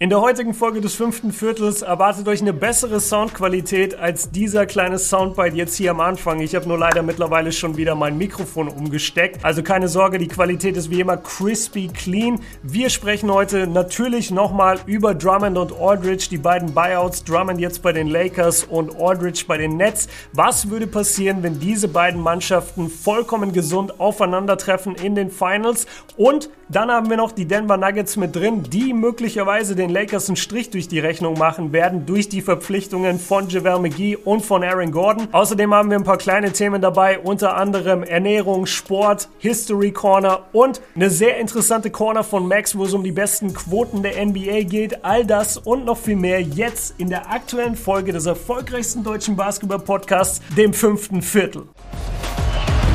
In der heutigen Folge des fünften Viertels erwartet euch eine bessere Soundqualität als dieser kleine Soundbite jetzt hier am Anfang. Ich habe nur leider mittlerweile schon wieder mein Mikrofon umgesteckt. Also keine Sorge, die Qualität ist wie immer crispy clean. Wir sprechen heute natürlich nochmal über Drummond und Aldridge, die beiden Buyouts. Drummond jetzt bei den Lakers und Aldridge bei den Nets. Was würde passieren, wenn diese beiden Mannschaften vollkommen gesund aufeinandertreffen in den Finals? Und dann haben wir noch die Denver Nuggets mit drin, die möglicherweise den den Lakers einen Strich durch die Rechnung machen werden, durch die Verpflichtungen von JaVale McGee und von Aaron Gordon. Außerdem haben wir ein paar kleine Themen dabei, unter anderem Ernährung, Sport, History Corner und eine sehr interessante Corner von Max, wo es um die besten Quoten der NBA geht. All das und noch viel mehr jetzt in der aktuellen Folge des erfolgreichsten deutschen Basketball-Podcasts, dem fünften Viertel.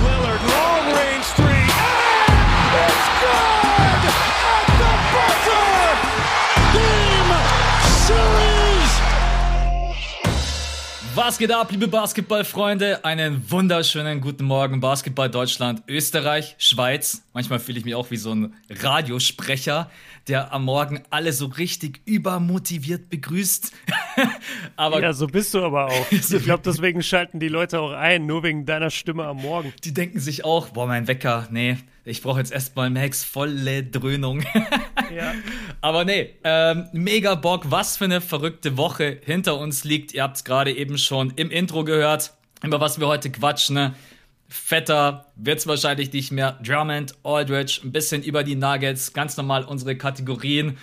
Lillard, long range three. Was geht ab, liebe Basketballfreunde? Einen wunderschönen guten Morgen, Basketball Deutschland, Österreich, Schweiz. Manchmal fühle ich mich auch wie so ein Radiosprecher, der am Morgen alle so richtig übermotiviert begrüßt. aber ja, so bist du aber auch. Ich glaube, deswegen schalten die Leute auch ein, nur wegen deiner Stimme am Morgen. Die denken sich auch, boah, mein Wecker, nee, ich brauche jetzt erstmal Max volle Dröhnung. ja. Aber nee, ähm, mega Bock, was für eine verrückte Woche hinter uns liegt. Ihr habt es gerade eben schon im Intro gehört, über was wir heute quatschen. Ne? Fetter wird's wahrscheinlich nicht mehr. Drummond, Aldridge, ein bisschen über die Nuggets, ganz normal unsere Kategorien.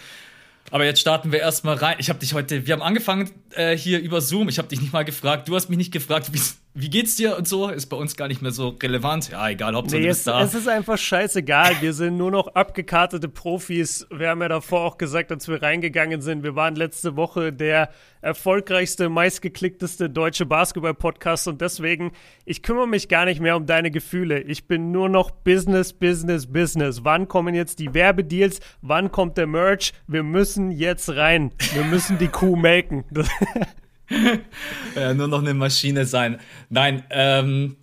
Aber jetzt starten wir erstmal rein. Ich habe dich heute, wir haben angefangen äh, hier über Zoom. Ich habe dich nicht mal gefragt. Du hast mich nicht gefragt, wie wie geht's dir und so, ist bei uns gar nicht mehr so relevant. Ja, egal, Hauptsache nee, du bist es, da. Es ist einfach scheißegal. Wir sind nur noch abgekartete Profis. Wir haben ja davor auch gesagt, als wir reingegangen sind, wir waren letzte Woche der erfolgreichste, meistgeklickteste deutsche Basketball-Podcast und deswegen, ich kümmere mich gar nicht mehr um deine Gefühle. Ich bin nur noch Business, Business, Business. Wann kommen jetzt die Werbedeals? Wann kommt der Merch? Wir müssen jetzt rein. Wir müssen die Kuh melken. ja, nur noch eine Maschine sein. Nein, ähm,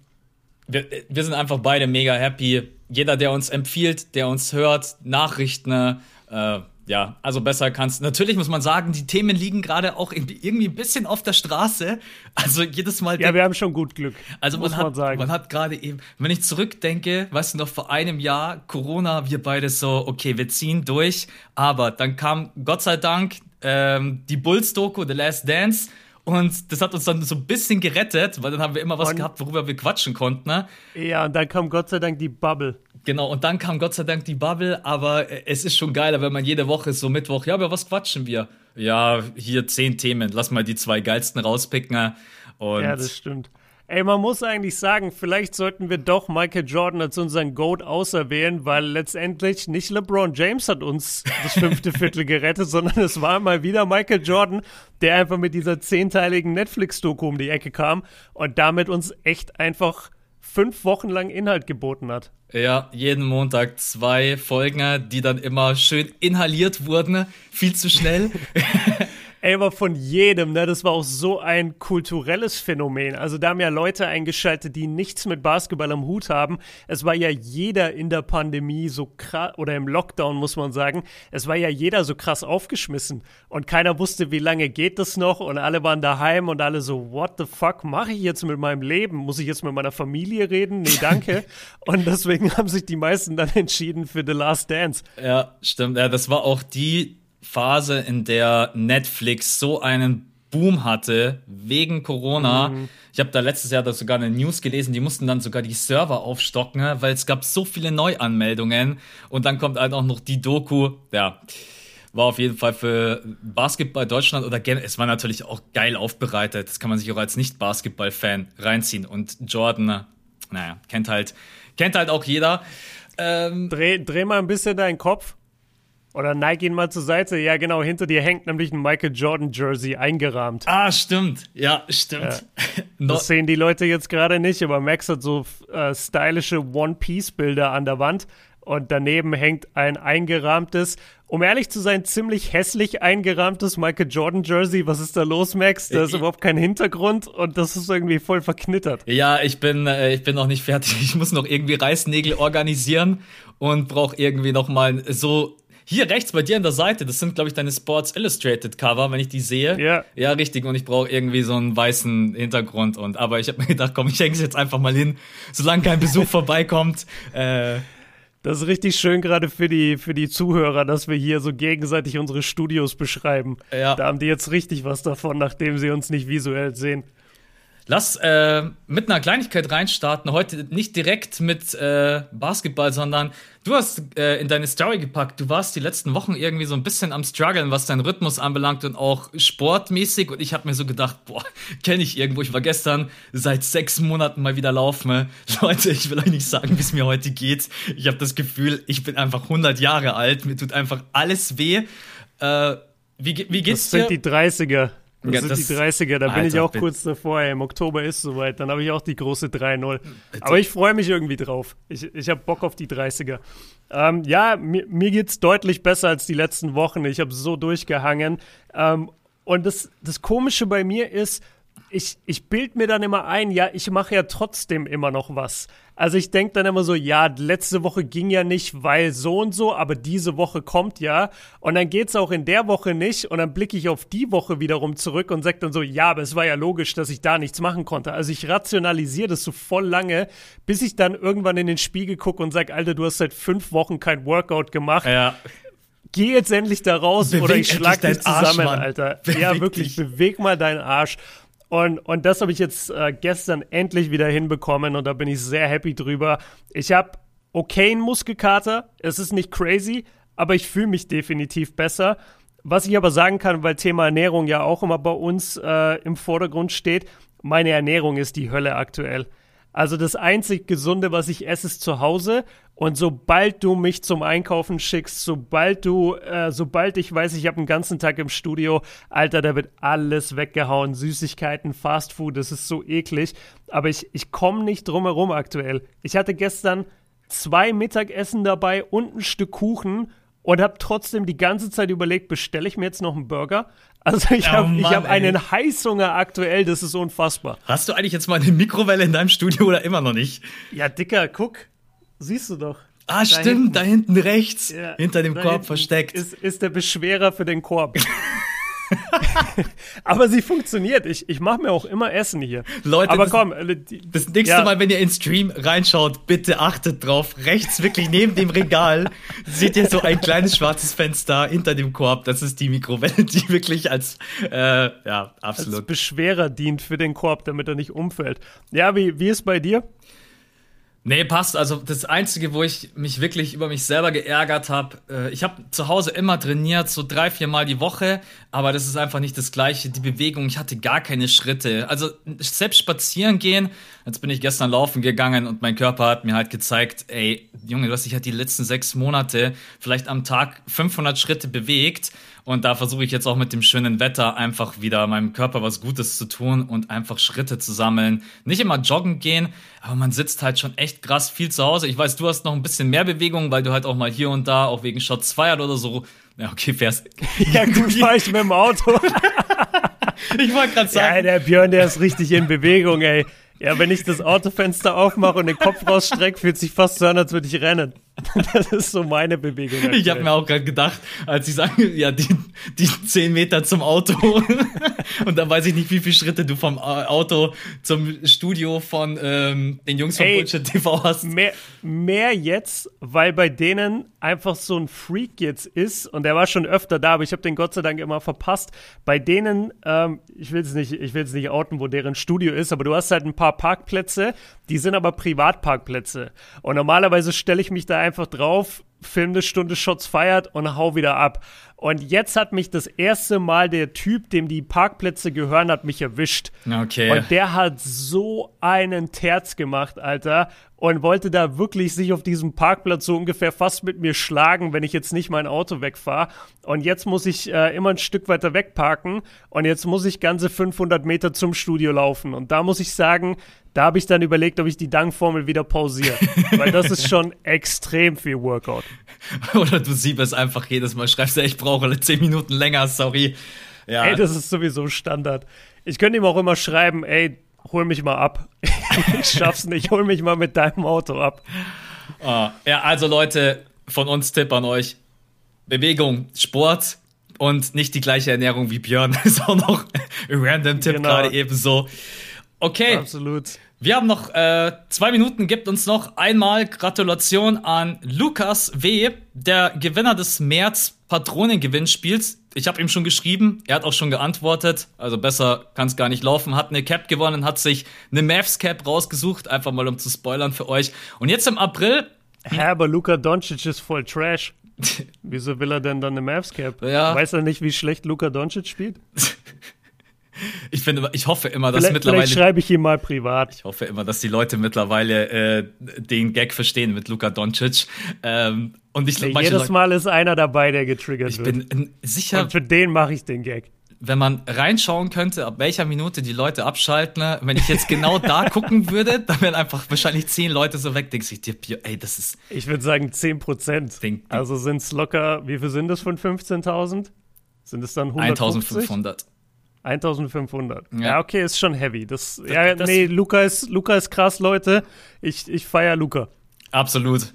wir, wir sind einfach beide mega happy. Jeder, der uns empfiehlt, der uns hört, Nachrichten, äh, ja, also besser kannst. Natürlich muss man sagen, die Themen liegen gerade auch irgendwie ein bisschen auf der Straße. Also jedes Mal. Ja, wir haben schon gut Glück. Also muss man, hat, sagen. man hat gerade eben, wenn ich zurückdenke, weißt du noch, vor einem Jahr Corona, wir beide so, okay, wir ziehen durch. Aber dann kam Gott sei Dank ähm, die Bulls-Doku, The Last Dance. Und das hat uns dann so ein bisschen gerettet, weil dann haben wir immer was und, gehabt, worüber wir quatschen konnten. Ne? Ja, und dann kam Gott sei Dank die Bubble. Genau, und dann kam Gott sei Dank die Bubble, aber es ist schon geiler, wenn man jede Woche so Mittwoch, ja, aber was quatschen wir? Ja, hier zehn Themen, lass mal die zwei geilsten rauspicken. Und ja, das stimmt. Ey, man muss eigentlich sagen, vielleicht sollten wir doch Michael Jordan als unseren GOAT auserwählen, weil letztendlich nicht LeBron James hat uns das fünfte Viertel gerettet, sondern es war mal wieder Michael Jordan, der einfach mit dieser zehnteiligen Netflix-Doku um die Ecke kam und damit uns echt einfach fünf Wochen lang Inhalt geboten hat. Ja, jeden Montag zwei Folgen, die dann immer schön inhaliert wurden, viel zu schnell. Ey, aber von jedem, ne? Das war auch so ein kulturelles Phänomen. Also da haben ja Leute eingeschaltet, die nichts mit Basketball am Hut haben. Es war ja jeder in der Pandemie so krass, oder im Lockdown muss man sagen, es war ja jeder so krass aufgeschmissen. Und keiner wusste, wie lange geht das noch. Und alle waren daheim und alle so, what the fuck mache ich jetzt mit meinem Leben? Muss ich jetzt mit meiner Familie reden? Nee, danke. und deswegen haben sich die meisten dann entschieden für The Last Dance. Ja, stimmt. Ja, das war auch die Phase, in der Netflix so einen Boom hatte wegen Corona. Mhm. Ich habe da letztes Jahr da sogar eine News gelesen, die mussten dann sogar die Server aufstocken, weil es gab so viele Neuanmeldungen und dann kommt halt auch noch die Doku. Ja, war auf jeden Fall für Basketball Deutschland oder es war natürlich auch geil aufbereitet. Das kann man sich auch als Nicht-Basketball-Fan reinziehen. Und Jordan, naja, kennt halt, kennt halt auch jeder. Ähm, dreh, dreh mal ein bisschen deinen Kopf. Oder neig ihn mal zur Seite. Ja, genau, hinter dir hängt nämlich ein Michael Jordan Jersey eingerahmt. Ah, stimmt. Ja, stimmt. Ja. das sehen die Leute jetzt gerade nicht, aber Max hat so äh, stylische One-Piece-Bilder an der Wand und daneben hängt ein eingerahmtes, um ehrlich zu sein, ziemlich hässlich eingerahmtes Michael Jordan Jersey. Was ist da los, Max? Da ist ich, überhaupt kein Hintergrund und das ist irgendwie voll verknittert. Ja, ich bin, äh, ich bin noch nicht fertig. Ich muss noch irgendwie Reißnägel organisieren und brauche irgendwie noch mal so Hier rechts bei dir an der Seite, das sind, glaube ich, deine Sports Illustrated Cover, wenn ich die sehe. Ja. Ja, richtig. Und ich brauche irgendwie so einen weißen Hintergrund. Und aber ich habe mir gedacht, komm, ich hänge es jetzt einfach mal hin, solange kein Besuch vorbeikommt. Äh, das ist richtig schön gerade für die, für die Zuhörer, dass wir hier so gegenseitig unsere Studios beschreiben. Ja. Da haben die jetzt richtig was davon, nachdem sie uns nicht visuell sehen. Lass äh, mit einer Kleinigkeit reinstarten. Heute nicht direkt mit äh, Basketball, sondern du hast äh, in deine Story gepackt. Du warst die letzten Wochen irgendwie so ein bisschen am struggeln, was deinen Rhythmus anbelangt und auch sportmäßig. Und ich habe mir so gedacht, boah, kenne ich irgendwo. Ich war gestern seit sechs Monaten mal wieder laufen. Leute, ich will euch nicht sagen, wie es mir heute geht. Ich habe das Gefühl, ich bin einfach 100 Jahre alt. Mir tut einfach alles weh. Äh, wie, wie geht's das dir? Das sind die 30er. Das ja, sind das, die 30er, da Alter, bin ich auch kurz davor. Ey. Im Oktober ist soweit, dann habe ich auch die große 3-0. Aber ich freue mich irgendwie drauf. Ich, ich habe Bock auf die 30er. Ähm, ja, mir, mir geht es deutlich besser als die letzten Wochen. Ich habe so durchgehangen. Ähm, und das, das Komische bei mir ist, ich, ich bild mir dann immer ein, ja, ich mache ja trotzdem immer noch was. Also ich denke dann immer so, ja, letzte Woche ging ja nicht, weil so und so, aber diese Woche kommt ja. Und dann geht's auch in der Woche nicht. Und dann blicke ich auf die Woche wiederum zurück und sage dann so, ja, aber es war ja logisch, dass ich da nichts machen konnte. Also ich rationalisiere das so voll lange, bis ich dann irgendwann in den Spiegel gucke und sage, Alter, du hast seit fünf Wochen kein Workout gemacht. Ja. Geh jetzt endlich da raus Beweg oder ich schlag dich Arsch, zusammen, Mann. Alter. Beweg ja, wirklich, dich. beweg mal deinen Arsch. Und, und das habe ich jetzt äh, gestern endlich wieder hinbekommen und da bin ich sehr happy drüber. Ich habe okayen Muskelkater. Es ist nicht crazy, aber ich fühle mich definitiv besser. Was ich aber sagen kann, weil Thema Ernährung ja auch immer bei uns äh, im Vordergrund steht, meine Ernährung ist die Hölle aktuell. Also das einzig Gesunde, was ich esse, ist zu Hause. Und sobald du mich zum Einkaufen schickst, sobald du, äh, sobald ich weiß, ich habe einen ganzen Tag im Studio, Alter, da wird alles weggehauen. Süßigkeiten, Fastfood, das ist so eklig. Aber ich, ich komme nicht drum herum aktuell. Ich hatte gestern zwei Mittagessen dabei und ein Stück Kuchen und habe trotzdem die ganze Zeit überlegt, bestelle ich mir jetzt noch einen Burger? Also ich Oh habe ich Mann, hab einen Heißhunger aktuell, das ist unfassbar. Hast du eigentlich jetzt mal eine Mikrowelle in deinem Studio oder immer noch nicht? Ja, Dicker, guck. Siehst du doch. Ah, Da stimmt, hinten. da hinten rechts, Ja, hinter dem Korb hinten versteckt. Ist, ist der Beschwerer für den Korb. Aber sie funktioniert. Ich, ich mache mir auch immer Essen hier. Leute, Aber das- komm, äh, Das nächste Ja. Mal, wenn ihr in Stream reinschaut, bitte achtet drauf. Rechts, wirklich neben dem Regal, seht ihr so ein kleines schwarzes Fenster hinter dem Korb. Das ist die Mikrowelle, die wirklich als, äh, ja, als absolut. Beschwerer dient für den Korb, damit er nicht umfällt. Ja, wie, wie ist bei dir? Nee, passt. Also das Einzige, wo ich mich wirklich über mich selber geärgert habe, äh, ich habe zu Hause immer trainiert, so drei, vier Mal die Woche, aber das ist einfach nicht das Gleiche. Die Bewegung, ich hatte gar keine Schritte. Also selbst spazieren gehen, jetzt bin ich gestern laufen gegangen und mein Körper hat mir halt gezeigt, ey, Junge, du hast dich halt die letzten sechs Monate vielleicht am Tag 500 Schritte bewegt und da versuche ich jetzt auch mit dem schönen Wetter einfach wieder meinem Körper was Gutes zu tun und einfach Schritte zu sammeln. Nicht immer joggen gehen, aber man sitzt halt schon echt krass viel zu Hause. Ich weiß, du hast noch ein bisschen mehr Bewegung, weil du halt auch mal hier und da, auch wegen Shots feiert oder so. Ja, okay, fährst. Ja, gut, fahr ich mit dem Auto. Ich wollte gerade Ja, sagen, der Björn, der ist richtig in Bewegung, ey. Ja, wenn ich das Autofenster aufmache und den Kopf rausstrecke, fühlt sich fast so an, als würde ich rennen. Das ist so meine Bewegung. ich habe aktuell. mir auch gerade gedacht, als ich sage, ja, die, die 10 Meter zum Auto und dann weiß ich nicht, wie viele Schritte du vom äh, Auto zum Studio von ähm, den Jungs von Ey, Bullshit TV hast. Mehr, mehr jetzt, weil bei denen einfach so ein Freak jetzt ist und der war schon öfter da, aber ich habe den Gott sei Dank immer verpasst. Bei denen, ähm, ich will es nicht, ich will es nicht outen, wo deren Studio ist, aber du hast halt ein paar Parkplätze, die sind aber Privatparkplätze. Und normalerweise stelle ich mich da einfach drauf, film eine Stunde Shots feiert und hau wieder ab. Und jetzt hat mich das erste Mal der Typ, dem die Parkplätze gehören, hat mich erwischt. Okay. Und der hat so einen Terz gemacht, Alter. Und wollte da wirklich sich auf diesem Parkplatz so ungefähr fast mit mir schlagen, wenn ich jetzt nicht mein Auto wegfahre. Und jetzt muss ich äh, immer ein Stück weiter wegparken. Und jetzt muss ich ganze 500 Meter zum Studio laufen. Und da muss ich sagen, da habe ich dann überlegt, ob ich die Dankformel wieder pausiere. Weil das ist schon extrem viel Workout. Oder du siebst einfach jedes Mal, schreibst du, ich brauche 10 Minuten länger, sorry. Ja. Ey, das ist sowieso Standard. Ich könnte ihm auch immer schreiben, ey, hol mich mal ab. ich schaff's nicht, hol mich mal mit deinem Auto ab. Ah, ja, also Leute, von uns Tipp an euch. Bewegung, Sport und nicht die gleiche Ernährung wie Björn. ist auch noch ein random Tipp genau. gerade ebenso. Okay. Absolut. Wir haben noch äh, zwei Minuten, gibt uns noch einmal Gratulation an Lukas W., der Gewinner des März Patronengewinnspiels. Ich habe ihm schon geschrieben, er hat auch schon geantwortet, also besser kann es gar nicht laufen. Hat eine Cap gewonnen, hat sich eine Mavs Cap rausgesucht, einfach mal um zu spoilern für euch. Und jetzt im April. Hä, aber Luka Doncic ist voll Trash. Wieso will er denn dann eine Mavs Cap? Ja. Weiß er nicht, wie schlecht Luka Doncic spielt? Ich finde, ich hoffe immer, dass vielleicht, mittlerweile. Vielleicht schreibe ich ihm mal privat. Ich hoffe immer, dass die Leute mittlerweile äh, den Gag verstehen mit Luka Doncic. Ähm, und ich, nee, jedes Mal ist einer dabei, der getriggert ich wird. Ich bin sicher. Und für den mache ich den Gag. Wenn man reinschauen könnte, ab welcher Minute die Leute abschalten, ne? wenn ich jetzt genau da gucken würde, dann wären einfach wahrscheinlich zehn Leute so weg. Denkst du dir, ey, das ist. Ich würde sagen zehn Prozent. Also sind es locker, wie viel sind das von 15.000? Sind es dann 150? 1500. 1500. Ja. ja. okay, ist schon heavy. Das, das ja, das, nee, Luca ist, Luca ist krass, Leute. Ich, ich feiere Luca. Absolut.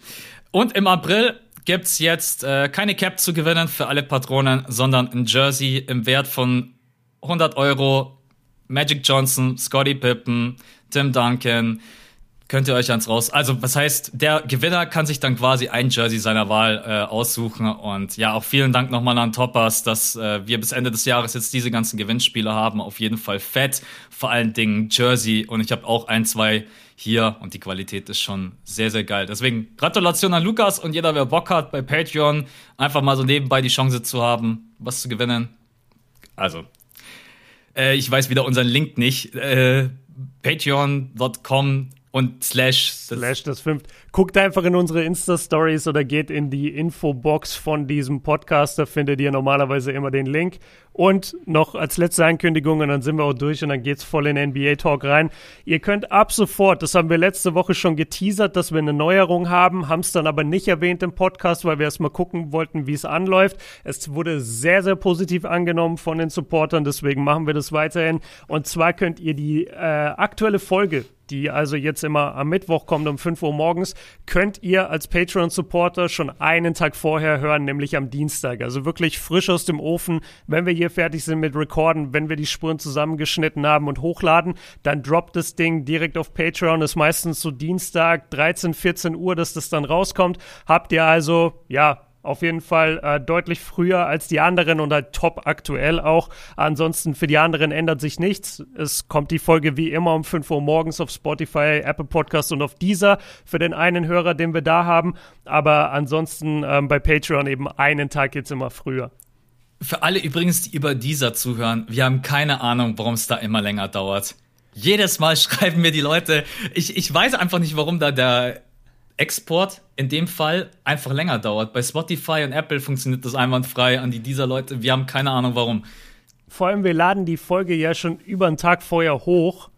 Und im April gibt's jetzt äh, keine Cap zu gewinnen für alle Patronen, sondern ein Jersey im Wert von 100 Euro. Magic Johnson, Scotty Pippen, Tim Duncan, könnt ihr euch ans raus. Also, was heißt, der Gewinner kann sich dann quasi ein Jersey seiner Wahl äh, aussuchen. Und ja, auch vielen Dank nochmal an Toppers, dass äh, wir bis Ende des Jahres jetzt diese ganzen Gewinnspiele haben. Auf jeden Fall fett. Vor allen Dingen Jersey. Und ich habe auch ein, zwei hier und die Qualität ist schon sehr, sehr geil. Deswegen Gratulation an Lukas und jeder, wer Bock hat, bei Patreon einfach mal so nebenbei die Chance zu haben, was zu gewinnen. Also, äh, ich weiß wieder unseren Link nicht. Äh, Patreon.com und slash das, slash das fünft. Guckt einfach in unsere Insta-Stories oder geht in die Infobox von diesem Podcast. Da findet ihr normalerweise immer den Link. Und noch als letzte Ankündigung, und dann sind wir auch durch und dann geht's voll in NBA-Talk rein. Ihr könnt ab sofort, das haben wir letzte Woche schon geteasert, dass wir eine Neuerung haben, haben es dann aber nicht erwähnt im Podcast, weil wir erstmal gucken wollten, wie es anläuft. Es wurde sehr, sehr positiv angenommen von den Supportern, deswegen machen wir das weiterhin. Und zwar könnt ihr die äh, aktuelle Folge die also jetzt immer am Mittwoch kommt um 5 Uhr morgens, könnt ihr als Patreon-Supporter schon einen Tag vorher hören, nämlich am Dienstag. Also wirklich frisch aus dem Ofen. Wenn wir hier fertig sind mit Recorden, wenn wir die Spuren zusammengeschnitten haben und hochladen, dann droppt das Ding direkt auf Patreon. Ist meistens so Dienstag, 13, 14 Uhr, dass das dann rauskommt. Habt ihr also, ja, auf jeden Fall äh, deutlich früher als die anderen und halt top aktuell auch. Ansonsten für die anderen ändert sich nichts. Es kommt die Folge wie immer um 5 Uhr morgens auf Spotify, Apple Podcast und auf dieser für den einen Hörer, den wir da haben. Aber ansonsten ähm, bei Patreon eben einen Tag jetzt immer früher. Für alle übrigens, die über dieser zuhören, wir haben keine Ahnung, warum es da immer länger dauert. Jedes Mal schreiben mir die Leute, ich, ich weiß einfach nicht, warum da der Export in dem Fall einfach länger dauert. Bei Spotify und Apple funktioniert das einwandfrei. An die dieser Leute, wir haben keine Ahnung warum. Vor allem, wir laden die Folge ja schon über einen Tag vorher hoch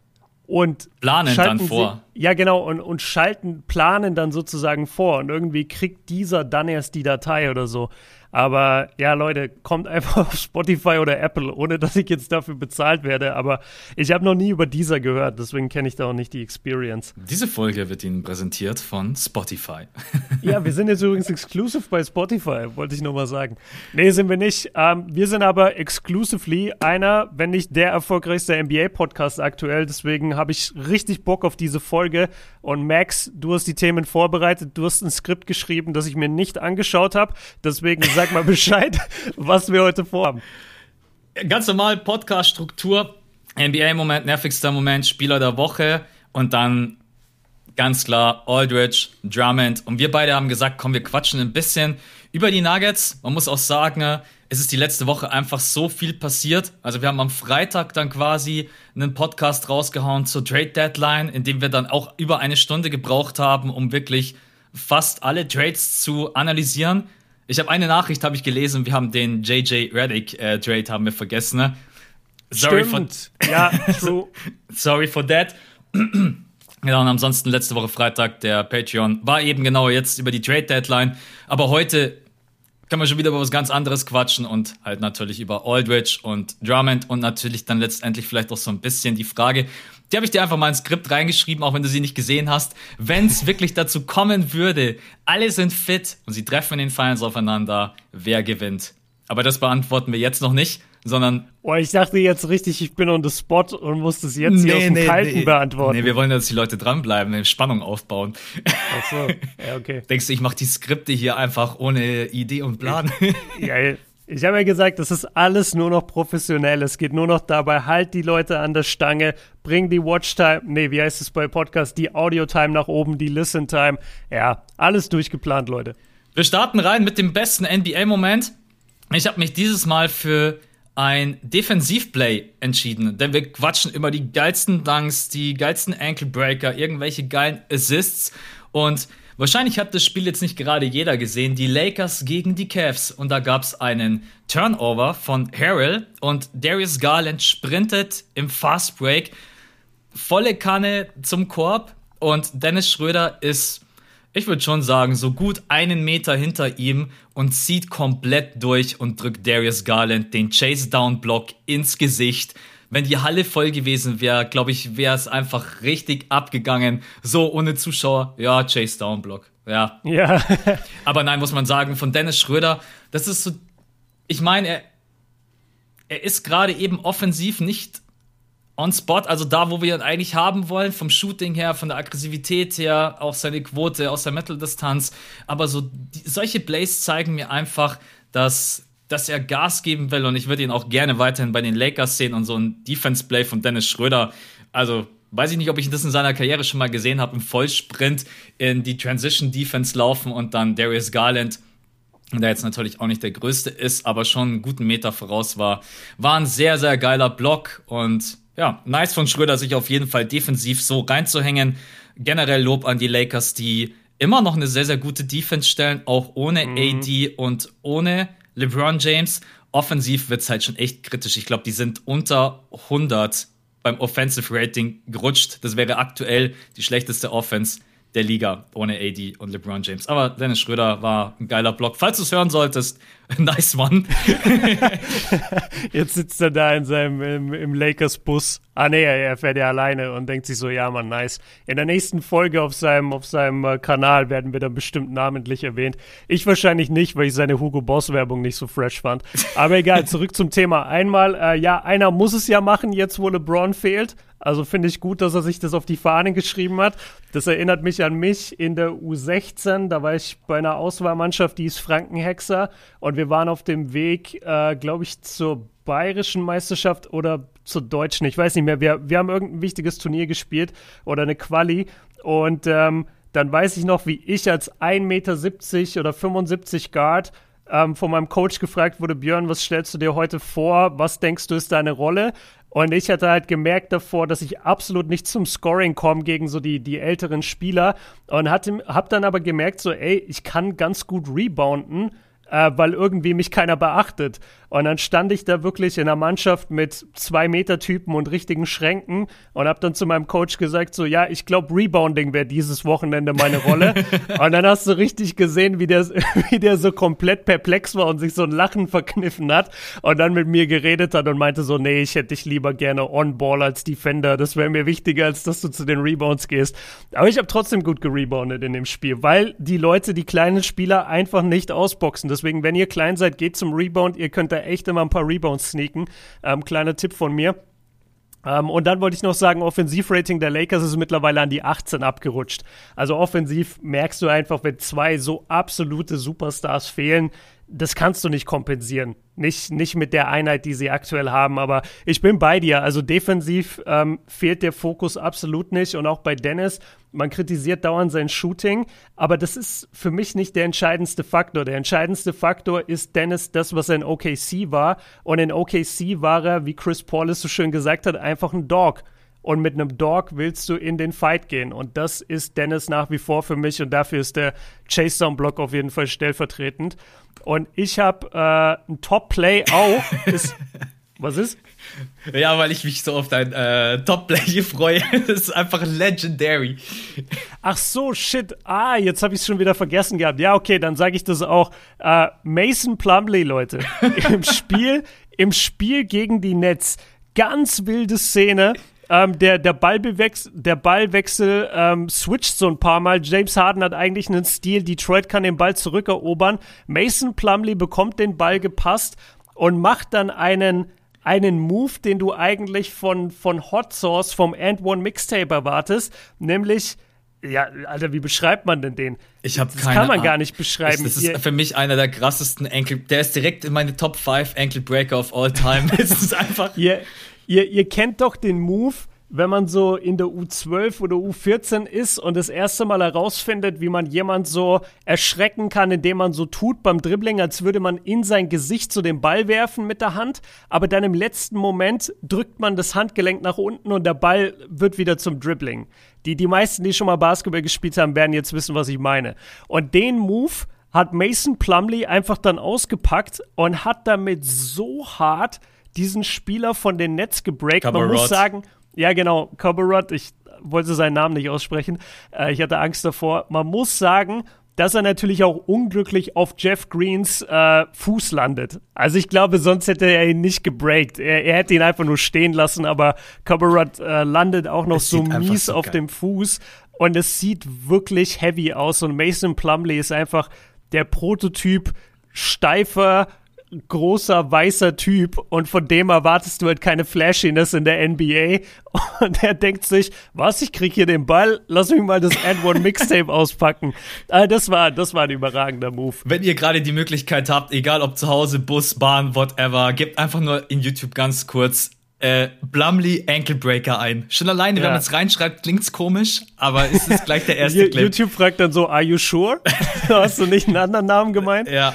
und planen dann vor. Sie, ja, genau, und, und schalten, planen dann sozusagen vor. Und irgendwie kriegt dieser dann erst die Datei oder so. Aber ja, Leute, kommt einfach auf Spotify oder Apple, ohne dass ich jetzt dafür bezahlt werde. Aber ich habe noch nie über dieser gehört, deswegen kenne ich da auch nicht die Experience. Diese Folge wird Ihnen präsentiert von Spotify. ja, wir sind jetzt übrigens exclusive bei Spotify, wollte ich nur mal sagen. Nee, sind wir nicht. Ähm, wir sind aber exclusively einer, wenn nicht der erfolgreichste NBA-Podcast aktuell. Deswegen habe ich richtig Bock auf diese Folge. Und Max, du hast die Themen vorbereitet, du hast ein Skript geschrieben, das ich mir nicht angeschaut habe. Deswegen sag mal Bescheid, was wir heute vorhaben. Ganz normal Podcast-Struktur. NBA-Moment, nervigster Moment, Spieler der Woche und dann ganz klar Aldridge, Drummond. Und wir beide haben gesagt, komm, wir quatschen ein bisschen über die Nuggets. Man muss auch sagen, es ist die letzte Woche einfach so viel passiert. Also wir haben am Freitag dann quasi einen Podcast rausgehauen zur Trade Deadline, in dem wir dann auch über eine Stunde gebraucht haben, um wirklich fast alle Trades zu analysieren. Ich habe eine Nachricht habe ich gelesen, wir haben den JJ Redick äh, Trade haben wir vergessen. Ne? Sorry Stimmt. for ja, true. Sorry for that. Genau, und ansonsten letzte Woche Freitag der Patreon war eben genau jetzt über die Trade Deadline. Aber heute können wir schon wieder über was ganz anderes quatschen und halt natürlich über Aldridge und Drummond und natürlich dann letztendlich vielleicht auch so ein bisschen die Frage, die habe ich dir einfach mal ins Skript reingeschrieben, auch wenn du sie nicht gesehen hast. Wenn es wirklich dazu kommen würde, alle sind fit und sie treffen in den Finals aufeinander, wer gewinnt? Aber das beantworten wir jetzt noch nicht, sondern. Boah, ich dachte jetzt richtig, ich bin on the spot und muss das jetzt nee, hier aus dem nee, Kalten nee. beantworten. Nee, wir wollen, dass die Leute dranbleiben, Spannung aufbauen. Ach so, ja, okay. Denkst du, ich mache die Skripte hier einfach ohne Idee und Plan? ja, ich habe ja gesagt, das ist alles nur noch professionell. Es geht nur noch dabei, halt die Leute an der Stange, bring die Watchtime, nee, wie heißt es bei Podcast, die Audio-Time nach oben, die Listen-Time. Ja, alles durchgeplant, Leute. Wir starten rein mit dem besten NBA-Moment. Ich habe mich dieses Mal für ein Defensivplay entschieden, denn wir quatschen immer die geilsten Dunks, die geilsten Ankle Breaker, irgendwelche geilen Assists. Und wahrscheinlich hat das Spiel jetzt nicht gerade jeder gesehen, die Lakers gegen die Cavs. Und da gab es einen Turnover von Harrell. Und Darius Garland sprintet im Fast Break. Volle Kanne zum Korb. Und Dennis Schröder ist ich würde schon sagen, so gut einen Meter hinter ihm und zieht komplett durch und drückt Darius Garland den Chase-Down-Block ins Gesicht. Wenn die Halle voll gewesen wäre, glaube ich, wäre es einfach richtig abgegangen. So ohne Zuschauer, ja, Chase-Down-Block. Ja. Ja. Aber nein, muss man sagen, von Dennis Schröder, das ist so. Ich meine, er, er ist gerade eben offensiv nicht on spot, also da, wo wir ihn eigentlich haben wollen, vom Shooting her, von der Aggressivität her, auch seine Quote aus der Metal-Distanz. Aber so die, solche Plays zeigen mir einfach, dass, dass er Gas geben will und ich würde ihn auch gerne weiterhin bei den Lakers sehen und so ein Defense-Play von Dennis Schröder. Also weiß ich nicht, ob ich das in seiner Karriere schon mal gesehen habe, im Vollsprint in die Transition-Defense laufen und dann Darius Garland der jetzt natürlich auch nicht der größte ist, aber schon einen guten Meter voraus war. War ein sehr, sehr geiler Block und ja, nice von Schröder, sich auf jeden Fall defensiv so reinzuhängen. Generell Lob an die Lakers, die immer noch eine sehr, sehr gute Defense stellen, auch ohne mhm. AD und ohne LeBron James. Offensiv wird es halt schon echt kritisch. Ich glaube, die sind unter 100 beim Offensive Rating gerutscht. Das wäre aktuell die schlechteste Offense der Liga ohne AD und LeBron James. Aber Dennis Schröder war ein geiler Block. Falls du es hören solltest, nice one. Jetzt sitzt er da in seinem im, im Lakers-Bus. Ah nee, er fährt ja alleine und denkt sich so, ja man, nice. In der nächsten Folge auf seinem, auf seinem äh, Kanal werden wir dann bestimmt namentlich erwähnt. Ich wahrscheinlich nicht, weil ich seine Hugo Boss-Werbung nicht so fresh fand. Aber egal, zurück zum Thema. Einmal, äh, ja, einer muss es ja machen, jetzt wo LeBron fehlt. Also finde ich gut, dass er sich das auf die Fahne geschrieben hat. Das erinnert mich an mich in der U16. Da war ich bei einer Auswahlmannschaft, die ist Frankenhexer. Und wir waren auf dem Weg, äh, glaube ich, zur bayerischen Meisterschaft oder zur deutschen. Ich weiß nicht mehr. Wir, wir haben irgendein wichtiges Turnier gespielt oder eine Quali. Und ähm, dann weiß ich noch, wie ich als 1,70 Meter oder 75 Guard ähm, von meinem Coach gefragt wurde, Björn, was stellst du dir heute vor? Was denkst du ist deine Rolle? Und ich hatte halt gemerkt davor, dass ich absolut nicht zum Scoring komme gegen so die, die älteren Spieler. Und hatte, hab dann aber gemerkt, so, ey, ich kann ganz gut rebounden äh, weil irgendwie mich keiner beachtet. Und dann stand ich da wirklich in einer Mannschaft mit zwei Meter Typen und richtigen Schränken und habe dann zu meinem Coach gesagt, so ja, ich glaube Rebounding wäre dieses Wochenende meine Rolle. und dann hast du richtig gesehen, wie der, wie der so komplett perplex war und sich so ein Lachen verkniffen hat und dann mit mir geredet hat und meinte so, nee, ich hätte dich lieber gerne on-ball als Defender. Das wäre mir wichtiger, als dass du zu den Rebounds gehst. Aber ich habe trotzdem gut gereboundet in dem Spiel, weil die Leute, die kleinen Spieler einfach nicht ausboxen. Deswegen, wenn ihr klein seid, geht zum Rebound. Ihr könnt da echt immer ein paar Rebounds sneaken. Ähm, kleiner Tipp von mir. Um, ähm, und dann wollte ich noch sagen, Offensivrating der Lakers ist mittlerweile an die 18 abgerutscht. Also offensiv merkst du einfach, wenn zwei so absolute Superstars fehlen, das kannst du nicht kompensieren. Nicht, nicht mit der Einheit, die sie aktuell haben. Aber ich bin bei dir. Also defensiv ähm, fehlt der Fokus absolut nicht. Und auch bei Dennis, man kritisiert dauernd sein Shooting. Aber das ist für mich nicht der entscheidendste Faktor. Der entscheidendste Faktor ist Dennis das, was er in OKC war. Und in OKC war er, wie Chris Paul es so schön gesagt hat, einfach ein Dog und mit einem Dog willst du in den Fight gehen. Und das ist Dennis nach wie vor für mich und dafür ist der Chase-Down-Block auf jeden Fall stellvertretend. Und ich habe äh, ein Top-Play auch. ist, Was ist? Ja, weil ich mich so auf dein äh, Top-Play freue. Das ist einfach legendary. Ach so, shit. Ah, jetzt habe ich es schon wieder vergessen gehabt. Ja, okay, dann sage ich das auch. Äh, Mason Plumley, Leute. Im Spiel, im Spiel gegen die Nets. Ganz wilde Szene. Ähm, der, der, Ballbewechsel, der Ballwechsel ähm, switcht so ein paar Mal. James Harden hat eigentlich einen Stil. Detroit kann den Ball zurückerobern. Mason Plumley bekommt den Ball gepasst und macht dann einen einen Move, den du eigentlich von, von Hot Sauce vom And One Mixtape erwartest, nämlich ja, Alter, wie beschreibt man denn den? Ich habe keine Das kann man gar nicht beschreiben. Das ist für mich einer der krassesten Ankle. Der ist direkt in meine Top 5 Ankle Breaker of all time. es ist einfach. Ihr, ihr, ihr kennt doch den Move, wenn man so in der U12 oder U14 ist und das erste Mal herausfindet, wie man jemand so erschrecken kann, indem man so tut beim Dribbling, als würde man in sein Gesicht so den Ball werfen mit der Hand, aber dann im letzten Moment drückt man das Handgelenk nach unten und der Ball wird wieder zum Dribbling. Die, die meisten, die schon mal Basketball gespielt haben, werden jetzt wissen, was ich meine. Und den Move hat Mason Plumley einfach dann ausgepackt und hat damit so hart diesen Spieler von den Netz gebreakt. Man muss sagen, ja, genau, Coberrod, ich wollte seinen Namen nicht aussprechen. Äh, ich hatte Angst davor. Man muss sagen, dass er natürlich auch unglücklich auf Jeff Greens äh, Fuß landet. Also ich glaube, sonst hätte er ihn nicht gebreakt. Er, er hätte ihn einfach nur stehen lassen, aber Coberrod äh, landet auch noch so mies so auf dem Fuß und es sieht wirklich heavy aus und Mason Plumley ist einfach der Prototyp steifer, großer weißer Typ und von dem erwartest du halt keine Flashiness in der NBA und er denkt sich, was, ich krieg hier den Ball, lass mich mal das And One Mixtape auspacken. Also das war, das war ein überragender Move. Wenn ihr gerade die Möglichkeit habt, egal ob zu Hause, Bus, Bahn, whatever, gebt einfach nur in YouTube ganz kurz äh, Blumley Ankle Breaker ein. Schon alleine, ja. wenn man es reinschreibt, klingt's komisch, aber es ist gleich der erste Clip. YouTube fragt dann so, are you sure? Hast du nicht einen anderen Namen gemeint? Ja.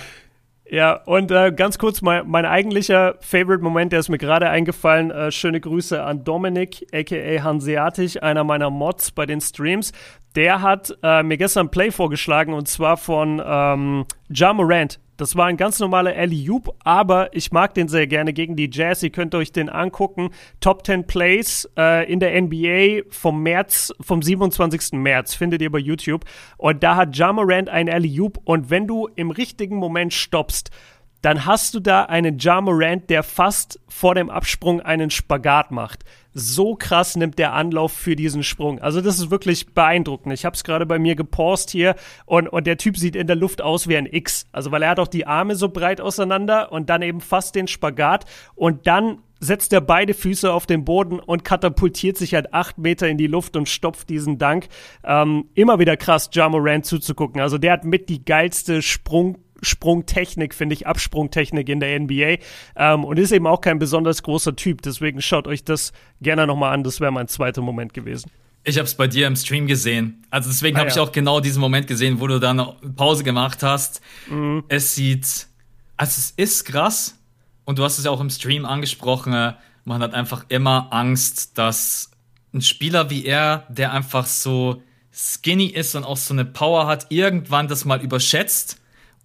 Ja, und äh, ganz kurz, mein, mein eigentlicher Favorite-Moment, der ist mir gerade eingefallen. Äh, schöne Grüße an Dominik, aka Hanseatic, einer meiner Mods bei den Streams. Der hat äh, mir gestern ein Play vorgeschlagen und zwar von ähm, Ja Morant. Das war ein ganz normaler Alley-Oop, aber ich mag den sehr gerne gegen die Jazz. Ihr könnt euch den angucken. Top 10 Plays äh, in der NBA vom März, vom 27. März, findet ihr bei YouTube. Und da hat Jamorant ein Alley-Oop und wenn du im richtigen Moment stoppst, dann hast du da einen Ja Morant, der fast vor dem Absprung einen Spagat macht. So krass nimmt der Anlauf für diesen Sprung. Also das ist wirklich beeindruckend. Ich habe es gerade bei mir gepost hier und, und der Typ sieht in der Luft aus wie ein X. Also weil er hat auch die Arme so breit auseinander und dann eben fast den Spagat und dann setzt er beide Füße auf den Boden und katapultiert sich halt acht Meter in die Luft und stopft diesen Dank. Ähm, immer wieder krass, Ja Morant zuzugucken. Also der hat mit die geilste Sprung Sprungtechnik, finde ich, Absprungtechnik in der NBA. Ähm, und ist eben auch kein besonders großer Typ. Deswegen schaut euch das gerne nochmal an. Das wäre mein zweiter Moment gewesen. Ich habe es bei dir im Stream gesehen. Also deswegen ah, habe ja. ich auch genau diesen Moment gesehen, wo du dann Pause gemacht hast. Mhm. Es sieht, also es ist krass. Und du hast es ja auch im Stream angesprochen. Man hat einfach immer Angst, dass ein Spieler wie er, der einfach so skinny ist und auch so eine Power hat, irgendwann das mal überschätzt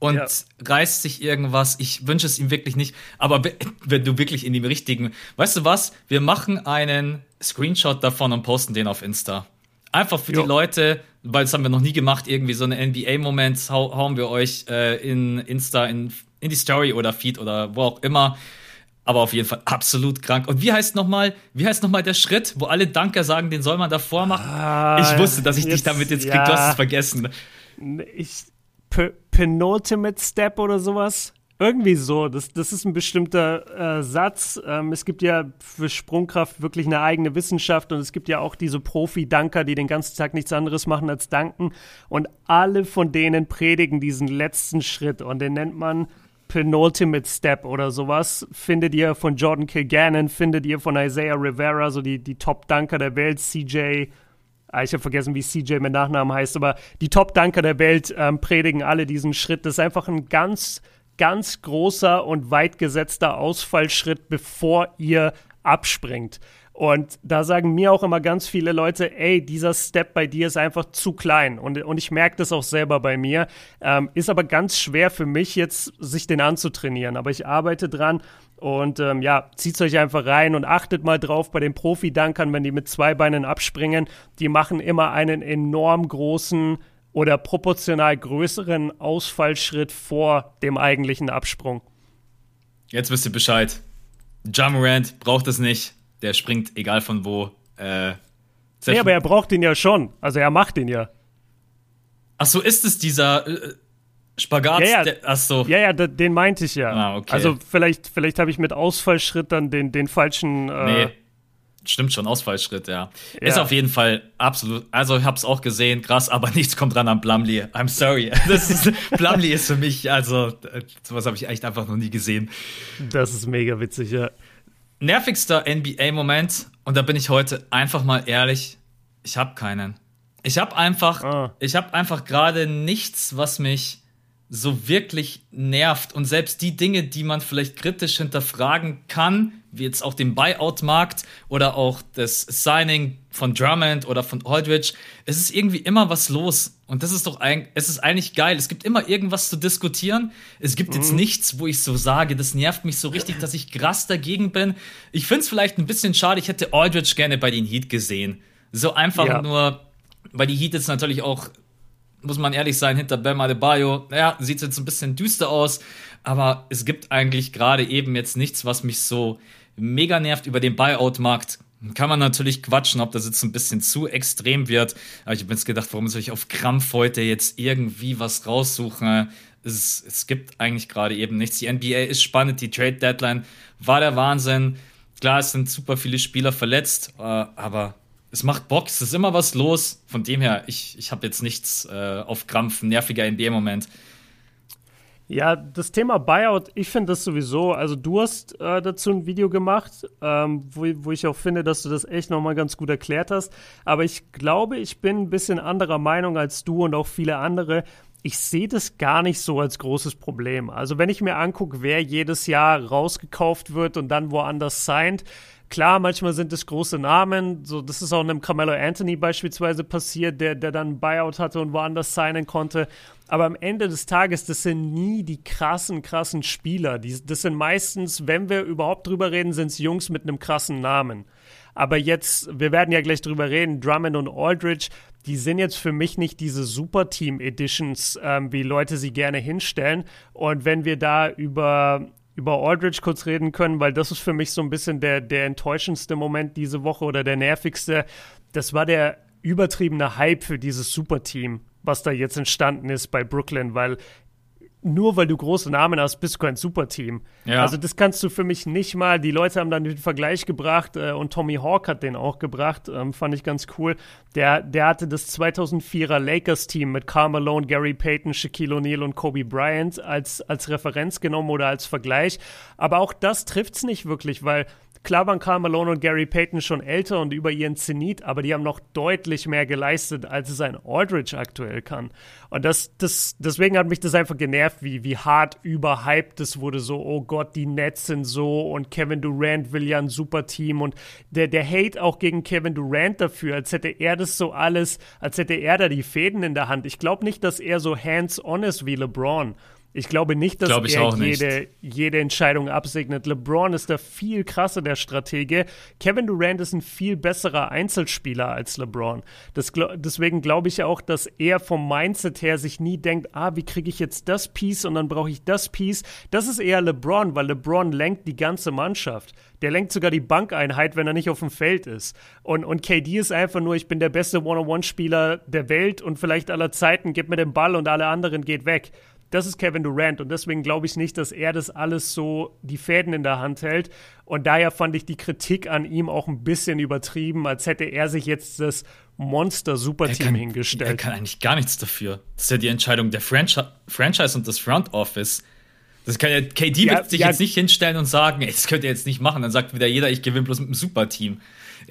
und ja. reißt sich irgendwas. Ich wünsche es ihm wirklich nicht. Aber wenn du wirklich in dem richtigen, weißt du was? Wir machen einen Screenshot davon und posten den auf Insta. Einfach für jo. die Leute, weil das haben wir noch nie gemacht, irgendwie so eine NBA-Moment hau hauen wir euch äh, in Insta, in, in die Story oder Feed oder wo auch immer. Aber auf jeden Fall absolut krank. Und wie heißt nochmal, wie heißt nochmal der Schritt, wo alle Danker sagen, den soll man davor machen? Ah, ich wusste, dass ich jetzt, dich damit jetzt krieg, ja. du hast es vergessen. Ich, Penultimate Step oder sowas. Irgendwie so. Das, das ist ein bestimmter äh, Satz. Ähm, es gibt ja für Sprungkraft wirklich eine eigene Wissenschaft und es gibt ja auch diese Profi-Danker, die den ganzen Tag nichts anderes machen als danken. Und alle von denen predigen diesen letzten Schritt und den nennt man Penultimate Step oder sowas. Findet ihr von Jordan Kilgannon, findet ihr von Isaiah Rivera, so die, die Top-Danker der Welt, CJ ich habe vergessen, wie CJ mit Nachnamen heißt, aber die Top-Danker der Welt ähm, predigen alle diesen Schritt. Das ist einfach ein ganz, ganz großer und weit gesetzter Ausfallschritt, bevor ihr abspringt. Und da sagen mir auch immer ganz viele Leute, ey, dieser Step bei dir ist einfach zu klein. Und, und ich merke das auch selber bei mir. Ähm, ist aber ganz schwer für mich jetzt, sich den anzutrainieren. Aber ich arbeite dran. Und ähm, ja, zieht euch einfach rein und achtet mal drauf bei den Profi-Dankern, wenn die mit zwei Beinen abspringen. Die machen immer einen enorm großen oder proportional größeren Ausfallschritt vor dem eigentlichen Absprung. Jetzt wisst ihr Bescheid. Jamorant braucht es nicht. Der springt egal von wo. Äh, nee, aber er braucht ihn ja schon. Also er macht ihn ja. Ach so, ist es dieser äh, Spagat? Ja, ja. Der, ach so. Ja, ja, den meinte ich ja. Ah, okay. Also vielleicht, vielleicht habe ich mit Ausfallschritt dann den, den falschen. Äh, nee. Stimmt schon, Ausfallschritt, ja. ja. Ist auf jeden Fall absolut. Also, ich habe es auch gesehen, krass, aber nichts kommt dran an Blumley. I'm sorry. Das ist, Blumley ist für mich, also, sowas habe ich echt einfach noch nie gesehen. Das ist mega witzig, ja. Nervigster NBA-Moment, und da bin ich heute einfach mal ehrlich, ich habe keinen. Ich habe einfach, ah. ich habe einfach gerade nichts, was mich so wirklich nervt. Und selbst die Dinge, die man vielleicht kritisch hinterfragen kann, wie jetzt auch den Buyout-Markt oder auch das Signing von Drummond oder von Aldridge, es ist irgendwie immer was los. Und das ist doch ein, es ist eigentlich geil. Es gibt immer irgendwas zu diskutieren. Es gibt mhm. jetzt nichts, wo ich so sage, das nervt mich so richtig, dass ich krass dagegen bin. Ich finde es vielleicht ein bisschen schade. Ich hätte Aldridge gerne bei den Heat gesehen. So einfach ja. nur, weil die Heat jetzt natürlich auch muss man ehrlich sein, hinter Bam Adebayo, ja, sieht jetzt ein bisschen düster aus, aber es gibt eigentlich gerade eben jetzt nichts, was mich so mega nervt über den Buyout-Markt. Kann man natürlich quatschen, ob das jetzt ein bisschen zu extrem wird. Aber ich habe jetzt gedacht, warum soll ich auf Krampf heute jetzt irgendwie was raussuchen? Es, es gibt eigentlich gerade eben nichts. Die NBA ist spannend, die Trade Deadline war der Wahnsinn. Klar, es sind super viele Spieler verletzt, äh, aber es macht Bock, es ist immer was los. Von dem her, ich, ich habe jetzt nichts äh, auf Krampf nerviger in dem Moment. Ja, das Thema Buyout, ich finde das sowieso, also du hast äh, dazu ein Video gemacht, ähm, wo, wo ich auch finde, dass du das echt nochmal ganz gut erklärt hast. Aber ich glaube, ich bin ein bisschen anderer Meinung als du und auch viele andere. Ich sehe das gar nicht so als großes Problem. Also wenn ich mir angucke, wer jedes Jahr rausgekauft wird und dann woanders signed, Klar, manchmal sind es große Namen. So, das ist auch einem Carmelo Anthony beispielsweise passiert, der, der dann Buyout hatte und woanders signen konnte. Aber am Ende des Tages, das sind nie die krassen, krassen Spieler. Die, das sind meistens, wenn wir überhaupt drüber reden, sind es Jungs mit einem krassen Namen. Aber jetzt, wir werden ja gleich drüber reden, Drummond und Aldridge, die sind jetzt für mich nicht diese Super-Team-Editions, ähm, wie Leute sie gerne hinstellen. Und wenn wir da über über Aldridge kurz reden können, weil das ist für mich so ein bisschen der, der enttäuschendste Moment diese Woche oder der nervigste. Das war der übertriebene Hype für dieses Superteam, was da jetzt entstanden ist bei Brooklyn, weil nur weil du große Namen hast, bist du kein Superteam. Ja. Also das kannst du für mich nicht mal. Die Leute haben dann den Vergleich gebracht äh, und Tommy Hawk hat den auch gebracht, ähm, fand ich ganz cool. Der, der hatte das 2004er Lakers-Team mit Karl Malone, Gary Payton, Shaquille O'Neal und Kobe Bryant als, als Referenz genommen oder als Vergleich. Aber auch das trifft es nicht wirklich, weil Klar waren Karl Malone und Gary Payton schon älter und über ihren Zenit, aber die haben noch deutlich mehr geleistet, als es ein Aldridge aktuell kann. Und das, das, deswegen hat mich das einfach genervt, wie, wie hart überhyped es wurde. So, oh Gott, die Nets sind so und Kevin Durant will ja ein super Team und der, der Hate auch gegen Kevin Durant dafür, als hätte er das so alles, als hätte er da die Fäden in der Hand. Ich glaube nicht, dass er so hands-on ist wie LeBron. Ich glaube nicht, dass glaube er jede, jede Entscheidung absegnet. LeBron ist da viel krasser der Stratege. Kevin Durant ist ein viel besserer Einzelspieler als LeBron. Das, deswegen glaube ich auch, dass er vom Mindset her sich nie denkt, ah, wie kriege ich jetzt das Piece und dann brauche ich das Piece. Das ist eher LeBron, weil LeBron lenkt die ganze Mannschaft. Der lenkt sogar die Bankeinheit, wenn er nicht auf dem Feld ist. Und, und KD ist einfach nur, ich bin der beste One-on-One-Spieler der Welt und vielleicht aller Zeiten, gib mir den Ball und alle anderen geht weg. Das ist Kevin Durant und deswegen glaube ich nicht, dass er das alles so die Fäden in der Hand hält. Und daher fand ich die Kritik an ihm auch ein bisschen übertrieben, als hätte er sich jetzt das Monster-Superteam hingestellt. Er kann eigentlich gar nichts dafür. Das ist ja die Entscheidung der Franchi Franchise und des Front Office. Das kann ja, KD ja, wird sich ja, jetzt nicht hinstellen und sagen, ey, das könnt ihr jetzt nicht machen. Dann sagt wieder jeder, ich gewinne bloß mit einem Superteam.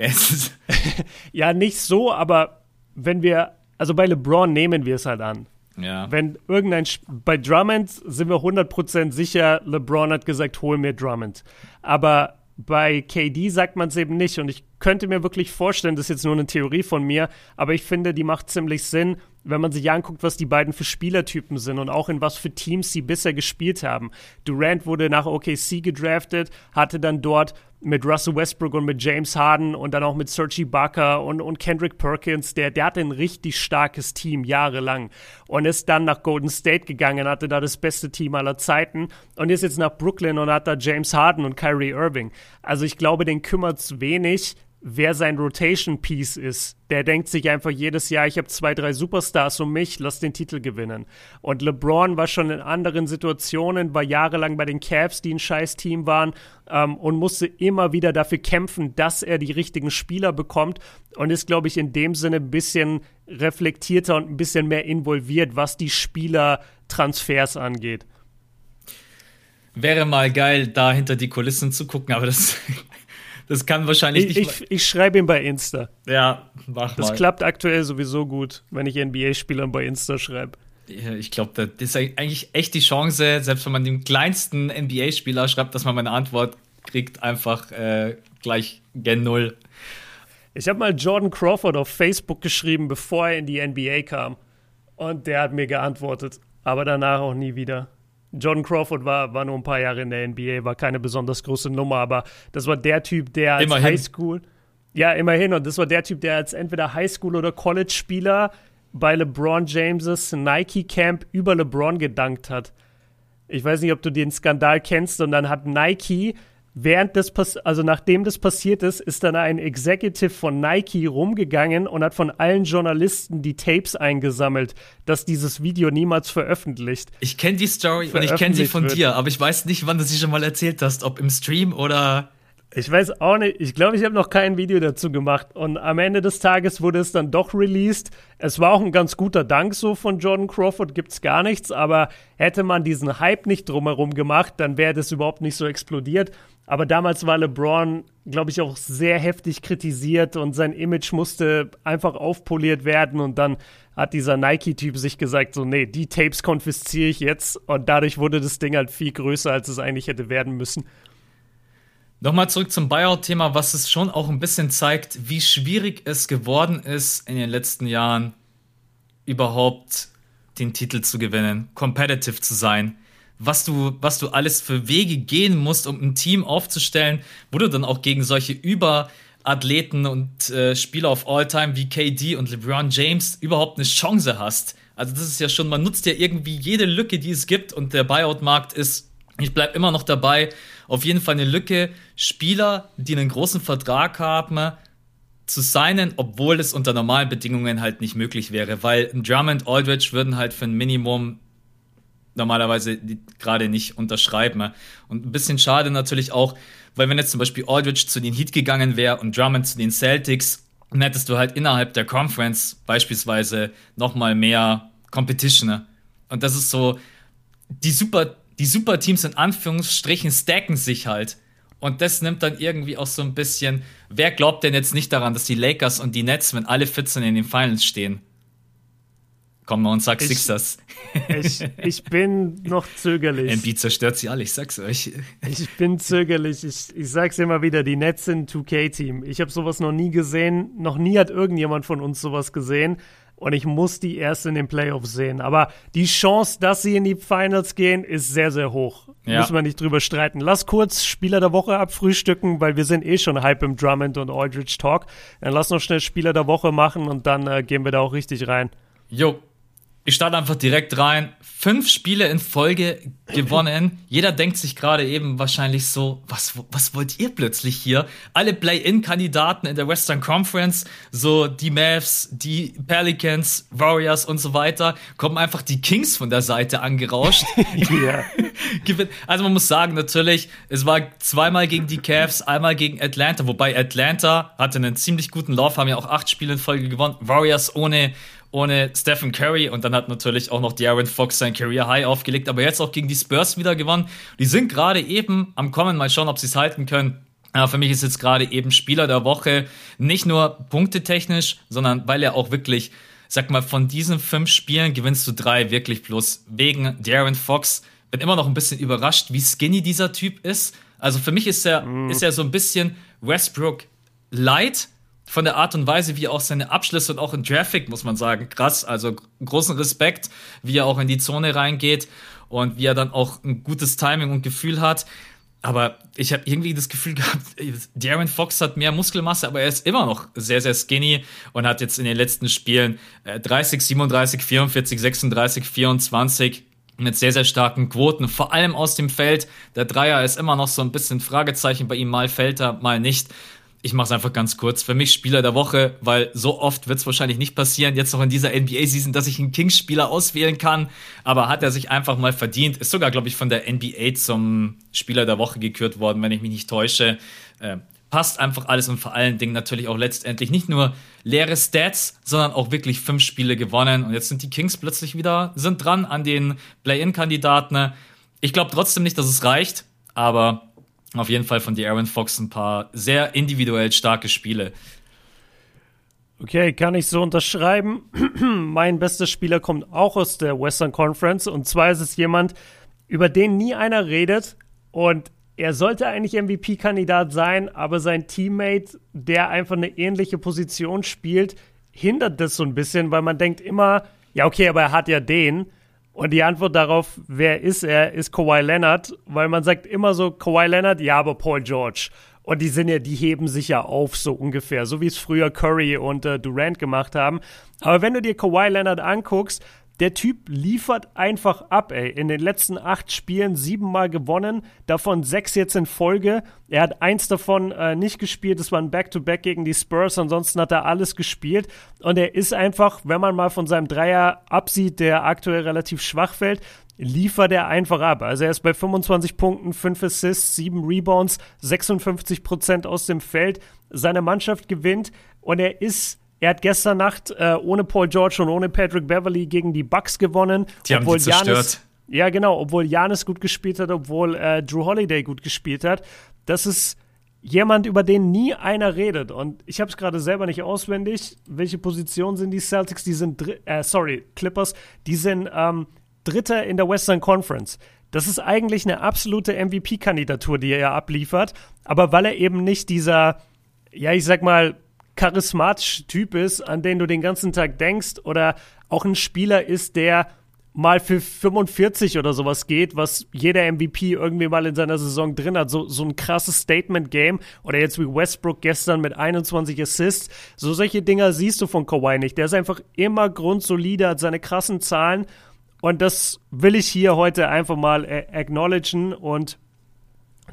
ja, nicht so, aber wenn wir, also bei LeBron nehmen wir es halt an. Ja. Wenn irgendein, bei Drummond sind wir 100% sicher, LeBron hat gesagt, hol mir Drummond. Aber bei KD sagt man es eben nicht. Und ich könnte mir wirklich vorstellen, das ist jetzt nur eine Theorie von mir, aber ich finde, die macht ziemlich Sinn, wenn man sich anguckt, was die beiden für Spielertypen sind und auch in was für Teams sie bisher gespielt haben. Durant wurde nach OKC gedraftet, hatte dann dort mit Russell Westbrook und mit James Harden und dann auch mit Serge Ibaka und, und Kendrick Perkins, der, der hatte ein richtig starkes Team jahrelang und ist dann nach Golden State gegangen, hatte da das beste Team aller Zeiten und ist jetzt nach Brooklyn und hat da James Harden und Kyrie Irving. Also ich glaube, den kümmert es wenig, wer sein Rotation Piece ist. Der denkt sich einfach jedes Jahr, ich habe zwei, drei Superstars um mich, lass den Titel gewinnen. Und LeBron war schon in anderen Situationen, war jahrelang bei den Cavs, die ein scheiß Team waren, ähm, und musste immer wieder dafür kämpfen, dass er die richtigen Spieler bekommt und ist, glaube ich, in dem Sinne ein bisschen reflektierter und ein bisschen mehr involviert, was die Spielertransfers angeht. Wäre mal geil, da hinter die Kulissen zu gucken, aber das das kann wahrscheinlich ich, nicht. Ich, ich schreibe ihm bei Insta. Ja, mach das mal. Das klappt aktuell sowieso gut, wenn ich NBA-Spielern bei Insta schreibe. Ich glaube, das ist eigentlich echt die Chance, selbst wenn man dem kleinsten NBA-Spieler schreibt, dass man meine Antwort kriegt, einfach äh, gleich gen Null. Ich habe mal Jordan Crawford auf Facebook geschrieben, bevor er in die NBA kam. Und der hat mir geantwortet. Aber danach auch nie wieder. John Crawford war, war nur ein paar Jahre in der NBA, war keine besonders große Nummer, aber das war der Typ, der als immerhin. Highschool. Ja, immerhin. Und das war der Typ, der als entweder Highschool- oder College-Spieler bei LeBron Jameses Nike Camp über LeBron gedankt hat. Ich weiß nicht, ob du den Skandal kennst, und dann hat Nike Während das also nachdem das passiert ist, ist dann ein Executive von Nike rumgegangen und hat von allen Journalisten die Tapes eingesammelt, dass dieses Video niemals veröffentlicht. Ich kenne die Story und ich kenne sie von wird. dir, aber ich weiß nicht, wann du sie schon mal erzählt hast, ob im Stream oder ich weiß auch nicht. Ich glaube, ich habe noch kein Video dazu gemacht. Und am Ende des Tages wurde es dann doch released. Es war auch ein ganz guter Dank so von Jordan Crawford, gibt's gar nichts. Aber hätte man diesen Hype nicht drumherum gemacht, dann wäre das überhaupt nicht so explodiert. Aber damals war LeBron, glaube ich, auch sehr heftig kritisiert und sein Image musste einfach aufpoliert werden. Und dann hat dieser Nike-Typ sich gesagt, so, nee, die Tapes konfisziere ich jetzt. Und dadurch wurde das Ding halt viel größer, als es eigentlich hätte werden müssen. Nochmal zurück zum Buyout-Thema, was es schon auch ein bisschen zeigt, wie schwierig es geworden ist, in den letzten Jahren überhaupt den Titel zu gewinnen, competitive zu sein. Was du, was du alles für Wege gehen musst, um ein Team aufzustellen, wo du dann auch gegen solche Überathleten und äh, Spieler auf All-Time wie KD und LeBron James überhaupt eine Chance hast. Also das ist ja schon, man nutzt ja irgendwie jede Lücke, die es gibt und der Buyout-Markt ist, ich bleibe immer noch dabei, auf jeden Fall eine Lücke, Spieler, die einen großen Vertrag haben, zu signen, obwohl es unter normalen Bedingungen halt nicht möglich wäre, weil Drummond, Aldridge würden halt für ein Minimum normalerweise gerade nicht unterschreiben. Und ein bisschen schade natürlich auch, weil wenn jetzt zum Beispiel Aldridge zu den Heat gegangen wäre und Drummond zu den Celtics, dann hättest du halt innerhalb der Conference beispielsweise nochmal mehr Competition. Und das ist so, die super die Superteams in Anführungsstrichen stacken sich halt. Und das nimmt dann irgendwie auch so ein bisschen, wer glaubt denn jetzt nicht daran, dass die Lakers und die Nets, wenn alle 14 in den Finals stehen? Komm mal und sag ich, Sixers. Ich, ich bin noch zögerlich. NB zerstört sie alle, ich sag's euch. Ich bin zögerlich. Ich, ich sag's immer wieder, die Nets sind 2K-Team. Ich habe sowas noch nie gesehen. Noch nie hat irgendjemand von uns sowas gesehen und ich muss die erst in den Playoffs sehen. Aber die Chance, dass sie in die Finals gehen, ist sehr, sehr hoch. Ja. Müssen wir nicht drüber streiten. Lass kurz Spieler der Woche abfrühstücken, weil wir sind eh schon Hype im Drummond und Aldridge Talk. Dann lass noch schnell Spieler der Woche machen und dann äh, gehen wir da auch richtig rein. Jo, ich starte einfach direkt rein. Fünf Spiele in Folge gewonnen. Jeder denkt sich gerade eben wahrscheinlich so, was, was wollt ihr plötzlich hier? Alle Play-In-Kandidaten in der Western Conference, so die Mavs, die Pelicans, Warriors und so weiter, kommen einfach die Kings von der Seite angerauscht. ja. also man muss sagen, natürlich, es war zweimal gegen die Cavs, einmal gegen Atlanta, wobei Atlanta hatte einen ziemlich guten Lauf, haben ja auch acht Spiele in Folge gewonnen. Warriors ohne ohne Stephen Curry und dann hat natürlich auch noch De'Aaron Fox sein Career High aufgelegt, aber jetzt auch gegen die Spurs wieder gewonnen. Die sind gerade eben am Kommen, mal schauen, ob sie es halten können. Ja, für mich ist jetzt gerade eben Spieler der Woche nicht nur punktetechnisch, sondern weil er auch wirklich, sag mal, von diesen fünf Spielen gewinnst du drei wirklich bloß wegen Darren Fox. Bin immer noch ein bisschen überrascht, wie skinny dieser Typ ist. Also für mich ist er, mm. ist er so ein bisschen Westbrook light, von der Art und Weise, wie er auch seine Abschlüsse und auch in Traffic, muss man sagen, krass. Also großen Respekt, wie er auch in die Zone reingeht und wie er dann auch ein gutes Timing und Gefühl hat. Aber ich habe irgendwie das Gefühl gehabt, Darren Fox hat mehr Muskelmasse, aber er ist immer noch sehr, sehr skinny und hat jetzt in den letzten Spielen 30, 37, 44, 36, 24 mit sehr, sehr starken Quoten, vor allem aus dem Feld. Der Dreier ist immer noch so ein bisschen Fragezeichen bei ihm, mal fällt er, mal nicht ich mache es einfach ganz kurz. Für mich Spieler der Woche, weil so oft wird es wahrscheinlich nicht passieren, jetzt noch in dieser NBA-Season, dass ich einen Kings-Spieler auswählen kann. Aber hat er sich einfach mal verdient. Ist sogar, glaube ich, von der NBA zum Spieler der Woche gekürt worden, wenn ich mich nicht täusche. Äh, passt einfach alles und vor allen Dingen natürlich auch letztendlich nicht nur leere Stats, sondern auch wirklich fünf Spiele gewonnen. Und jetzt sind die Kings plötzlich wieder, sind dran an den Play-In-Kandidaten. Ich glaube trotzdem nicht, dass es reicht, aber auf jeden Fall von Aaron Fox ein paar sehr individuell starke Spiele. Okay, kann ich so unterschreiben. mein bester Spieler kommt auch aus der Western Conference und zwar ist es jemand, über den nie einer redet und er sollte eigentlich MVP-Kandidat sein, aber sein Teammate, der einfach eine ähnliche Position spielt, hindert das so ein bisschen, weil man denkt immer, ja okay, aber er hat ja den. Und die Antwort darauf, wer ist er, ist Kawhi Leonard, weil man sagt immer so, Kawhi Leonard, ja, aber Paul George. Und die sind ja, die heben sich ja auf, so ungefähr, so wie es früher Curry und äh, Durant gemacht haben. Aber wenn du dir Kawhi Leonard anguckst, der Typ liefert einfach ab, ey. In den letzten acht Spielen siebenmal gewonnen, davon sechs jetzt in Folge. Er hat eins davon äh, nicht gespielt, das war ein Back-to-Back -Back gegen die Spurs, ansonsten hat er alles gespielt. Und er ist einfach, wenn man mal von seinem Dreier absieht, der aktuell relativ schwach fällt, liefert er einfach ab. Also er ist bei 25 Punkten, 5 Assists, 7 Rebounds, 56 Prozent aus dem Feld. Seine Mannschaft gewinnt und er ist er hat gestern Nacht äh, ohne Paul George und ohne Patrick Beverly gegen die Bucks gewonnen. Die haben die zerstört. Giannis, ja, genau, obwohl Janis gut gespielt hat, obwohl äh, Drew Holiday gut gespielt hat. Das ist jemand, über den nie einer redet. Und ich habe es gerade selber nicht auswendig. Welche Position sind die Celtics? Die sind, äh, sorry, Clippers. Die sind ähm, Dritter in der Western Conference. Das ist eigentlich eine absolute MVP-Kandidatur, die er abliefert. Aber weil er eben nicht dieser, ja, ich sag mal, charismatische Typ ist, an den du den ganzen Tag denkst, oder auch ein Spieler ist, der mal für 45 oder sowas geht, was jeder MVP irgendwie mal in seiner Saison drin hat. So, so ein krasses Statement-Game. Oder jetzt wie Westbrook gestern mit 21 Assists. So solche Dinger siehst du von Kawhi nicht. Der ist einfach immer grundsolide, hat seine krassen Zahlen. Und das will ich hier heute einfach mal acknowledgen und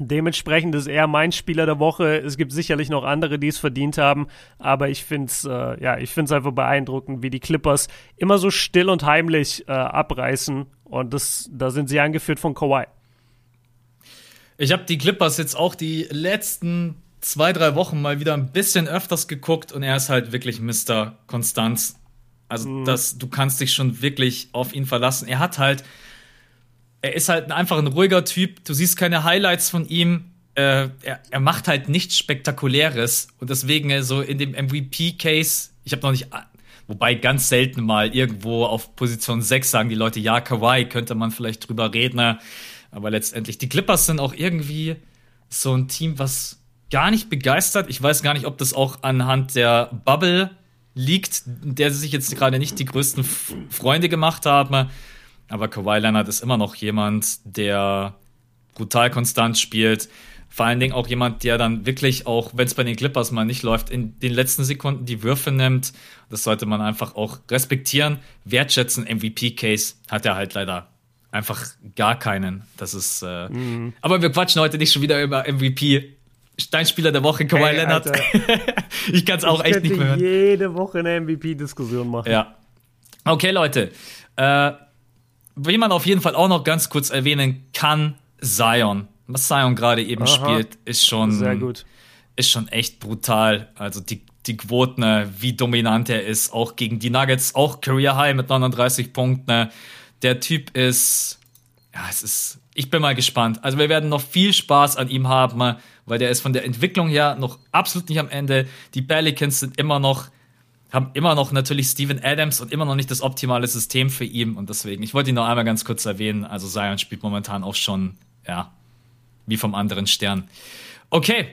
Dementsprechend ist er mein Spieler der Woche. Es gibt sicherlich noch andere, die es verdient haben, aber ich finde es äh, ja, einfach beeindruckend, wie die Clippers immer so still und heimlich äh, abreißen. Und das, da sind sie angeführt von Kawhi. Ich habe die Clippers jetzt auch die letzten zwei, drei Wochen mal wieder ein bisschen öfters geguckt und er ist halt wirklich Mr. Konstanz. Also, mhm. das, du kannst dich schon wirklich auf ihn verlassen. Er hat halt er ist halt einfach ein ruhiger Typ. Du siehst keine Highlights von ihm. Äh, er, er, macht halt nichts Spektakuläres. Und deswegen äh, so in dem MVP-Case, ich habe noch nicht, wobei ganz selten mal irgendwo auf Position 6 sagen die Leute, ja, Kawhi, könnte man vielleicht drüber reden. Aber letztendlich, die Clippers sind auch irgendwie so ein Team, was gar nicht begeistert. Ich weiß gar nicht, ob das auch anhand der Bubble liegt, der sie sich jetzt gerade nicht die größten Freunde gemacht haben. Aber Kawhi Leonard ist immer noch jemand, der brutal konstant spielt. Vor allen Dingen auch jemand, der dann wirklich auch, wenn es bei den Clippers mal nicht läuft, in den letzten Sekunden die Würfe nimmt. Das sollte man einfach auch respektieren. Wertschätzen, MVP-Case hat er halt leider einfach gar keinen. Das ist. Äh mhm. Aber wir quatschen heute nicht schon wieder über MVP. Steinspieler der Woche, Kawhi hey, Leonard. ich kann es auch ich echt nicht mehr hören. jede Woche eine MVP-Diskussion machen. Ja. Okay, Leute. Äh, wie man auf jeden Fall auch noch ganz kurz erwähnen kann, Zion. Was Zion gerade eben Aha. spielt, ist schon, Sehr gut. ist schon echt brutal. Also die, die Quoten, äh, wie dominant er ist, auch gegen die Nuggets, auch Career High mit 39 Punkten. Der Typ ist, ja, es ist, ich bin mal gespannt. Also wir werden noch viel Spaß an ihm haben, weil der ist von der Entwicklung her noch absolut nicht am Ende. Die Pelicans sind immer noch haben immer noch natürlich Steven Adams und immer noch nicht das optimale System für ihn. Und deswegen, ich wollte ihn noch einmal ganz kurz erwähnen. Also Zion spielt momentan auch schon, ja, wie vom anderen Stern. Okay,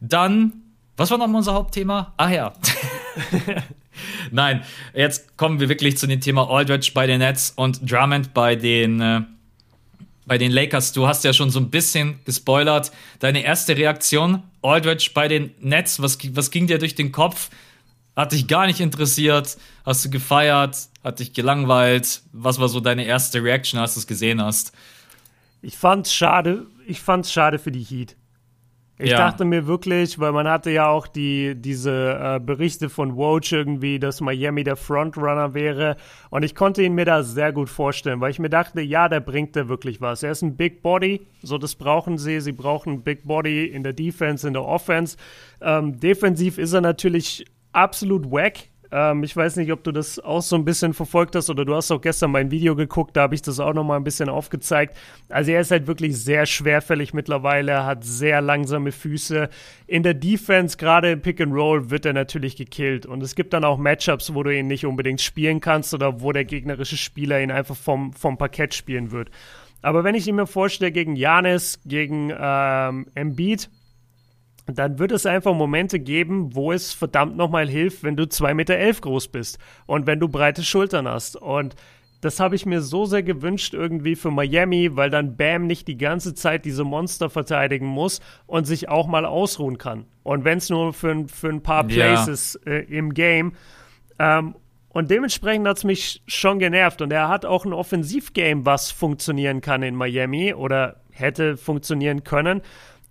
dann Was war noch unser Hauptthema? Ach ja. Nein, jetzt kommen wir wirklich zu dem Thema Aldridge bei den Nets und Drummond bei den, äh, bei den Lakers. Du hast ja schon so ein bisschen gespoilert. Deine erste Reaktion, Aldridge bei den Nets, was, was ging dir durch den Kopf? Hat dich gar nicht interessiert? Hast du gefeiert? Hat dich gelangweilt? Was war so deine erste Reaction, als du es gesehen hast? Ich fand's schade. Ich fand's schade für die Heat. Ich ja. dachte mir wirklich, weil man hatte ja auch die, diese äh, Berichte von Woj irgendwie, dass Miami der Frontrunner wäre. Und ich konnte ihn mir da sehr gut vorstellen, weil ich mir dachte, ja, der bringt da wirklich was. Er ist ein Big Body, so das brauchen sie. Sie brauchen ein Big Body in der Defense, in der Offense. Ähm, defensiv ist er natürlich absolut wack. Ähm, ich weiß nicht, ob du das auch so ein bisschen verfolgt hast oder du hast auch gestern mein Video geguckt, da habe ich das auch noch mal ein bisschen aufgezeigt. Also er ist halt wirklich sehr schwerfällig mittlerweile, hat sehr langsame Füße. In der Defense, gerade im Pick and Roll, wird er natürlich gekillt. Und es gibt dann auch Matchups, wo du ihn nicht unbedingt spielen kannst oder wo der gegnerische Spieler ihn einfach vom, vom Parkett spielen wird. Aber wenn ich ihn mir vorstelle gegen Janis, gegen ähm, Embiid, dann wird es einfach Momente geben, wo es verdammt nochmal hilft, wenn du 2,11 Meter elf groß bist und wenn du breite Schultern hast. Und das habe ich mir so sehr gewünscht irgendwie für Miami, weil dann Bam nicht die ganze Zeit diese Monster verteidigen muss und sich auch mal ausruhen kann. Und wenn es nur für, für ein paar Plays ja. äh, im Game. Ähm, und dementsprechend hat es mich schon genervt. Und er hat auch ein Offensivgame, was funktionieren kann in Miami oder hätte funktionieren können.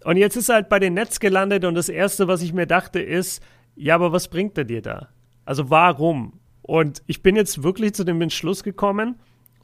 Und jetzt ist er halt bei den Nets gelandet und das Erste, was ich mir dachte, ist, ja, aber was bringt er dir da? Also warum? Und ich bin jetzt wirklich zu dem Entschluss gekommen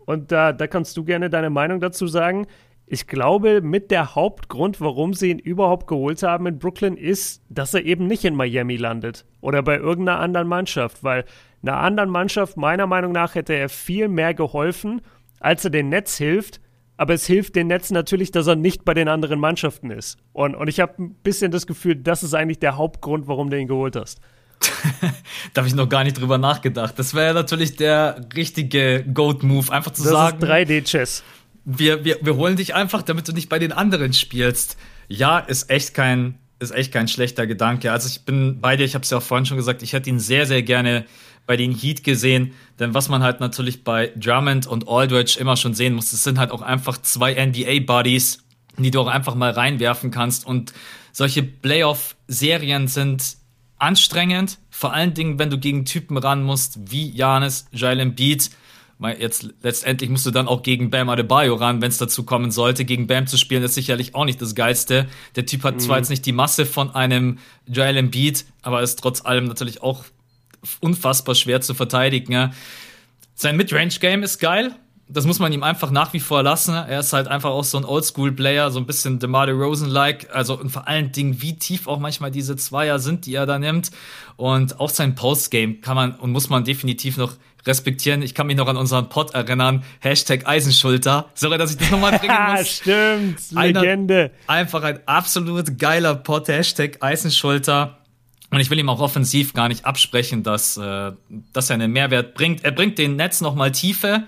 und da, da kannst du gerne deine Meinung dazu sagen. Ich glaube, mit der Hauptgrund, warum sie ihn überhaupt geholt haben in Brooklyn, ist, dass er eben nicht in Miami landet oder bei irgendeiner anderen Mannschaft, weil einer anderen Mannschaft meiner Meinung nach hätte er viel mehr geholfen, als er den Netz hilft, aber es hilft den Netzen natürlich, dass er nicht bei den anderen Mannschaften ist. Und, und ich habe ein bisschen das Gefühl, das ist eigentlich der Hauptgrund, warum du ihn geholt hast. da habe ich noch gar nicht drüber nachgedacht. Das wäre natürlich der richtige Goat-Move, einfach zu das sagen. Das ist 3D-Chess. Wir, wir, wir holen dich einfach, damit du nicht bei den anderen spielst. Ja, ist echt kein, ist echt kein schlechter Gedanke. Also ich bin bei dir, ich habe es ja auch vorhin schon gesagt, ich hätte ihn sehr, sehr gerne bei den Heat gesehen. Denn was man halt natürlich bei Drummond und Aldridge immer schon sehen muss, das sind halt auch einfach zwei NBA-Buddies, die du auch einfach mal reinwerfen kannst. Und solche Playoff-Serien sind anstrengend, vor allen Dingen, wenn du gegen Typen ran musst, wie Janis, Jalen Beat. Jetzt letztendlich musst du dann auch gegen Bam Adebayo ran, wenn es dazu kommen sollte. Gegen Bam zu spielen ist sicherlich auch nicht das Geilste. Der Typ hat mhm. zwar jetzt nicht die Masse von einem Jalen Beat, aber ist trotz allem natürlich auch unfassbar schwer zu verteidigen. Ja. Sein Midrange-Game ist geil. Das muss man ihm einfach nach wie vor lassen. Er ist halt einfach auch so ein Oldschool-Player, so ein bisschen DeMar DeRozan-like. Also und vor allen Dingen, wie tief auch manchmal diese Zweier sind, die er da nimmt. Und auch sein Post-Game kann man und muss man definitiv noch respektieren. Ich kann mich noch an unseren Pod erinnern. Hashtag Eisenschulter. Sorry, dass ich das nochmal bringen muss. Stimmt, Legende. Einer, einfach ein absolut geiler Pod. Hashtag Eisenschulter. Und ich will ihm auch offensiv gar nicht absprechen, dass, äh, dass er einen Mehrwert bringt. Er bringt den Netz nochmal Tiefe.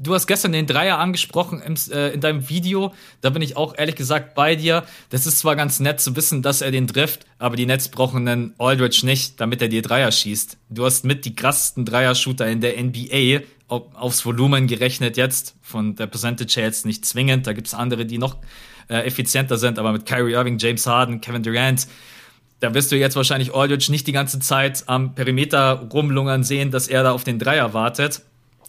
Du hast gestern den Dreier angesprochen im, äh, in deinem Video. Da bin ich auch ehrlich gesagt bei dir. Das ist zwar ganz nett zu wissen, dass er den trifft, aber die Nets brauchen einen Aldridge nicht, damit er dir Dreier schießt. Du hast mit die krassesten Dreier-Shooter in der NBA aufs Volumen gerechnet jetzt. Von der Percentage her jetzt nicht zwingend. Da gibt es andere, die noch äh, effizienter sind, aber mit Kyrie Irving, James Harden, Kevin Durant da wirst du jetzt wahrscheinlich Aldridge nicht die ganze Zeit am Perimeter rumlungern sehen, dass er da auf den Dreier wartet.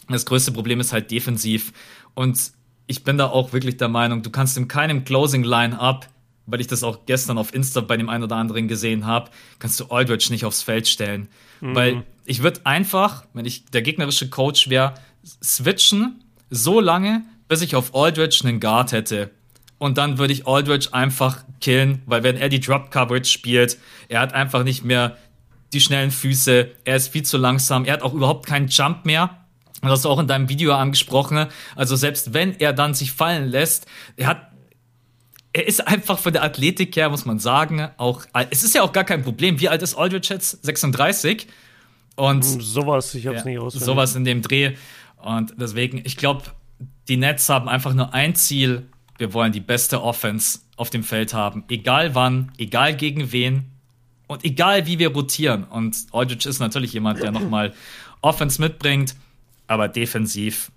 Das größte Problem ist halt defensiv. Und ich bin da auch wirklich der Meinung, du kannst in keinem Closing Line-Up, weil ich das auch gestern auf Insta bei dem einen oder anderen gesehen habe, kannst du Aldridge nicht aufs Feld stellen. Mhm. Weil ich würde einfach, wenn ich der gegnerische Coach wäre, switchen so lange, bis ich auf Aldridge einen Guard hätte und dann würde ich Aldridge einfach killen, weil wenn er die Drop Coverage spielt, er hat einfach nicht mehr die schnellen Füße, er ist viel zu langsam, er hat auch überhaupt keinen Jump mehr. Das hast du auch in deinem Video angesprochen. Also selbst wenn er dann sich fallen lässt, er hat er ist einfach von der Athletik her, muss man sagen, auch. Es ist ja auch gar kein Problem. Wie alt ist Aldridge jetzt? 36. Und hm, sowas, ich hab's ja, nicht. Sowas in dem Dreh. Und deswegen, ich glaube, die Nets haben einfach nur ein Ziel wir wollen die beste Offense auf dem Feld haben. Egal wann, egal gegen wen. Und egal wie wir rotieren, und Aldridge ist natürlich jemand, der nochmal Offense mitbringt, aber defensiv,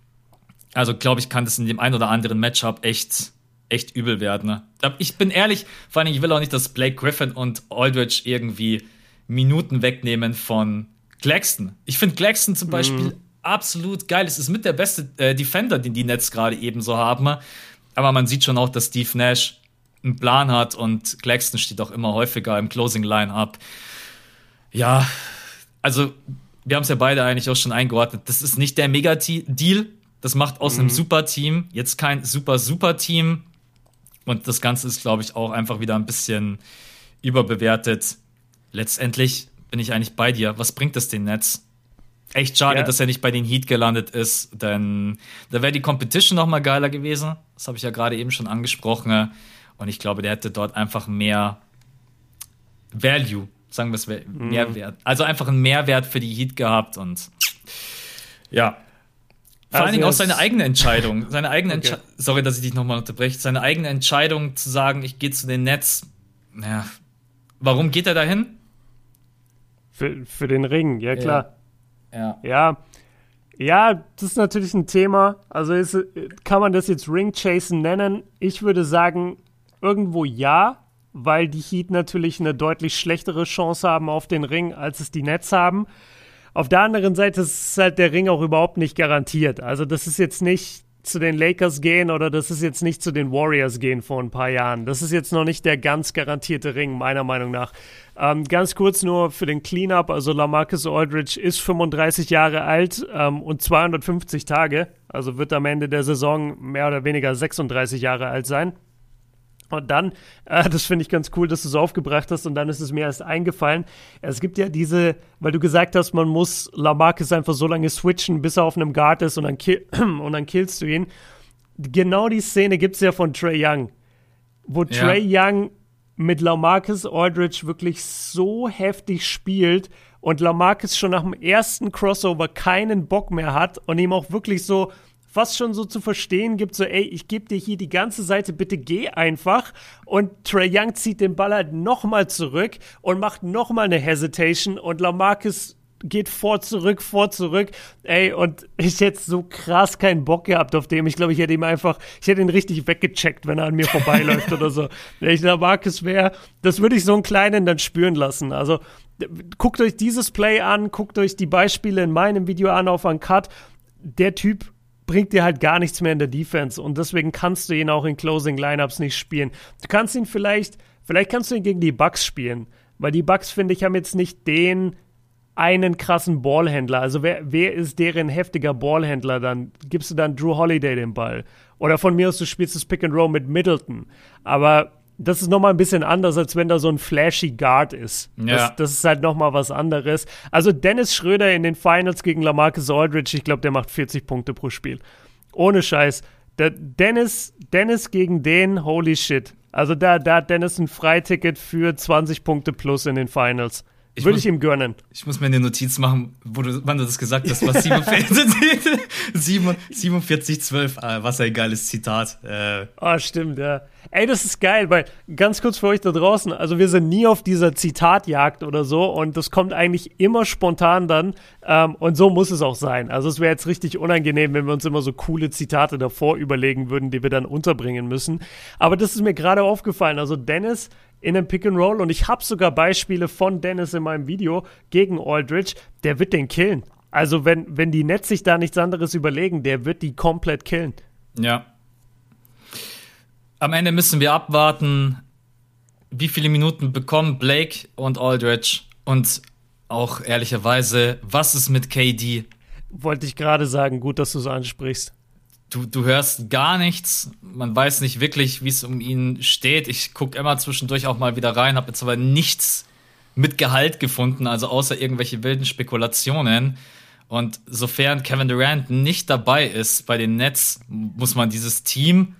also glaube ich, kann das in dem ein oder anderen Matchup echt, echt übel werden. Ne? Ich bin ehrlich, vor allem, ich will auch nicht, dass Blake Griffin und Aldridge irgendwie Minuten wegnehmen von Claxton. Ich finde Claxton zum Beispiel mhm. absolut geil. Es ist mit der beste äh, Defender, den die Nets gerade eben so haben. Aber man sieht schon auch, dass Steve Nash einen Plan hat und Claxton steht auch immer häufiger im Closing Line-Up. Ja, also wir haben es ja beide eigentlich auch schon eingeordnet. Das ist nicht der Mega-Deal. Das macht aus mhm. einem Super-Team jetzt kein super-super-Team. Und das Ganze ist, glaube ich, auch einfach wieder ein bisschen überbewertet. Letztendlich bin ich eigentlich bei dir. Was bringt es den Nets? Echt schade, ja. dass er nicht bei den Heat gelandet ist, denn da wäre die Competition noch mal geiler gewesen. Das habe ich ja gerade eben schon angesprochen. Und ich glaube, der hätte dort einfach mehr Value, sagen wir es, mhm. Mehrwert. Also einfach einen Mehrwert für die Heat gehabt und ja. Vor also allen Dingen auch seine eigene Entscheidung. Seine eigene okay. Entsche Sorry, dass ich dich nochmal unterbreche. Seine eigene Entscheidung zu sagen, ich gehe zu den Nets. Ja. Warum geht er dahin? Für, für den Ring, ja klar. Ja. Ja. Ja. Ja, das ist natürlich ein Thema. Also ist, kann man das jetzt Ring Chasen nennen? Ich würde sagen, irgendwo ja, weil die Heat natürlich eine deutlich schlechtere Chance haben auf den Ring, als es die Nets haben. Auf der anderen Seite ist halt der Ring auch überhaupt nicht garantiert. Also das ist jetzt nicht zu den Lakers gehen oder das ist jetzt nicht zu den Warriors gehen vor ein paar Jahren. Das ist jetzt noch nicht der ganz garantierte Ring, meiner Meinung nach. Ähm, ganz kurz nur für den Cleanup, also Lamarcus Aldridge ist 35 Jahre alt ähm, und 250 Tage, also wird am Ende der Saison mehr oder weniger 36 Jahre alt sein. Und dann, äh, das finde ich ganz cool, dass du es aufgebracht hast und dann ist es mir erst eingefallen. Es gibt ja diese, weil du gesagt hast, man muss Lamarcus einfach so lange switchen, bis er auf einem Guard ist und dann, kill, und dann killst du ihn. Genau die Szene gibt es ja von Trey Young, wo ja. Trey Young mit Lamarcus Aldridge wirklich so heftig spielt und Lamarcus schon nach dem ersten Crossover keinen Bock mehr hat und ihm auch wirklich so fast schon so zu verstehen gibt, so, ey, ich gebe dir hier die ganze Seite, bitte geh einfach. Und Trey Young zieht den Ball halt nochmal zurück und macht nochmal eine Hesitation und Lamarcus geht vor, zurück, vor, zurück. Ey, und ich hätte so krass keinen Bock gehabt auf dem. Ich glaube, ich hätte ihm einfach, ich hätte ihn richtig weggecheckt, wenn er an mir vorbeiläuft oder so. Wenn ich Lamarcus wäre, das würde ich so einen Kleinen dann spüren lassen. Also, guckt euch dieses Play an, guckt euch die Beispiele in meinem Video an auf Uncut. Der Typ bringt dir halt gar nichts mehr in der Defense und deswegen kannst du ihn auch in Closing Lineups nicht spielen. Du kannst ihn vielleicht, vielleicht kannst du ihn gegen die Bucks spielen, weil die Bucks, finde ich, haben jetzt nicht den einen krassen Ballhändler. Also wer, wer ist deren heftiger Ballhändler? Dann gibst du dann Drew Holiday den Ball. Oder von mir aus, du spielst das Pick and Roll mit Middleton. Aber das ist nochmal ein bisschen anders, als wenn da so ein flashy Guard ist. Ja. Das, das ist halt nochmal was anderes. Also Dennis Schröder in den Finals gegen Lamarcus Aldridge, ich glaube, der macht 40 Punkte pro Spiel. Ohne Scheiß. Der Dennis, Dennis gegen den, holy shit. Also da, da hat Dennis ein Freiticket für 20 Punkte plus in den Finals. Ich Würde ich ihm gönnen. Ich muss mir eine Notiz machen, wo du, wann du das gesagt hast, was 47, 47 12, ah, was ein geiles Zitat. Äh. Oh, stimmt, ja. Ey, das ist geil, weil ganz kurz für euch da draußen, also wir sind nie auf dieser Zitatjagd oder so und das kommt eigentlich immer spontan dann ähm, und so muss es auch sein. Also es wäre jetzt richtig unangenehm, wenn wir uns immer so coole Zitate davor überlegen würden, die wir dann unterbringen müssen. Aber das ist mir gerade aufgefallen. Also Dennis in einem Pick and Roll und ich habe sogar Beispiele von Dennis in meinem Video gegen Aldridge, der wird den killen. Also wenn, wenn die Nets sich da nichts anderes überlegen, der wird die komplett killen. Ja. Am Ende müssen wir abwarten, wie viele Minuten bekommen Blake und Aldridge und auch ehrlicherweise, was ist mit KD? Wollte ich gerade sagen, gut, dass du es ansprichst du, du hörst gar nichts. Man weiß nicht wirklich, wie es um ihn steht. Ich gucke immer zwischendurch auch mal wieder rein, habe jetzt aber nichts mit Gehalt gefunden, also außer irgendwelche wilden Spekulationen. Und sofern Kevin Durant nicht dabei ist bei den Nets, muss man dieses Team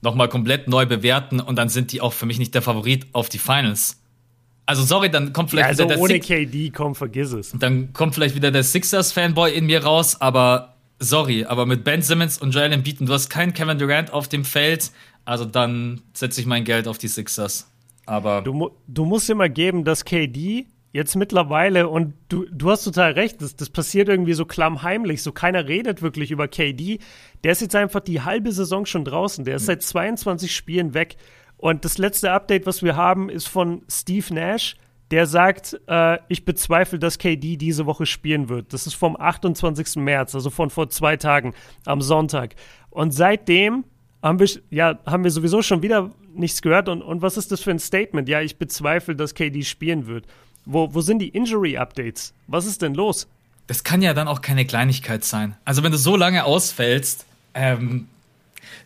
nochmal komplett neu bewerten und dann sind die auch für mich nicht der Favorit auf die Finals. Also sorry, dann kommt vielleicht ja, also wieder der ohne Six KD, komm, vergiss es. Dann kommt vielleicht wieder der Sixers-Fanboy in mir raus, aber sorry, aber mit Ben Simmons und Joel Embiid, du hast keinen Kevin Durant auf dem Feld, also dann setze ich mein Geld auf die Sixers. Aber du, du musst immer geben, dass KD jetzt mittlerweile, und du, du hast total recht, das, das passiert irgendwie so klammheimlich, so keiner redet wirklich über KD. Der ist jetzt einfach die halbe Saison schon draußen, der ist seit 22 Spielen weg. Und das letzte Update, was wir haben, ist von Steve Nash, der sagt, äh, ich bezweifle, dass KD diese Woche spielen wird. Das ist vom 28. März, also von vor zwei Tagen am Sonntag. Und seitdem haben wir, ja, haben wir sowieso schon wieder nichts gehört. Und, und was ist das für ein Statement? Ja, ich bezweifle, dass KD spielen wird. Wo, wo sind die Injury-Updates? Was ist denn los? Das kann ja dann auch keine Kleinigkeit sein. Also wenn du so lange ausfällst, ähm,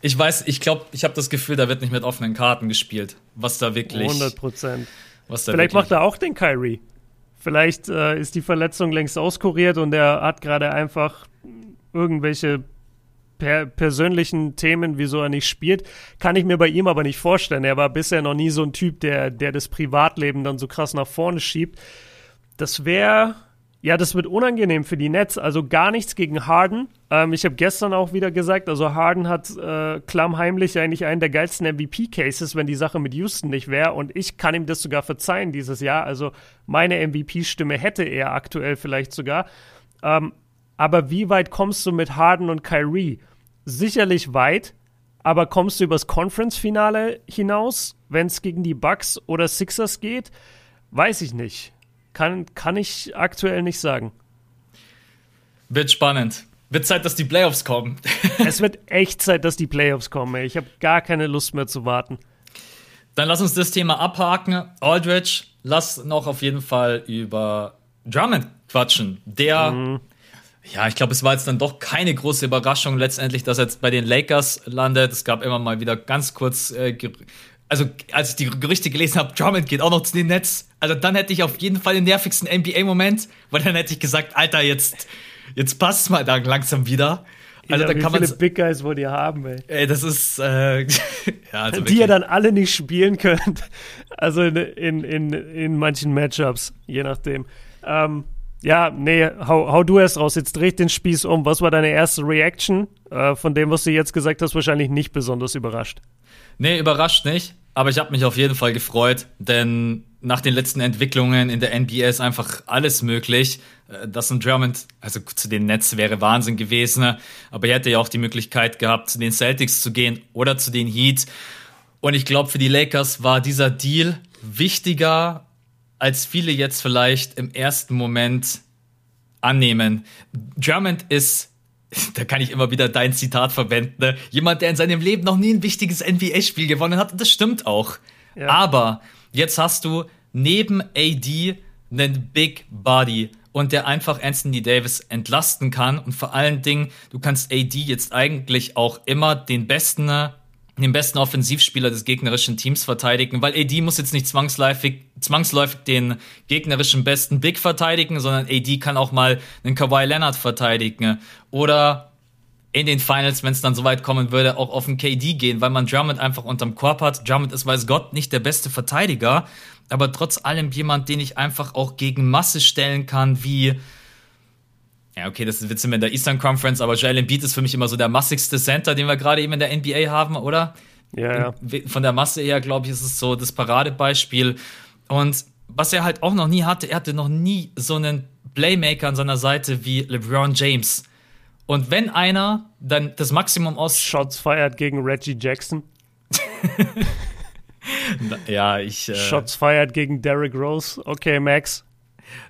ich weiß, ich glaube, ich habe das Gefühl, da wird nicht mit offenen Karten gespielt. Was da wirklich. 100 Prozent. Vielleicht macht er auch den Kyrie. Vielleicht äh, ist die Verletzung längst auskuriert und er hat gerade einfach irgendwelche per persönlichen Themen, wieso er nicht spielt, kann ich mir bei ihm aber nicht vorstellen. Er war bisher noch nie so ein Typ, der, der das Privatleben dann so krass nach vorne schiebt. Das wäre, ja, das wird unangenehm für die Nets. Also gar nichts gegen Harden. Ähm, ich habe gestern auch wieder gesagt, also Harden hat äh, klammheimlich eigentlich einen der geilsten MVP-Cases, wenn die Sache mit Houston nicht wäre. Und ich kann ihm das sogar verzeihen dieses Jahr. Also meine MVP-Stimme hätte er aktuell vielleicht sogar. Ähm, aber wie weit kommst du mit Harden und Kyrie? sicherlich weit, aber kommst du übers Conference-Finale hinaus, wenn es gegen die Bucks oder Sixers geht? Weiß ich nicht. Kann, kann ich aktuell nicht sagen. Wird spannend. Wird Zeit, dass die Playoffs kommen. es wird echt Zeit, dass die Playoffs kommen. Ey. Ich habe gar keine Lust mehr zu warten. Dann lass uns das Thema abhaken. Aldridge, lass noch auf jeden Fall über Drummond quatschen. Der mhm. Ja, ich glaube, es war jetzt dann doch keine große Überraschung letztendlich, dass er jetzt bei den Lakers landet. Es gab immer mal wieder ganz kurz, äh, also als ich die Gerüchte gelesen habe, Drummond geht auch noch zu den Nets. Also dann hätte ich auf jeden Fall den nervigsten NBA-Moment, weil dann hätte ich gesagt, Alter, jetzt, jetzt passt mal da langsam wieder. Also ja, da kann wie viele Big Guys wollt ihr haben, ey? Ey, das ist äh, ja, also die ihr dann alle nicht spielen könnt. Also in, in, in, in manchen Matchups, je nachdem. Ähm, ja, nee, hau, hau du erst raus. Jetzt dreh den Spieß um. Was war deine erste Reaction äh, von dem, was du jetzt gesagt hast? Wahrscheinlich nicht besonders überrascht. Nee, überrascht nicht. Aber ich habe mich auf jeden Fall gefreut, denn nach den letzten Entwicklungen in der NBA ist einfach alles möglich. Äh, das ein Drummond, also zu den Nets wäre Wahnsinn gewesen, aber er hätte ja auch die Möglichkeit gehabt, zu den Celtics zu gehen oder zu den Heat. Und ich glaube, für die Lakers war dieser Deal wichtiger als viele jetzt vielleicht im ersten Moment annehmen. Drummond ist da kann ich immer wieder dein Zitat verwenden. Ne? Jemand, der in seinem Leben noch nie ein wichtiges NBA-Spiel gewonnen hat. Und das stimmt auch. Ja. Aber jetzt hast du neben AD einen Big Body und der einfach Anthony Davis entlasten kann. Und vor allen Dingen, du kannst AD jetzt eigentlich auch immer den besten den besten Offensivspieler des gegnerischen Teams verteidigen, weil AD muss jetzt nicht zwangsläufig, zwangsläufig den gegnerischen besten Big verteidigen, sondern AD kann auch mal einen Kawhi Leonard verteidigen oder in den Finals, wenn es dann soweit kommen würde, auch auf den KD gehen, weil man Drummond einfach unterm Korb hat. Drummond ist, weiß Gott, nicht der beste Verteidiger, aber trotz allem jemand, den ich einfach auch gegen Masse stellen kann, wie ja, okay, das sind wir in der Eastern Conference, aber Joel Embiid ist für mich immer so der massigste Center, den wir gerade eben in der NBA haben, oder? Ja, ja. Von der Masse her, glaube ich, ist es so das Paradebeispiel. Und was er halt auch noch nie hatte, er hatte noch nie so einen Playmaker an seiner Seite wie LeBron James. Und wenn einer dann das Maximum aus. Shots feiert gegen Reggie Jackson. ja, ich. Äh Shots feiert gegen Derrick Rose. Okay, Max.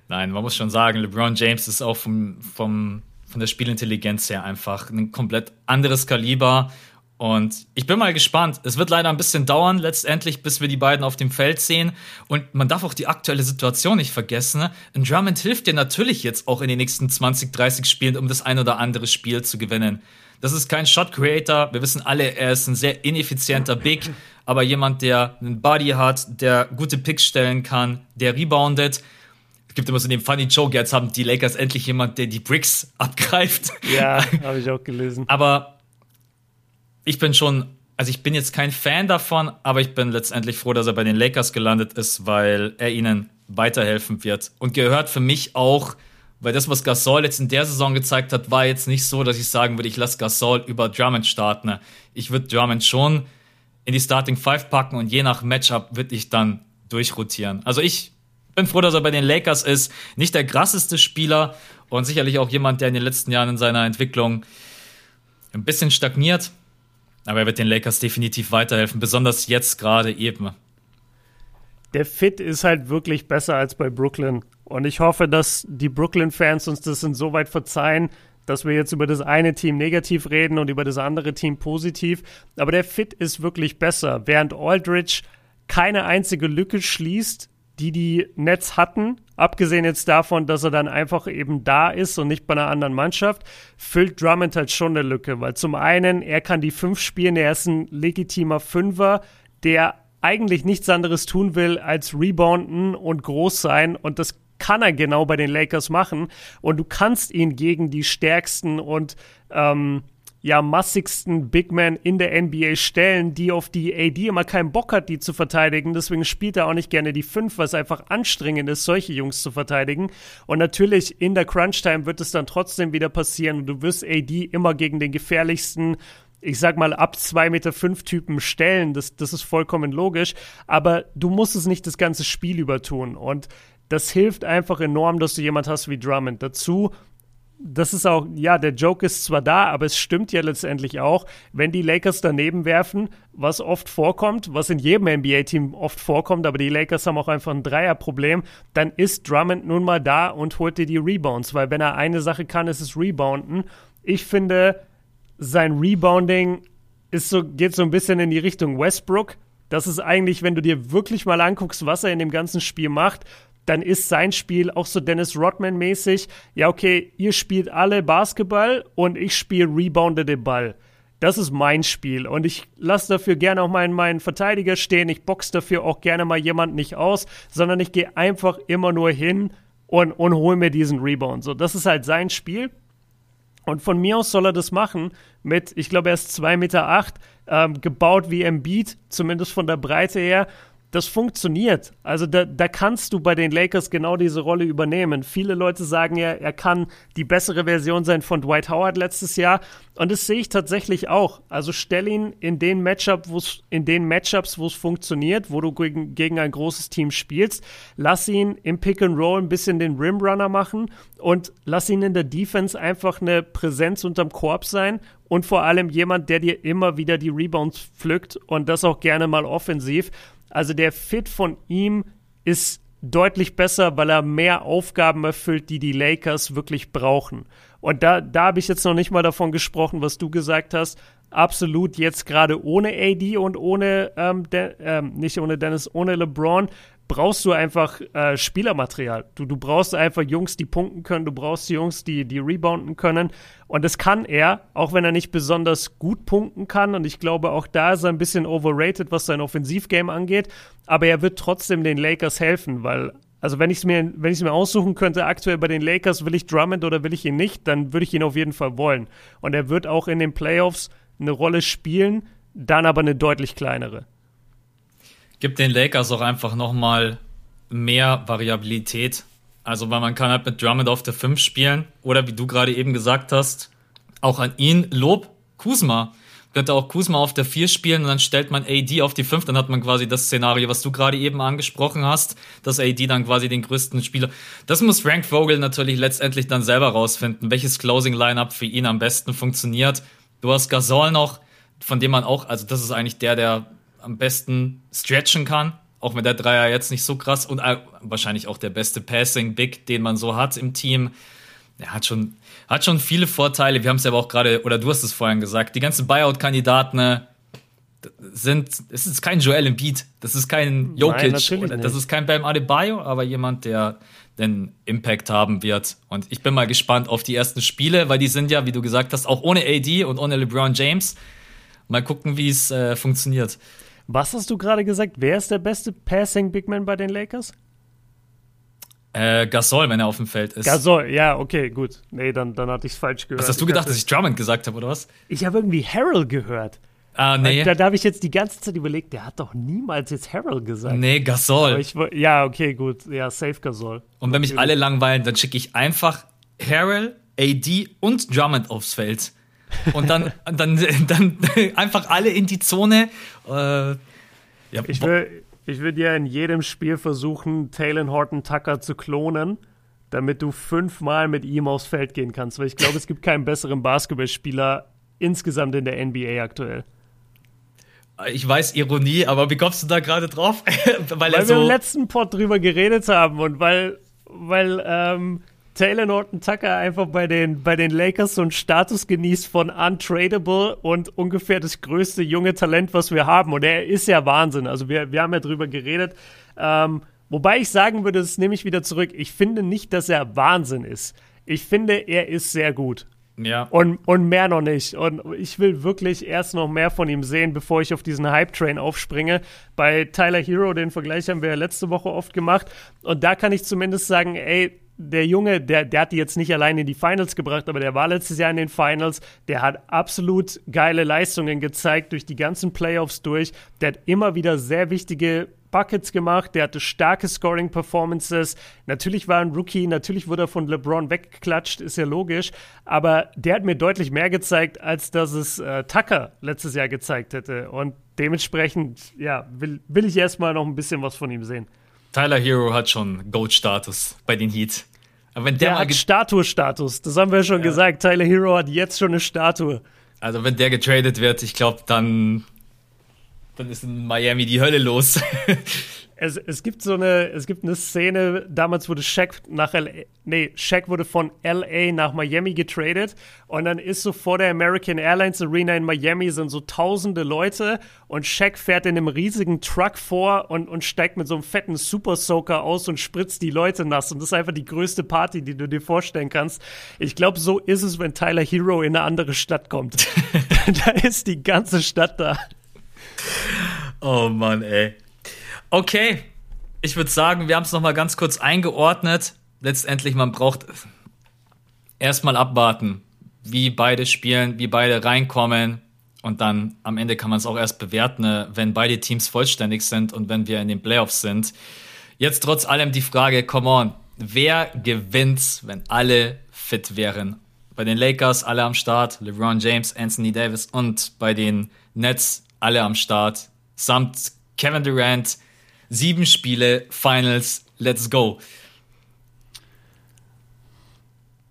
Nein, man muss schon sagen, LeBron James ist auch vom, vom, von der Spielintelligenz her einfach ein komplett anderes Kaliber. Und ich bin mal gespannt. Es wird leider ein bisschen dauern, letztendlich, bis wir die beiden auf dem Feld sehen. Und man darf auch die aktuelle Situation nicht vergessen. Ein Drummond hilft dir natürlich jetzt auch in den nächsten 20, 30 Spielen, um das ein oder andere Spiel zu gewinnen. Das ist kein Shot Creator. Wir wissen alle, er ist ein sehr ineffizienter Big, aber jemand, der einen Body hat, der gute Picks stellen kann, der reboundet gibt immer so den Funny Joke, jetzt haben die Lakers endlich jemand, der die Bricks abgreift. Ja, habe ich auch gelesen. Aber ich bin schon, also ich bin jetzt kein Fan davon, aber ich bin letztendlich froh, dass er bei den Lakers gelandet ist, weil er ihnen weiterhelfen wird. Und gehört für mich auch, weil das, was Gasol jetzt in der Saison gezeigt hat, war jetzt nicht so, dass ich sagen würde, ich lasse Gasol über Drummond starten. Ich würde Drummond schon in die Starting Five packen und je nach Matchup würde ich dann durchrotieren. Also ich bin froh, dass er bei den Lakers ist. Nicht der krasseste Spieler und sicherlich auch jemand, der in den letzten Jahren in seiner Entwicklung ein bisschen stagniert. Aber er wird den Lakers definitiv weiterhelfen, besonders jetzt gerade eben. Der Fit ist halt wirklich besser als bei Brooklyn. Und ich hoffe, dass die Brooklyn-Fans uns das insoweit verzeihen, dass wir jetzt über das eine Team negativ reden und über das andere Team positiv. Aber der Fit ist wirklich besser. Während Aldridge keine einzige Lücke schließt, die die Nets hatten, abgesehen jetzt davon, dass er dann einfach eben da ist und nicht bei einer anderen Mannschaft, füllt Drummond halt schon eine Lücke, weil zum einen, er kann die Fünf spielen, er ist ein legitimer Fünfer, der eigentlich nichts anderes tun will, als rebounden und groß sein. Und das kann er genau bei den Lakers machen. Und du kannst ihn gegen die stärksten und ähm, ja, massigsten Big Men in der NBA stellen, die auf die AD immer keinen Bock hat, die zu verteidigen. Deswegen spielt er auch nicht gerne die 5, was einfach anstrengend ist, solche Jungs zu verteidigen. Und natürlich in der Crunch-Time wird es dann trotzdem wieder passieren und du wirst AD immer gegen den gefährlichsten ich sag mal, ab 2,5 Meter fünf Typen stellen. Das, das ist vollkommen logisch. Aber du musst es nicht das ganze Spiel über tun. Und das hilft einfach enorm, dass du jemand hast wie Drummond. Dazu das ist auch, ja, der Joke ist zwar da, aber es stimmt ja letztendlich auch, wenn die Lakers daneben werfen, was oft vorkommt, was in jedem NBA-Team oft vorkommt, aber die Lakers haben auch einfach ein Dreierproblem, dann ist Drummond nun mal da und holt dir die Rebounds, weil wenn er eine Sache kann, ist es Rebounden. Ich finde, sein Rebounding ist so, geht so ein bisschen in die Richtung Westbrook. Das ist eigentlich, wenn du dir wirklich mal anguckst, was er in dem ganzen Spiel macht, dann ist sein Spiel auch so Dennis Rodman-mäßig. Ja, okay, ihr spielt alle Basketball und ich spiele reboundede Ball. Das ist mein Spiel und ich lasse dafür gerne auch meinen, meinen Verteidiger stehen. Ich box dafür auch gerne mal jemanden nicht aus, sondern ich gehe einfach immer nur hin und, und hole mir diesen Rebound. So, das ist halt sein Spiel. Und von mir aus soll er das machen mit, ich glaube, er ist 2,8 Meter, acht, ähm, gebaut wie Embiid, zumindest von der Breite her das funktioniert. Also da, da kannst du bei den Lakers genau diese Rolle übernehmen. Viele Leute sagen ja, er kann die bessere Version sein von Dwight Howard letztes Jahr. Und das sehe ich tatsächlich auch. Also stell ihn in den Matchup, wo's, in den Matchups, wo es funktioniert, wo du gegen, gegen ein großes Team spielst. Lass ihn im Pick and Roll ein bisschen den Rimrunner machen und lass ihn in der Defense einfach eine Präsenz unterm Korb sein und vor allem jemand, der dir immer wieder die Rebounds pflückt und das auch gerne mal offensiv. Also der Fit von ihm ist deutlich besser, weil er mehr Aufgaben erfüllt, die die Lakers wirklich brauchen. Und da, da habe ich jetzt noch nicht mal davon gesprochen, was du gesagt hast. Absolut jetzt gerade ohne AD und ohne, ähm, De ähm, nicht ohne Dennis, ohne LeBron brauchst du einfach äh, Spielermaterial. Du, du brauchst einfach Jungs, die punkten können, du brauchst Jungs, die, die rebounden können. Und das kann er, auch wenn er nicht besonders gut punkten kann. Und ich glaube, auch da ist er ein bisschen overrated, was sein Offensivgame angeht. Aber er wird trotzdem den Lakers helfen, weil also wenn ich es mir, wenn ich mir aussuchen könnte, aktuell bei den Lakers, will ich Drummond oder will ich ihn nicht, dann würde ich ihn auf jeden Fall wollen. Und er wird auch in den Playoffs eine Rolle spielen, dann aber eine deutlich kleinere gibt den Lakers auch einfach nochmal mehr Variabilität. Also, weil man kann halt mit Drummond auf der 5 spielen oder wie du gerade eben gesagt hast, auch an ihn Lob Kuzma. Könnte auch Kuzma auf der 4 spielen und dann stellt man AD auf die 5, dann hat man quasi das Szenario, was du gerade eben angesprochen hast, dass AD dann quasi den größten Spieler. Das muss Frank Vogel natürlich letztendlich dann selber rausfinden, welches Closing Lineup für ihn am besten funktioniert. Du hast Gasol noch, von dem man auch, also das ist eigentlich der, der am besten stretchen kann. Auch wenn der Dreier jetzt nicht so krass und äh, wahrscheinlich auch der beste Passing Big, den man so hat im Team. Er hat schon, hat schon viele Vorteile. Wir haben es ja aber auch gerade, oder du hast es vorhin gesagt, die ganzen Buyout-Kandidaten ne, sind, es ist kein Joel Embiid, das ist kein Jokic, Nein, das ist kein Bam Adebayo, aber jemand, der den Impact haben wird. Und ich bin mal gespannt auf die ersten Spiele, weil die sind ja, wie du gesagt hast, auch ohne AD und ohne LeBron James. Mal gucken, wie es äh, funktioniert. Was hast du gerade gesagt? Wer ist der beste Passing Big Man bei den Lakers? Äh, Gasol, wenn er auf dem Feld ist. Gasol, ja, okay, gut. Nee, dann, dann hatte ich es falsch gehört. Was hast du gedacht, dass ich Drummond gesagt habe, oder was? Ich habe irgendwie Harold gehört. Ah, nee. Da, da habe ich jetzt die ganze Zeit überlegt, der hat doch niemals jetzt Harold gesagt. Nee, Gasol. Ich, ja, okay, gut. Ja, safe Gasol. Und wenn mich alle langweilen, dann schicke ich einfach Harold, AD und Drummond aufs Feld. Und dann, dann, dann einfach alle in die Zone. Äh, ja, ich, will, ich würde ja in jedem Spiel versuchen, Talon Horton Tucker zu klonen, damit du fünfmal mit ihm aufs Feld gehen kannst, weil ich glaube, es gibt keinen besseren Basketballspieler insgesamt in der NBA aktuell. Ich weiß Ironie, aber wie kommst du da gerade drauf? weil, weil wir im letzten Pod drüber geredet haben und weil, weil ähm, Taylor Norton Tucker einfach bei den, bei den Lakers so einen Status genießt von untradable und ungefähr das größte junge Talent, was wir haben. Und er ist ja Wahnsinn. Also wir, wir haben ja drüber geredet. Ähm, wobei ich sagen würde, das nehme ich wieder zurück. Ich finde nicht, dass er Wahnsinn ist. Ich finde, er ist sehr gut. Ja. Und, und mehr noch nicht. Und ich will wirklich erst noch mehr von ihm sehen, bevor ich auf diesen Hype-Train aufspringe. Bei Tyler Hero, den Vergleich haben wir ja letzte Woche oft gemacht. Und da kann ich zumindest sagen, ey, der Junge, der, der hat die jetzt nicht allein in die Finals gebracht, aber der war letztes Jahr in den Finals. Der hat absolut geile Leistungen gezeigt durch die ganzen Playoffs durch. Der hat immer wieder sehr wichtige Buckets gemacht, der hatte starke Scoring-Performances. Natürlich war ein Rookie, natürlich wurde er von LeBron weggeklatscht, ist ja logisch. Aber der hat mir deutlich mehr gezeigt, als dass es äh, Tucker letztes Jahr gezeigt hätte. Und dementsprechend, ja, will, will ich erstmal noch ein bisschen was von ihm sehen. Tyler Hero hat schon Goat-Status bei den Heat. Aber wenn der, der hat Statue-Status, das haben wir schon ja. gesagt. Tyler Hero hat jetzt schon eine Statue. Also wenn der getradet wird, ich glaube, dann, dann ist in Miami die Hölle los. es, es gibt so eine, es gibt eine Szene, damals wurde Shaq nach LA, nee, Shaq wurde von LA nach Miami getradet und dann ist so vor der American Airlines Arena in Miami sind so tausende Leute und Shaq fährt in einem riesigen Truck vor und, und steigt mit so einem fetten Super Soaker aus und spritzt die Leute nass und das ist einfach die größte Party, die du dir vorstellen kannst. Ich glaube, so ist es, wenn Tyler Hero in eine andere Stadt kommt. da ist die ganze Stadt da. Oh Mann, ey. Okay, ich würde sagen, wir haben es nochmal ganz kurz eingeordnet. Letztendlich, man braucht erstmal abwarten, wie beide spielen, wie beide reinkommen. Und dann am Ende kann man es auch erst bewerten, ne, wenn beide Teams vollständig sind und wenn wir in den Playoffs sind. Jetzt trotz allem die Frage, come on, wer gewinnt, wenn alle fit wären? Bei den Lakers alle am Start, LeBron James, Anthony Davis und bei den Nets alle am Start, samt Kevin Durant, Sieben Spiele, Finals, let's go.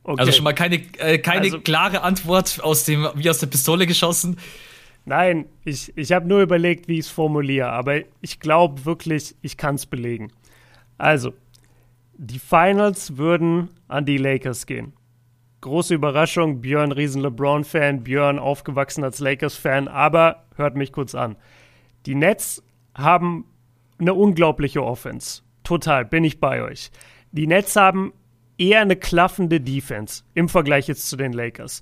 Okay. Also schon mal keine, äh, keine also, klare Antwort aus dem, wie aus der Pistole geschossen. Nein, ich, ich habe nur überlegt, wie ich es formuliere, aber ich glaube wirklich, ich kann es belegen. Also, die Finals würden an die Lakers gehen. Große Überraschung, Björn riesen LeBron-Fan, Björn aufgewachsen als Lakers-Fan, aber hört mich kurz an. Die Nets haben eine unglaubliche Offense. Total, bin ich bei euch. Die Nets haben eher eine klaffende Defense im Vergleich jetzt zu den Lakers.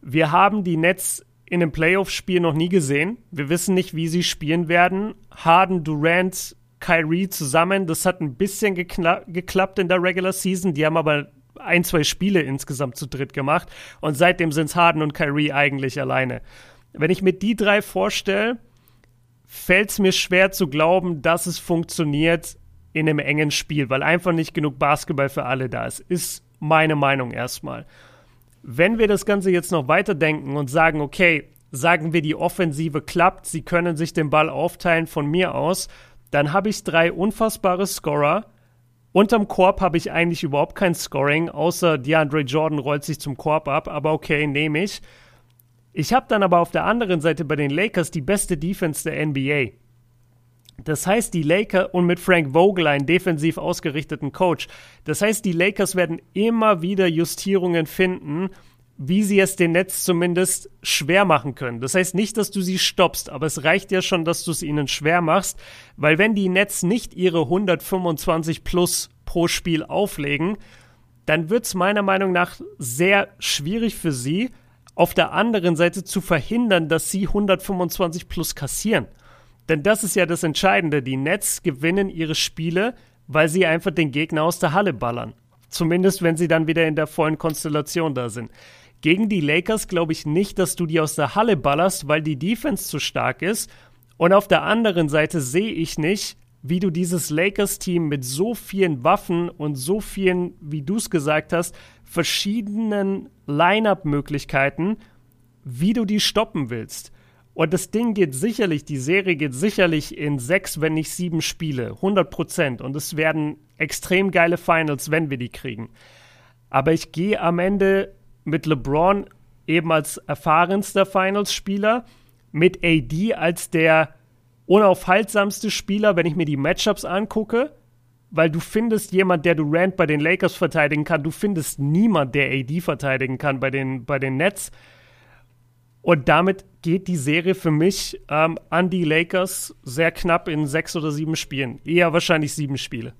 Wir haben die Nets in einem Playoff-Spiel noch nie gesehen. Wir wissen nicht, wie sie spielen werden. Harden, Durant, Kyrie zusammen, das hat ein bisschen geklappt in der Regular Season. Die haben aber ein, zwei Spiele insgesamt zu dritt gemacht. Und seitdem sind es Harden und Kyrie eigentlich alleine. Wenn ich mir die drei vorstelle, fällt es mir schwer zu glauben, dass es funktioniert in einem engen Spiel, weil einfach nicht genug Basketball für alle da ist. Ist meine Meinung erstmal. Wenn wir das Ganze jetzt noch weiterdenken und sagen, okay, sagen wir, die Offensive klappt, sie können sich den Ball aufteilen von mir aus, dann habe ich drei unfassbare Scorer. Unterm Korb habe ich eigentlich überhaupt kein Scoring, außer DeAndre Jordan rollt sich zum Korb ab, aber okay, nehme ich. Ich habe dann aber auf der anderen Seite bei den Lakers die beste Defense der NBA. Das heißt, die Lakers und mit Frank Vogel einen defensiv ausgerichteten Coach. Das heißt, die Lakers werden immer wieder Justierungen finden, wie sie es den Netz zumindest schwer machen können. Das heißt nicht, dass du sie stoppst, aber es reicht ja schon, dass du es ihnen schwer machst, weil wenn die Nets nicht ihre 125 plus pro Spiel auflegen, dann wird es meiner Meinung nach sehr schwierig für sie, auf der anderen Seite zu verhindern, dass sie 125 plus kassieren. Denn das ist ja das Entscheidende. Die Nets gewinnen ihre Spiele, weil sie einfach den Gegner aus der Halle ballern. Zumindest, wenn sie dann wieder in der vollen Konstellation da sind. Gegen die Lakers glaube ich nicht, dass du die aus der Halle ballerst, weil die Defense zu stark ist. Und auf der anderen Seite sehe ich nicht, wie du dieses Lakers-Team mit so vielen Waffen und so vielen, wie du es gesagt hast, verschiedenen Line-up-Möglichkeiten wie du die stoppen willst. Und das Ding geht sicherlich, die Serie geht sicherlich in sechs, wenn nicht sieben Spiele, 100 Prozent. Und es werden extrem geile Finals, wenn wir die kriegen. Aber ich gehe am Ende mit LeBron eben als erfahrenster Finals-Spieler, mit AD als der unaufhaltsamste Spieler, wenn ich mir die Matchups angucke, weil du findest jemand, der du Rand bei den Lakers verteidigen kann, du findest niemand, der AD verteidigen kann bei den, bei den Nets. Und damit geht die Serie für mich ähm, an die Lakers sehr knapp in sechs oder sieben Spielen. Eher wahrscheinlich sieben Spiele.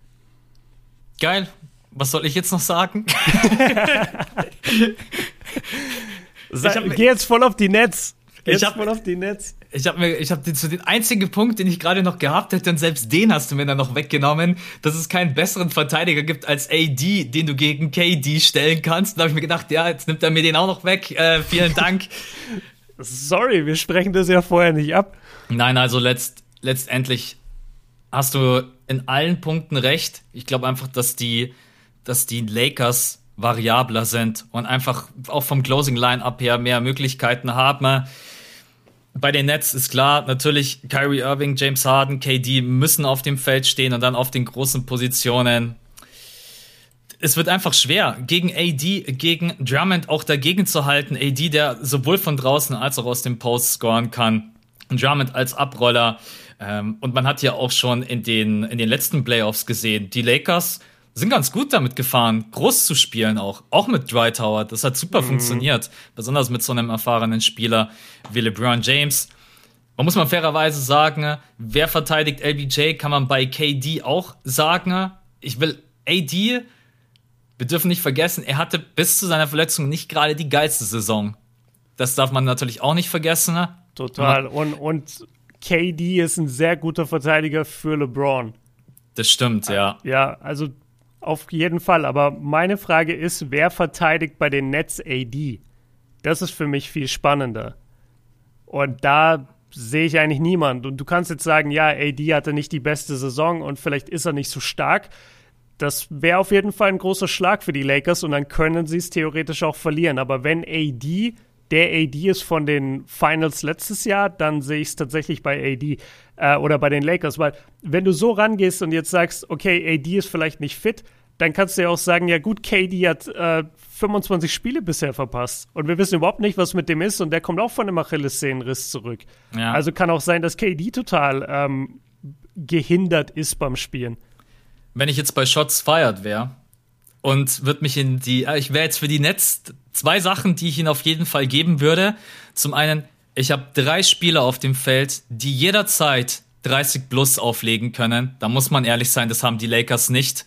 Geil. Was soll ich jetzt noch sagen? Sag, geh jetzt voll auf die Netz. Jetzt ich hab, voll auf die Netz. Ich habe mir, ich habe den, so den einzigen Punkt, den ich gerade noch gehabt hätte, und selbst den hast du mir dann noch weggenommen, dass es keinen besseren Verteidiger gibt als AD, den du gegen KD stellen kannst. Da habe ich mir gedacht, ja, jetzt nimmt er mir den auch noch weg. Äh, vielen Dank. Sorry, wir sprechen das ja vorher nicht ab. Nein, also letzt, letztendlich hast du in allen Punkten recht. Ich glaube einfach, dass die, dass die Lakers variabler sind und einfach auch vom Closing Line-Up her mehr Möglichkeiten haben. Bei den Nets ist klar, natürlich Kyrie Irving, James Harden, KD müssen auf dem Feld stehen und dann auf den großen Positionen. Es wird einfach schwer, gegen AD, gegen Drummond auch dagegen zu halten. AD, der sowohl von draußen als auch aus dem Post scoren kann. Drummond als Abroller. Ähm, und man hat ja auch schon in den, in den letzten Playoffs gesehen, die Lakers sind ganz gut damit gefahren, groß zu spielen auch. Auch mit Dry Tower. Das hat super mhm. funktioniert. Besonders mit so einem erfahrenen Spieler wie LeBron James. Man muss mal fairerweise sagen, wer verteidigt LBJ, kann man bei KD auch sagen. Ich will AD, wir dürfen nicht vergessen, er hatte bis zu seiner Verletzung nicht gerade die geilste Saison. Das darf man natürlich auch nicht vergessen. Total. Und, und KD ist ein sehr guter Verteidiger für LeBron. Das stimmt, ja. Ja, also auf jeden Fall. Aber meine Frage ist, wer verteidigt bei den Nets AD? Das ist für mich viel spannender. Und da sehe ich eigentlich niemand. Und du kannst jetzt sagen, ja, AD hatte nicht die beste Saison und vielleicht ist er nicht so stark. Das wäre auf jeden Fall ein großer Schlag für die Lakers und dann können sie es theoretisch auch verlieren. Aber wenn AD der AD ist von den Finals letztes Jahr, dann sehe ich es tatsächlich bei AD äh, oder bei den Lakers. Weil wenn du so rangehst und jetzt sagst, okay, AD ist vielleicht nicht fit, dann kannst du ja auch sagen, ja gut, KD hat äh, 25 Spiele bisher verpasst und wir wissen überhaupt nicht, was mit dem ist und der kommt auch von einem Achillessehnenriss zurück. Ja. Also kann auch sein, dass KD total ähm, gehindert ist beim Spielen. Wenn ich jetzt bei Shots fired wäre und würde mich in die, äh, ich wäre jetzt für die Netz zwei Sachen, die ich ihnen auf jeden Fall geben würde. Zum einen, ich habe drei Spieler auf dem Feld, die jederzeit 30 plus auflegen können. Da muss man ehrlich sein, das haben die Lakers nicht.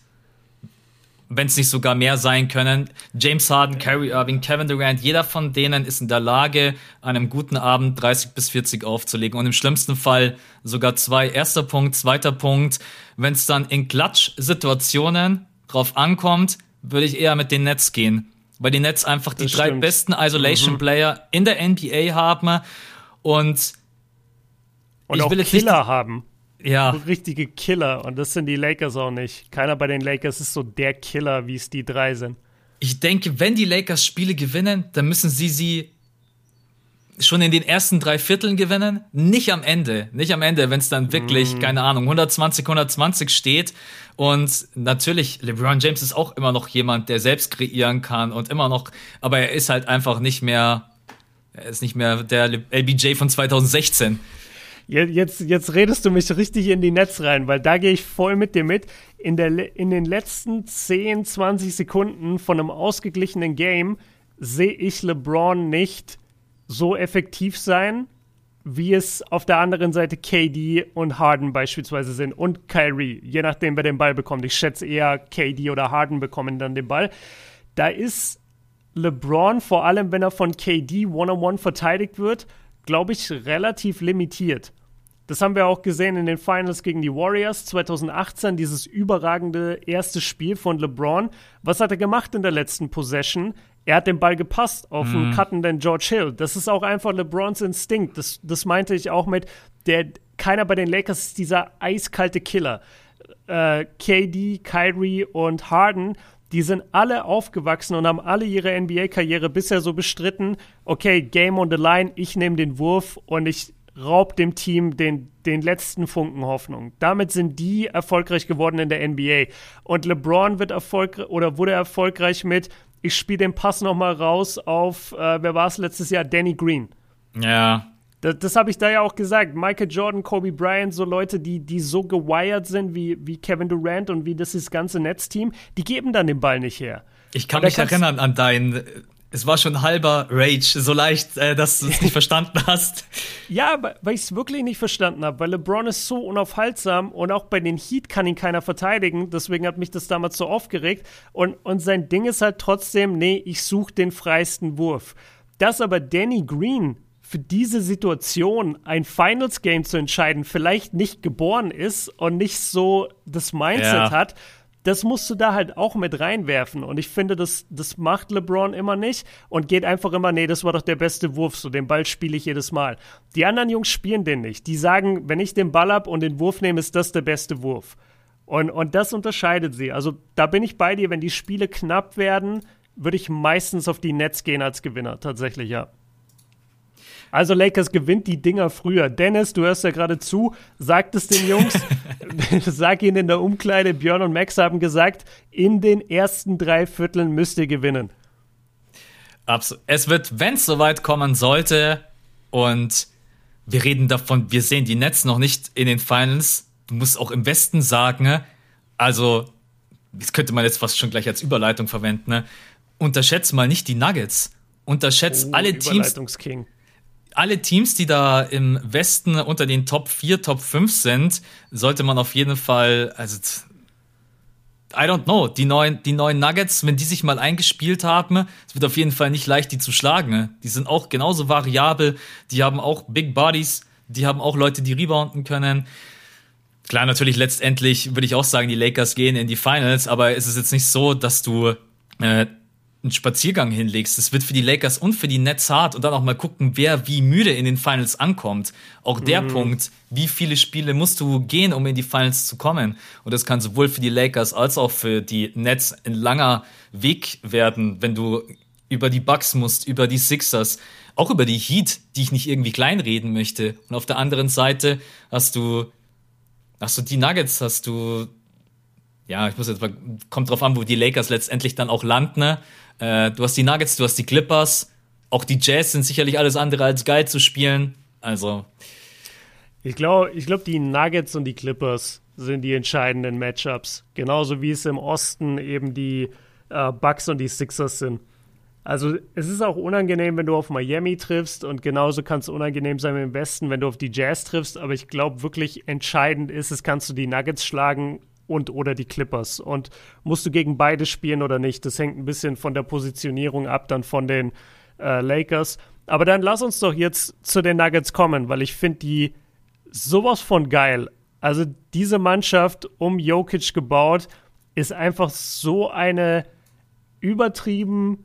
Wenn es nicht sogar mehr sein können. James Harden, Kyrie Irving, Kevin Durant, jeder von denen ist in der Lage, an einem guten Abend 30 bis 40 aufzulegen. Und im schlimmsten Fall sogar zwei. Erster Punkt, zweiter Punkt. Wenn es dann in Klatsch-Situationen drauf ankommt, würde ich eher mit den Nets gehen weil die Nets einfach die das drei stimmt. besten Isolation-Player mhm. in der NBA haben und, und auch Killer haben. Ja. Richtige Killer. Und das sind die Lakers auch nicht. Keiner bei den Lakers ist so der Killer, wie es die drei sind. Ich denke, wenn die Lakers Spiele gewinnen, dann müssen sie sie schon in den ersten drei Vierteln gewinnen, nicht am Ende, nicht am Ende, wenn es dann wirklich, mm. keine Ahnung, 120, 120 steht. Und natürlich, LeBron James ist auch immer noch jemand, der selbst kreieren kann und immer noch, aber er ist halt einfach nicht mehr, er ist nicht mehr der LBJ von 2016. Jetzt, jetzt redest du mich richtig in die Netz rein, weil da gehe ich voll mit dir mit. In, der, in den letzten 10, 20 Sekunden von einem ausgeglichenen Game sehe ich LeBron nicht so effektiv sein, wie es auf der anderen Seite KD und Harden beispielsweise sind und Kyrie, je nachdem, wer den Ball bekommt. Ich schätze eher KD oder Harden bekommen dann den Ball. Da ist LeBron, vor allem wenn er von KD one-on-one verteidigt wird, glaube ich, relativ limitiert. Das haben wir auch gesehen in den Finals gegen die Warriors 2018, dieses überragende erste Spiel von LeBron. Was hat er gemacht in der letzten Possession? Er hat den Ball gepasst auf einen cuttenden George Hill. Das ist auch einfach LeBrons Instinkt. Das, das meinte ich auch mit, der, keiner bei den Lakers ist dieser eiskalte Killer. äh, KD, Kyrie und Harden, die sind alle aufgewachsen und haben alle ihre NBA-Karriere bisher so bestritten, okay, Game on the line, ich nehme den Wurf und ich raub dem Team den, den letzten Funken Hoffnung. Damit sind die erfolgreich geworden in der NBA. Und LeBron wird erfolgreich oder wurde erfolgreich mit, ich spiele den Pass nochmal raus auf, äh, wer war es letztes Jahr? Danny Green. Ja. Das, das habe ich da ja auch gesagt. Michael Jordan, Kobe Bryant, so Leute, die, die so gewired sind wie, wie Kevin Durant und wie das, das ganze Netzteam, die geben dann den Ball nicht her. Ich kann mich erinnern an dein es war schon halber Rage, so leicht, äh, dass du es nicht verstanden hast. Ja, weil ich es wirklich nicht verstanden habe, weil LeBron ist so unaufhaltsam und auch bei den Heat kann ihn keiner verteidigen. Deswegen hat mich das damals so aufgeregt. Und, und sein Ding ist halt trotzdem, nee, ich suche den freisten Wurf. Dass aber Danny Green für diese Situation ein Finals Game zu entscheiden vielleicht nicht geboren ist und nicht so das Mindset ja. hat, das musst du da halt auch mit reinwerfen. Und ich finde, das, das macht LeBron immer nicht und geht einfach immer, nee, das war doch der beste Wurf, so den Ball spiele ich jedes Mal. Die anderen Jungs spielen den nicht. Die sagen, wenn ich den Ball ab und den Wurf nehme, ist das der beste Wurf. Und, und das unterscheidet sie. Also da bin ich bei dir, wenn die Spiele knapp werden, würde ich meistens auf die Nets gehen als Gewinner, tatsächlich, ja. Also Lakers gewinnt die Dinger früher. Dennis, du hörst ja gerade zu, sagt es den Jungs, sag ihnen in der Umkleide, Björn und Max haben gesagt, in den ersten drei Vierteln müsst ihr gewinnen. Absolut. Es wird, wenn es soweit kommen sollte, und wir reden davon, wir sehen die Nets noch nicht in den Finals. Du musst auch im Westen sagen, also, das könnte man jetzt fast schon gleich als Überleitung verwenden, ne? unterschätzt mal nicht die Nuggets. Unterschätzt oh, alle Teams alle Teams, die da im Westen unter den Top 4, Top 5 sind, sollte man auf jeden Fall, also I don't know, die neuen, die neuen Nuggets, wenn die sich mal eingespielt haben, es wird auf jeden Fall nicht leicht, die zu schlagen. Die sind auch genauso variabel, die haben auch Big Bodies, die haben auch Leute, die rebounden können. Klar, natürlich letztendlich würde ich auch sagen, die Lakers gehen in die Finals, aber es ist jetzt nicht so, dass du äh, einen Spaziergang hinlegst. Das wird für die Lakers und für die Nets hart und dann auch mal gucken, wer wie müde in den Finals ankommt. Auch der mhm. Punkt, wie viele Spiele musst du gehen, um in die Finals zu kommen? Und das kann sowohl für die Lakers als auch für die Nets ein langer Weg werden, wenn du über die Bucks musst, über die Sixers, auch über die Heat, die ich nicht irgendwie kleinreden möchte. Und auf der anderen Seite hast du, hast du die Nuggets, hast du ja, ich muss jetzt mal, kommt drauf an, wo die Lakers letztendlich dann auch landen. Ne? Äh, du hast die Nuggets, du hast die Clippers. Auch die Jazz sind sicherlich alles andere als geil zu spielen. Also. Ich glaube, ich glaub, die Nuggets und die Clippers sind die entscheidenden Matchups. Genauso wie es im Osten eben die äh, Bucks und die Sixers sind. Also es ist auch unangenehm, wenn du auf Miami triffst und genauso kann es unangenehm sein im Westen, wenn du auf die Jazz triffst. Aber ich glaube wirklich entscheidend ist es, kannst du die Nuggets schlagen und oder die Clippers. Und musst du gegen beide spielen oder nicht? Das hängt ein bisschen von der Positionierung ab, dann von den äh, Lakers. Aber dann lass uns doch jetzt zu den Nuggets kommen, weil ich finde die sowas von geil. Also diese Mannschaft um Jokic gebaut ist einfach so eine übertrieben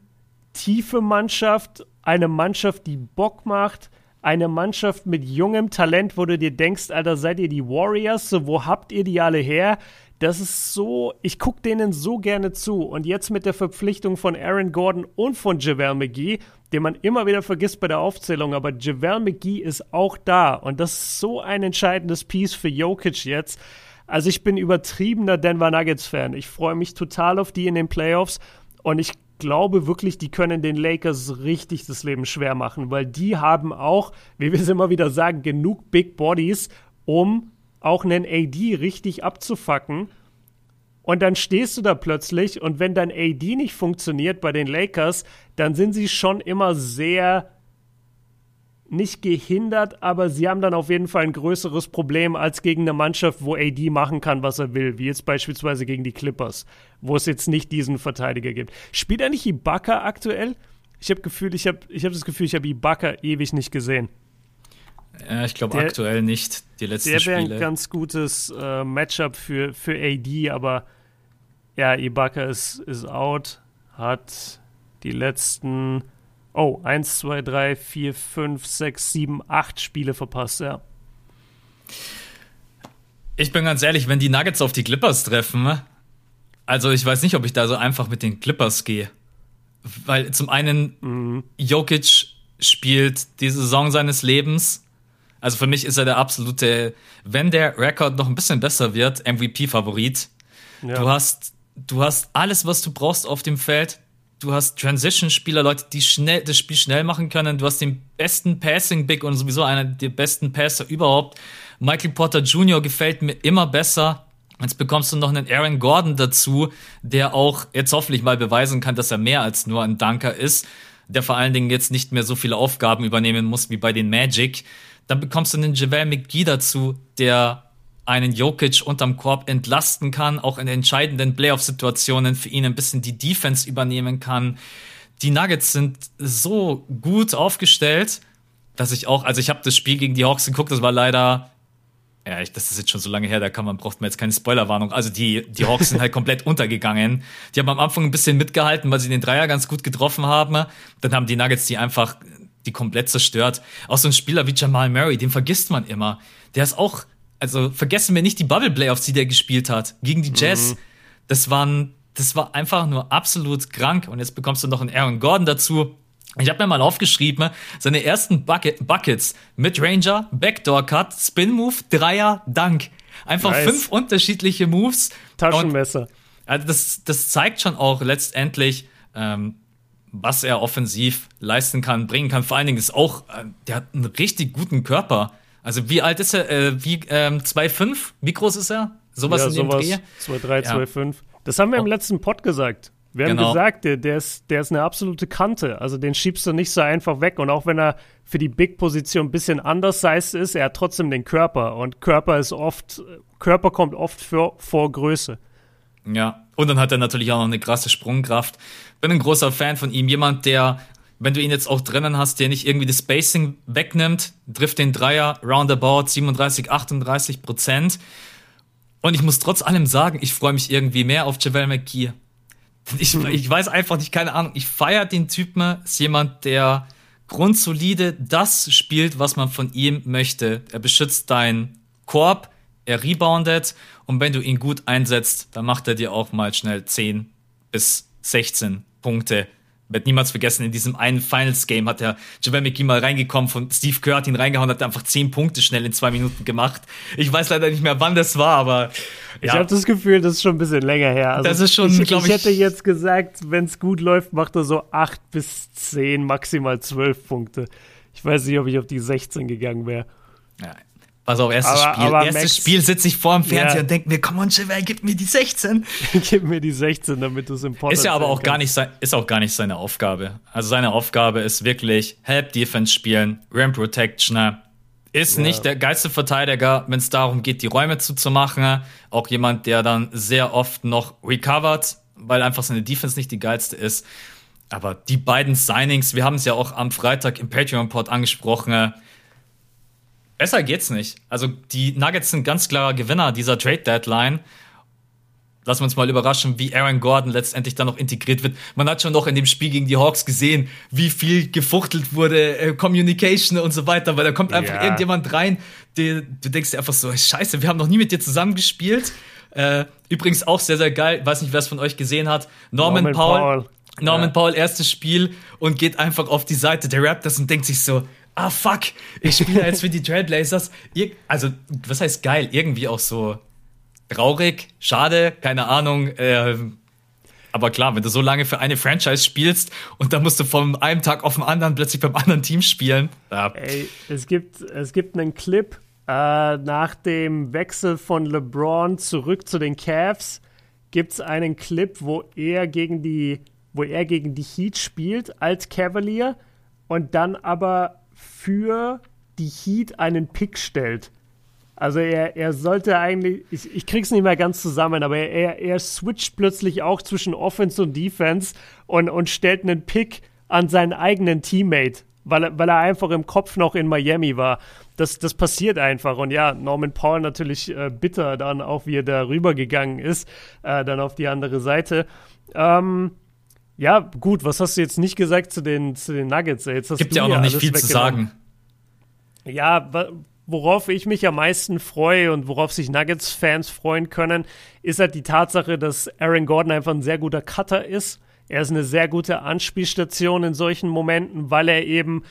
tiefe Mannschaft, eine Mannschaft, die Bock macht, eine Mannschaft mit jungem Talent, wo du dir denkst, Alter, seid ihr die Warriors? So, wo habt ihr die alle her? Das ist so, ich gucke denen so gerne zu. Und jetzt mit der Verpflichtung von Aaron Gordon und von JaVale McGee, den man immer wieder vergisst bei der Aufzählung, aber JaVale McGee ist auch da. Und das ist so ein entscheidendes Piece für Jokic jetzt. Also ich bin übertriebener Denver Nuggets-Fan. Ich freue mich total auf die in den Playoffs. Und ich glaube wirklich, die können den Lakers richtig das Leben schwer machen, weil die haben auch, wie wir es immer wieder sagen, genug Big Bodies, um auch einen AD richtig abzufacken. Und dann stehst du da plötzlich und wenn dein AD nicht funktioniert bei den Lakers, dann sind sie schon immer sehr nicht gehindert, aber sie haben dann auf jeden Fall ein größeres Problem als gegen eine Mannschaft, wo AD machen kann, was er will, wie jetzt beispielsweise gegen die Clippers, wo es jetzt nicht diesen Verteidiger gibt. Spielt er nicht Ibaka aktuell? Ich habe Gefühl, ich habe ich hab das Gefühl, ich habe Ibaka ewig nicht gesehen. Ja, ich glaube aktuell nicht, die letzten der Spiele. Der wäre ein ganz gutes äh, Matchup für, für AD, aber ja, Ibaka ist, ist out, hat die letzten, oh, 1, 2, 3, 4, 5, 6, 7, 8 Spiele verpasst, ja. Ich bin ganz ehrlich, wenn die Nuggets auf die Clippers treffen, also ich weiß nicht, ob ich da so einfach mit den Clippers gehe. Weil zum einen mhm. Jokic spielt die Saison seines Lebens. Also für mich ist er der absolute, wenn der Rekord noch ein bisschen besser wird, MVP-Favorit. Ja. Du hast, du hast alles, was du brauchst auf dem Feld. Du hast Transition-Spieler, Leute, die schnell, das Spiel schnell machen können. Du hast den besten Passing-Big und sowieso einer der besten Passer überhaupt. Michael Porter Jr. gefällt mir immer besser. Jetzt bekommst du noch einen Aaron Gordon dazu, der auch jetzt hoffentlich mal beweisen kann, dass er mehr als nur ein Dunker ist, der vor allen Dingen jetzt nicht mehr so viele Aufgaben übernehmen muss wie bei den Magic. Dann bekommst du einen JaVale McGee dazu, der einen Jokic unterm Korb entlasten kann, auch in entscheidenden Playoff-Situationen für ihn ein bisschen die Defense übernehmen kann. Die Nuggets sind so gut aufgestellt, dass ich auch, also ich habe das Spiel gegen die Hawks geguckt, das war leider ja, ich, das ist jetzt schon so lange her, da kann man, braucht man jetzt keine Spoilerwarnung. Also die, die Hawks sind halt komplett untergegangen. Die haben am Anfang ein bisschen mitgehalten, weil sie den Dreier ganz gut getroffen haben. Dann haben die Nuggets die einfach, die komplett zerstört. Auch so ein Spieler wie Jamal Murray, den vergisst man immer. Der ist auch, also vergessen wir nicht die Bubble Playoffs, die der gespielt hat. Gegen die Jazz. Mhm. Das waren, das war einfach nur absolut krank. Und jetzt bekommst du noch einen Aaron Gordon dazu ich habe mir mal aufgeschrieben, seine ersten Bucket Buckets mit Ranger, Backdoor Cut, Spin Move, Dreier, Dank. Einfach nice. fünf unterschiedliche Moves. Taschenmesser. Und, also das, das zeigt schon auch letztendlich, ähm, was er offensiv leisten kann, bringen kann. Vor allen Dingen ist auch, äh, der hat einen richtig guten Körper. Also wie alt ist er? Äh, wie ähm, 2,5? Wie groß ist er? Sowas ja, in dem sowas, Dreh? 2,3, ja. 2,5. Das haben wir im letzten Pod gesagt. Wir haben genau. gesagt, der, der, ist, der ist eine absolute Kante. Also den schiebst du nicht so einfach weg. Und auch wenn er für die Big-Position ein bisschen anders sized ist, er hat trotzdem den Körper. Und Körper ist oft, Körper kommt oft für, vor Größe. Ja, und dann hat er natürlich auch noch eine krasse Sprungkraft. Bin ein großer Fan von ihm. Jemand, der, wenn du ihn jetzt auch drinnen hast, der nicht irgendwie das Spacing wegnimmt, trifft den Dreier roundabout 37, 38 Prozent. Und ich muss trotz allem sagen, ich freue mich irgendwie mehr auf Javel McGee. Ich, ich weiß einfach nicht, keine Ahnung. Ich feiere den Typen. Ist jemand, der grundsolide das spielt, was man von ihm möchte. Er beschützt deinen Korb, er reboundet und wenn du ihn gut einsetzt, dann macht er dir auch mal schnell 10 bis 16 Punkte wird niemals vergessen, in diesem einen Finals-Game hat der Javel McGee mal reingekommen, von Steve Kerr hat ihn reingehauen, hat einfach zehn Punkte schnell in zwei Minuten gemacht. Ich weiß leider nicht mehr, wann das war, aber ja. Ich habe das Gefühl, das ist schon ein bisschen länger her. Also das ist schon, ich. Ich hätte jetzt gesagt, wenn es gut läuft, macht er so acht bis zehn, maximal zwölf Punkte. Ich weiß nicht, ob ich auf die 16 gegangen wäre. Ja, Pass auf, erstes aber, Spiel. Aber erstes Max, Spiel sitze ich vor dem Fernseher ja. und denke mir, komm on, Chevelle, gib mir die 16. gib mir die 16, damit du es im Podcast Ist ja aber auch gar, nicht sein, ist auch gar nicht seine Aufgabe. Also seine Aufgabe ist wirklich Help Defense spielen, Rim Protection. Ist ja. nicht der geilste Verteidiger, wenn es darum geht, die Räume zuzumachen. Auch jemand, der dann sehr oft noch recovert, weil einfach seine Defense nicht die geilste ist. Aber die beiden Signings, wir haben es ja auch am Freitag im Patreon-Pod angesprochen, Besser geht's nicht. Also die Nuggets sind ganz klarer Gewinner dieser Trade Deadline. Lassen wir uns mal überraschen, wie Aaron Gordon letztendlich dann noch integriert wird. Man hat schon noch in dem Spiel gegen die Hawks gesehen, wie viel gefuchtelt wurde, äh, Communication und so weiter, weil da kommt einfach ja. irgendjemand rein, der, du denkst dir einfach so, scheiße, wir haben noch nie mit dir zusammengespielt. Äh, übrigens auch sehr, sehr geil, weiß nicht, wer es von euch gesehen hat. Norman, Norman Paul, Paul. Norman ja. Paul, erstes Spiel und geht einfach auf die Seite der Raptors und denkt sich so, ah fuck, ich spiele jetzt für die Trailblazers. Also, was heißt geil? Irgendwie auch so traurig, schade, keine Ahnung. Äh, aber klar, wenn du so lange für eine Franchise spielst und dann musst du von einem Tag auf den anderen plötzlich beim anderen Team spielen. Ja. Ey, es gibt, es gibt einen Clip äh, nach dem Wechsel von LeBron zurück zu den Cavs. Gibt es einen Clip, wo er gegen die, wo er gegen die Heat spielt als Cavalier und dann aber für die Heat einen Pick stellt. Also er, er sollte eigentlich, ich, ich krieg's nicht mehr ganz zusammen, aber er, er switcht plötzlich auch zwischen Offense und Defense und, und stellt einen Pick an seinen eigenen Teammate, weil, er, weil er einfach im Kopf noch in Miami war. Das, das passiert einfach. Und ja, Norman Paul natürlich äh, bitter dann auch, wie er da rübergegangen ist, äh, dann auf die andere Seite. Ähm, ja, gut, was hast du jetzt nicht gesagt zu den, zu den Nuggets? Jetzt Gibt ja auch noch nicht viel zu sagen. Ja, worauf ich mich am meisten freue und worauf sich Nuggets-Fans freuen können, ist halt die Tatsache, dass Aaron Gordon einfach ein sehr guter Cutter ist. Er ist eine sehr gute Anspielstation in solchen Momenten, weil er eben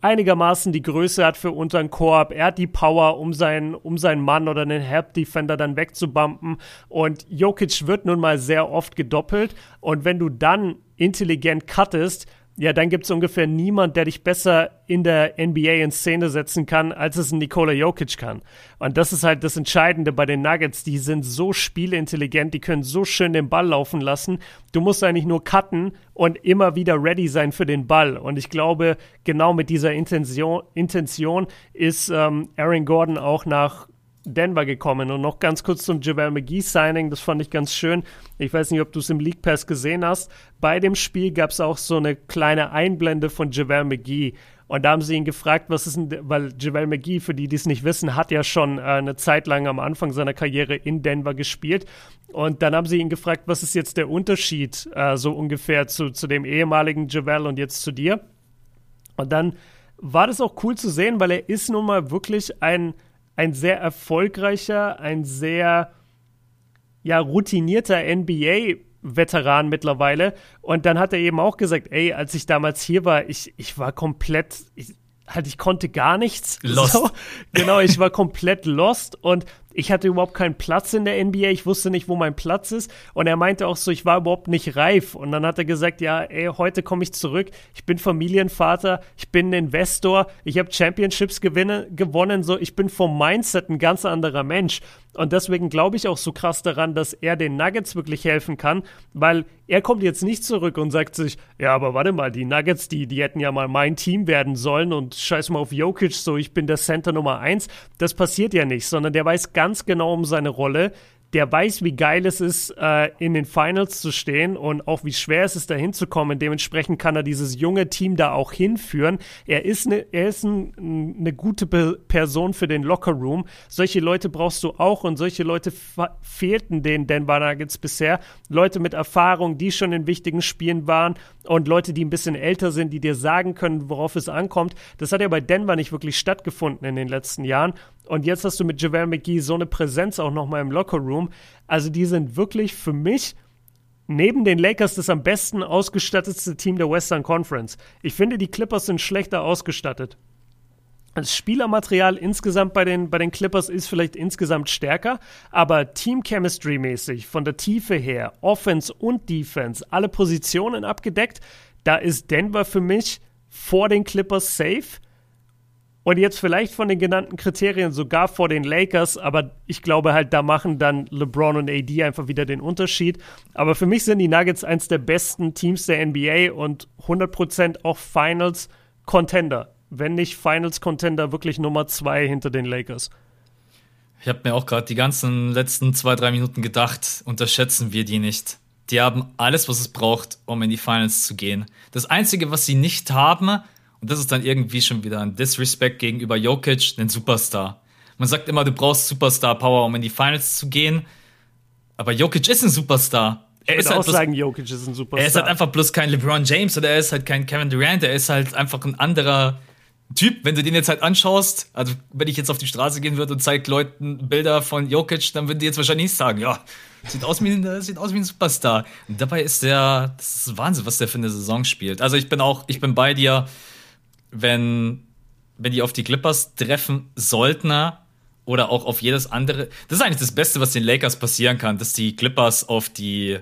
einigermaßen die Größe hat für unter den Korb. Er hat die Power, um seinen, um seinen Mann oder einen Help-Defender dann wegzubumpen. Und Jokic wird nun mal sehr oft gedoppelt. Und wenn du dann intelligent cuttest, ja, dann gibt es ungefähr niemand, der dich besser in der NBA in Szene setzen kann, als es ein Nikola Jokic kann. Und das ist halt das Entscheidende bei den Nuggets. Die sind so spielintelligent, die können so schön den Ball laufen lassen. Du musst eigentlich nur cutten und immer wieder ready sein für den Ball. Und ich glaube, genau mit dieser Intention, Intention ist ähm, Aaron Gordon auch nach Denver gekommen. Und noch ganz kurz zum JaVale McGee-Signing, das fand ich ganz schön. Ich weiß nicht, ob du es im League Pass gesehen hast. Bei dem Spiel gab es auch so eine kleine Einblende von JaVale McGee. Und da haben sie ihn gefragt, was ist denn, weil JaVale McGee, für die, die es nicht wissen, hat ja schon äh, eine Zeit lang am Anfang seiner Karriere in Denver gespielt. Und dann haben sie ihn gefragt, was ist jetzt der Unterschied, äh, so ungefähr zu, zu dem ehemaligen JaVale und jetzt zu dir. Und dann war das auch cool zu sehen, weil er ist nun mal wirklich ein ein sehr erfolgreicher, ein sehr ja, routinierter NBA-Veteran mittlerweile. Und dann hat er eben auch gesagt, ey, als ich damals hier war, ich, ich war komplett, ich, halt, ich konnte gar nichts. Lost. So. Genau, ich war komplett lost und ich hatte überhaupt keinen Platz in der NBA, ich wusste nicht, wo mein Platz ist. Und er meinte auch so, ich war überhaupt nicht reif. Und dann hat er gesagt, ja, ey, heute komme ich zurück, ich bin Familienvater, ich bin Investor, ich habe Championships gewinne, gewonnen, so, ich bin vom Mindset ein ganz anderer Mensch. Und deswegen glaube ich auch so krass daran, dass er den Nuggets wirklich helfen kann, weil er kommt jetzt nicht zurück und sagt sich, ja, aber warte mal, die Nuggets, die, die hätten ja mal mein Team werden sollen und scheiß mal auf Jokic, so ich bin der Center Nummer eins. Das passiert ja nicht, sondern der weiß ganz genau um seine Rolle der weiß, wie geil es ist, äh, in den Finals zu stehen und auch wie schwer es ist, da hinzukommen. Dementsprechend kann er dieses junge Team da auch hinführen. Er ist eine, ein, eine gute Be Person für den Locker Room. Solche Leute brauchst du auch und solche Leute fehlten den Denver Nuggets bisher. Leute mit Erfahrung, die schon in wichtigen Spielen waren und Leute, die ein bisschen älter sind, die dir sagen können, worauf es ankommt. Das hat ja bei Denver nicht wirklich stattgefunden in den letzten Jahren. Und jetzt hast du mit JaVale McGee so eine Präsenz auch nochmal im Lockerroom. Also die sind wirklich für mich neben den Lakers das am besten ausgestattetste Team der Western Conference. Ich finde, die Clippers sind schlechter ausgestattet. Das Spielermaterial insgesamt bei den, bei den Clippers ist vielleicht insgesamt stärker, aber Team-Chemistry-mäßig, von der Tiefe her, Offense und Defense, alle Positionen abgedeckt, da ist Denver für mich vor den Clippers safe und jetzt vielleicht von den genannten Kriterien sogar vor den Lakers, aber ich glaube halt, da machen dann LeBron und AD einfach wieder den Unterschied. Aber für mich sind die Nuggets eins der besten Teams der NBA und 100% auch Finals Contender. Wenn nicht Finals Contender, wirklich Nummer zwei hinter den Lakers. Ich habe mir auch gerade die ganzen letzten zwei, drei Minuten gedacht, unterschätzen wir die nicht. Die haben alles, was es braucht, um in die Finals zu gehen. Das Einzige, was sie nicht haben, und das ist dann irgendwie schon wieder ein Disrespect gegenüber Jokic, den Superstar. Man sagt immer, du brauchst Superstar-Power, um in die Finals zu gehen. Aber Jokic ist ein Superstar. Er ist halt bloß, sagen, Jokic ist ein Superstar. Er ist halt einfach bloß kein LeBron James oder er ist halt kein Kevin Durant. Er ist halt einfach ein anderer Typ. Wenn du den jetzt halt anschaust, also wenn ich jetzt auf die Straße gehen würde und zeige Leuten Bilder von Jokic, dann würden die jetzt wahrscheinlich nicht sagen, ja, sieht aus wie ein, sieht aus wie ein Superstar. Und dabei ist der, das ist Wahnsinn, was der für eine Saison spielt. Also ich bin auch, ich bin bei dir wenn, wenn die auf die Clippers treffen sollten oder auch auf jedes andere. Das ist eigentlich das Beste, was den Lakers passieren kann, dass die Clippers auf die.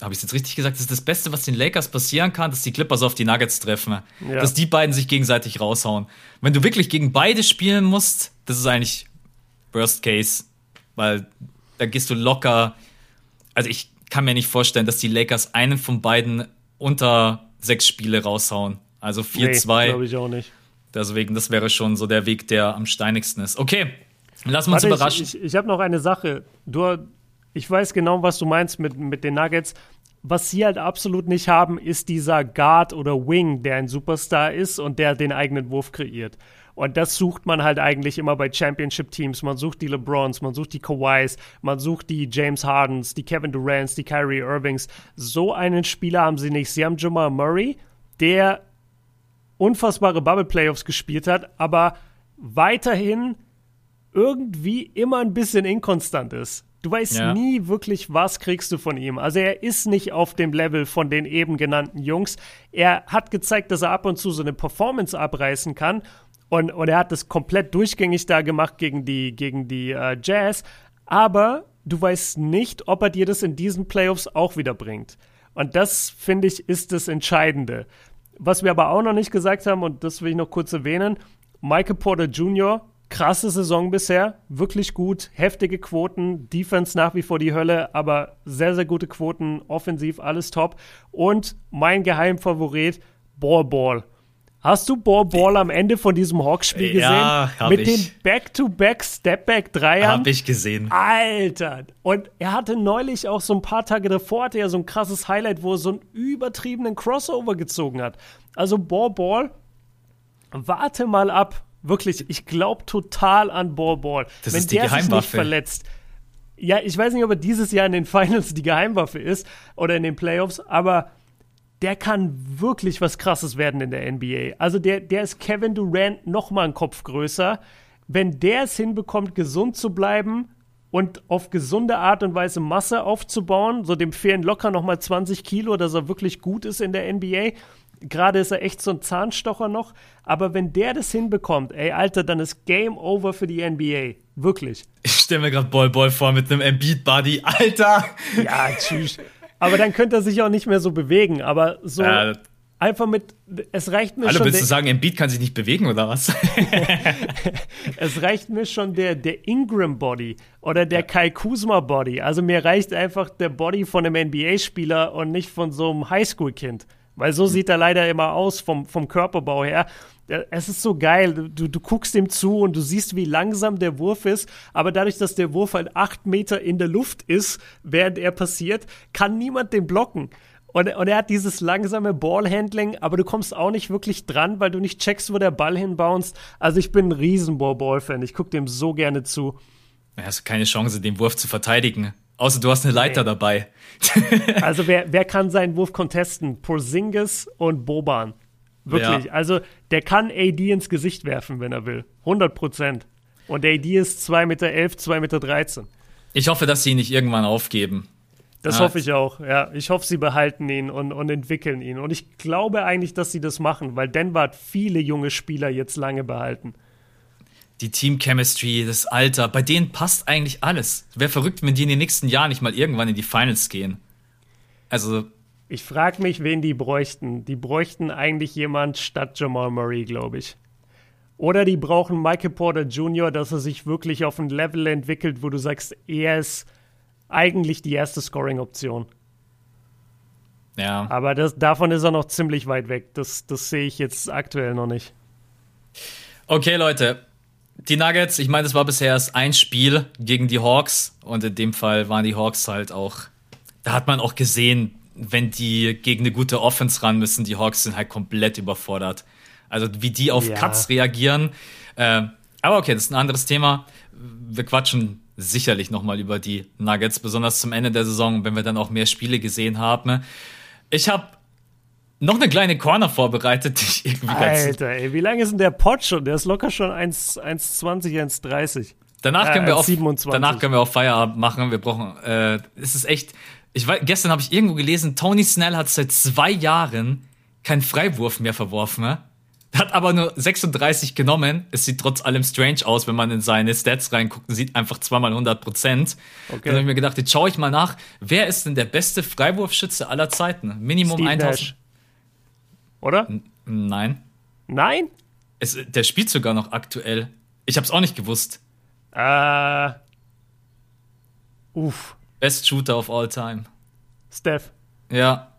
Habe ich es jetzt richtig gesagt? Das ist das Beste, was den Lakers passieren kann, dass die Clippers auf die Nuggets treffen. Ja. Dass die beiden sich gegenseitig raushauen. Wenn du wirklich gegen beide spielen musst, das ist eigentlich Worst Case. Weil da gehst du locker. Also ich kann mir nicht vorstellen, dass die Lakers einen von beiden unter sechs Spiele raushauen. Also 4-2. Nee, glaube ich auch nicht. Deswegen, das wäre schon so der Weg, der am steinigsten ist. Okay, lass uns Warte, überraschen. Ich, ich, ich habe noch eine Sache. Du, ich weiß genau, was du meinst mit, mit den Nuggets. Was sie halt absolut nicht haben, ist dieser Guard oder Wing, der ein Superstar ist und der den eigenen Wurf kreiert. Und das sucht man halt eigentlich immer bei Championship-Teams. Man sucht die LeBrons, man sucht die Kawhis, man sucht die James Hardens, die Kevin Durants, die Kyrie Irvings. So einen Spieler haben sie nicht. Sie haben Jamal Murray, der unfassbare Bubble Playoffs gespielt hat, aber weiterhin irgendwie immer ein bisschen inkonstant ist. Du weißt ja. nie wirklich, was kriegst du von ihm. Also er ist nicht auf dem Level von den eben genannten Jungs. Er hat gezeigt, dass er ab und zu so eine Performance abreißen kann. Und, und er hat das komplett durchgängig da gemacht gegen die, gegen die äh, Jazz. Aber du weißt nicht, ob er dir das in diesen Playoffs auch wieder bringt. Und das, finde ich, ist das Entscheidende. Was wir aber auch noch nicht gesagt haben, und das will ich noch kurz erwähnen, Michael Porter Jr., krasse Saison bisher, wirklich gut, heftige Quoten, Defense nach wie vor die Hölle, aber sehr, sehr gute Quoten, offensiv alles top. Und mein Geheimfavorit, Ball Ball. Hast du Ball Ball am Ende von diesem Hawks-Spiel gesehen? Ja, hab Mit ich. den Back-to-Back Stepback-Dreiern. Hab ich gesehen. Alter. Und er hatte neulich auch so ein paar Tage davor, hatte er so ein krasses Highlight, wo er so einen übertriebenen Crossover gezogen hat. Also Ball Ball, warte mal ab. Wirklich, ich glaube total an Ball Ball. Das Wenn ist die der sich nicht Geheimwaffe. verletzt. Ja, ich weiß nicht, ob er dieses Jahr in den Finals die Geheimwaffe ist oder in den Playoffs, aber der kann wirklich was Krasses werden in der NBA. Also der, der ist Kevin Durant noch mal einen Kopf größer. Wenn der es hinbekommt, gesund zu bleiben und auf gesunde Art und Weise Masse aufzubauen, so dem fehlen locker noch mal 20 Kilo, dass er wirklich gut ist in der NBA. Gerade ist er echt so ein Zahnstocher noch. Aber wenn der das hinbekommt, ey, Alter, dann ist Game Over für die NBA. Wirklich. Ich stelle mir gerade Ball Ball vor mit einem Embiid-Buddy. Alter! Ja, tschüss. Aber dann könnte er sich auch nicht mehr so bewegen. Aber so Äh, einfach mit, es reicht mir Hallo, schon. willst du sagen, Embiid kann sich nicht bewegen oder was? es reicht mir schon der, der Ingram Body oder der Kai Kuzma Body. Also mir reicht einfach der Body von einem NBA-Spieler und nicht von so einem Highschool-Kind. Weil so sieht er leider immer aus vom, vom Körperbau her. Äh, Es ist so geil. Du, du guckst ihm zu und du siehst, wie langsam der Wurf ist. Aber dadurch, dass der Wurf halt acht Meter in der Luft ist, während er passiert, kann niemand den blocken. Und, und er hat dieses langsame Ballhandling, aber du kommst auch nicht wirklich dran, weil du nicht checkst, wo der Ball hinbounced. Also ich bin ein riesen Ball-Ball-Fan. Ich gucke dem so gerne zu. Du hast keine Chance, den Wurf zu verteidigen. Außer du hast eine Leiter Nee. dabei. Also wer, wer kann seinen Wurf contesten? Porzingis und Boban. Wirklich. Ja. Also der kann AD ins Gesicht werfen, wenn er will. 100 Prozent. Und AD ist 2,11 Meter, 2,13 Meter. 13. Ich hoffe, dass sie ihn nicht irgendwann aufgeben. Das Ah. hoffe ich auch, ja. Ich hoffe, sie behalten ihn und, und entwickeln ihn. Und ich glaube eigentlich, dass sie das machen, weil Denver hat viele junge Spieler jetzt lange behalten. Die Team-Chemistry, das Alter, bei denen passt eigentlich alles. Wäre verrückt, wenn die in den nächsten Jahren nicht mal irgendwann in die Finals gehen. Also, Ich frage mich, wen die bräuchten. Die bräuchten eigentlich jemand statt Jamal Murray, glaube ich. Oder die brauchen Michael Porter Jr., dass er sich wirklich auf ein Level entwickelt, wo du sagst, er ist eigentlich die erste Scoring-Option. ja. Aber das, davon ist er noch ziemlich weit weg. Das, das sehe ich jetzt aktuell noch nicht. Okay, Leute. Die Nuggets, ich meine, das war bisher erst ein Spiel gegen die Hawks. Und in dem Fall waren die Hawks halt auch. Da hat man auch gesehen, wenn die gegen eine gute Offense ran müssen, die Hawks sind halt komplett überfordert. Also wie die auf Ja. Cuts reagieren. Äh, aber okay, das ist ein anderes Thema. Wir quatschen sicherlich nochmal über die Nuggets, besonders zum Ende der Saison, wenn wir dann auch mehr Spiele gesehen haben. Ich habe noch eine kleine Corner vorbereitet, die ich irgendwie ganz Alter, ey, wie lange ist denn der Pod schon? Der ist locker schon 1 1,20, 1,30. Danach Äh, können wir auch 27. danach können wir auch Feierabend machen. Wir brauchen äh, es ist echt ich weiß, gestern habe ich irgendwo gelesen, Tony Snell hat seit zwei Jahren keinen Freiwurf mehr verworfen. Ne? Hat aber nur 36 genommen. Es sieht trotz allem strange aus, wenn man in seine Stats reinguckt und sieht einfach zweimal 100 Prozent. Okay. Dann habe ich mir gedacht, jetzt schaue ich mal nach, wer ist denn der beste Freiwurfschütze aller Zeiten? Minimum Steve 1000. Nash. Oder? Nein. Nein? Es, der spielt sogar noch aktuell. Ich habe es auch nicht gewusst. Äh. Uff. Best Shooter of all time. Steph. Ja,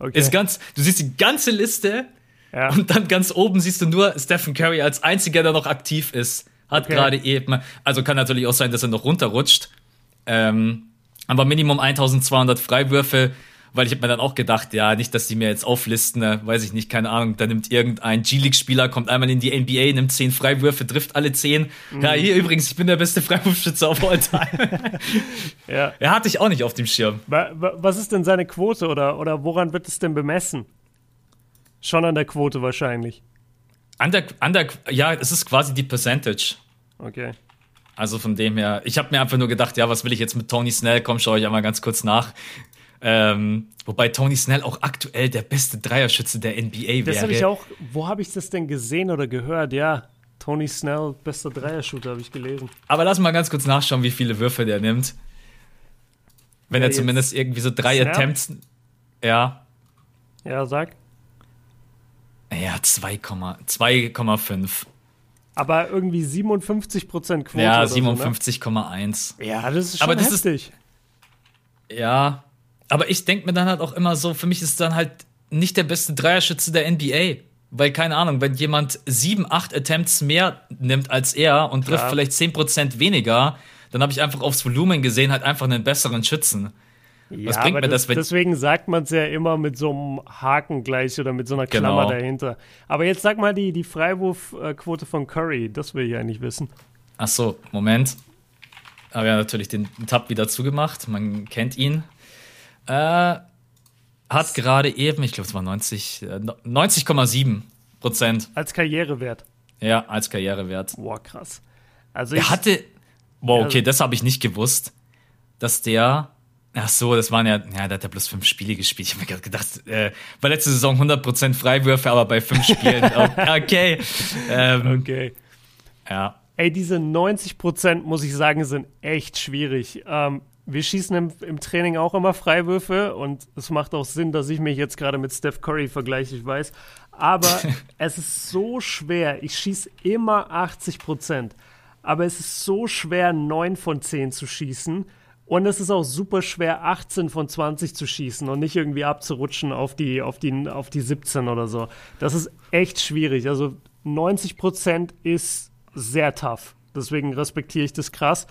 Okay. Ist ganz, du siehst die ganze Liste ja. und dann ganz oben siehst du nur Stephen Curry als einziger, der noch aktiv ist. Hat Okay. gerade eben, also kann natürlich auch sein, dass er noch runterrutscht. Ähm, aber Minimum 1200 Freiwürfe, weil ich habe mir dann auch gedacht, ja, nicht, dass die mir jetzt auflisten, äh, weiß ich nicht, keine Ahnung, da nimmt irgendein G-League-Spieler, kommt einmal in die NBA, nimmt 10 Freiwürfe, trifft alle 10. Mhm. Ja, hier übrigens, ich bin der beste Freiwurfschütze auf all time. ja. er hatte ich auch nicht auf dem Schirm. Wa- wa- Was ist denn seine Quote oder, oder woran wird es denn bemessen? Schon an der Quote wahrscheinlich. Under, under, ja, es ist quasi die Percentage. Okay. Also von dem her, ich habe mir einfach nur gedacht, ja, was will ich jetzt mit Tony Snell? Komm, schaue ich einmal ganz kurz nach. Ähm, wobei Tony Snell auch aktuell der beste Dreierschütze der NBA wäre. Das habe ich auch, wo habe ich das denn gesehen oder gehört? Ja, Tony Snell, bester Dreiershooter, habe ich gelesen. Aber lass mal ganz kurz nachschauen, wie viele Würfe der nimmt. Wenn ja, er zumindest irgendwie so drei Snell? Attempts. Ja. Ja, sag. Ja, 2,5. Aber irgendwie 57 Prozent Quote. Ja, 57,1. So, ne? Ja, das ist schon aber das heftig. Ist, ja, aber ich denke mir dann halt auch immer so, für mich ist dann halt nicht der beste Dreierschütze der NBA. Weil, keine Ahnung, wenn jemand sieben, acht Attempts mehr nimmt als er und trifft ja. vielleicht 10% weniger, dann habe ich einfach aufs Volumen gesehen halt einfach einen besseren Schützen. Ja, Was bringt mir das, das Deswegen sagt man es ja immer mit so einem Haken gleich oder mit so einer Klammer genau. dahinter. Aber jetzt sag mal die, die Freiwurfquote von Curry, das will ich eigentlich wissen. Ach so, Moment. Aber ja, natürlich den Tab wieder zugemacht. Man kennt ihn. Äh, hat gerade eben, ich glaube, es war 90, 90,7 äh, Prozent. Als Karrierewert. Ja, als Karrierewert. Boah, krass. Also er hatte, boah, okay, das habe ich nicht gewusst, dass der, ach so, das waren ja, ja, der hat ja bloß fünf Spiele gespielt. Ich habe mir gerade gedacht, äh, bei letzter Saison 100% Freiwürfe, aber bei fünf Spielen, okay. Ähm, okay. Ja. Ey, diese 90% muss ich sagen, sind echt schwierig. Ähm, wir schießen im, im, Training auch immer Freiwürfe und es macht auch Sinn, dass ich mich jetzt gerade mit Steph Curry vergleiche, ich weiß. Aber es ist so schwer. Ich schieße immer 80 Prozent. Aber es ist so schwer, 9 von 10 zu schießen. Und es ist auch super schwer, 18 von 20 zu schießen und nicht irgendwie abzurutschen auf die, auf die, auf die 17 oder so. Das ist echt schwierig. Also 90 Prozent ist sehr tough. Deswegen respektiere ich das krass.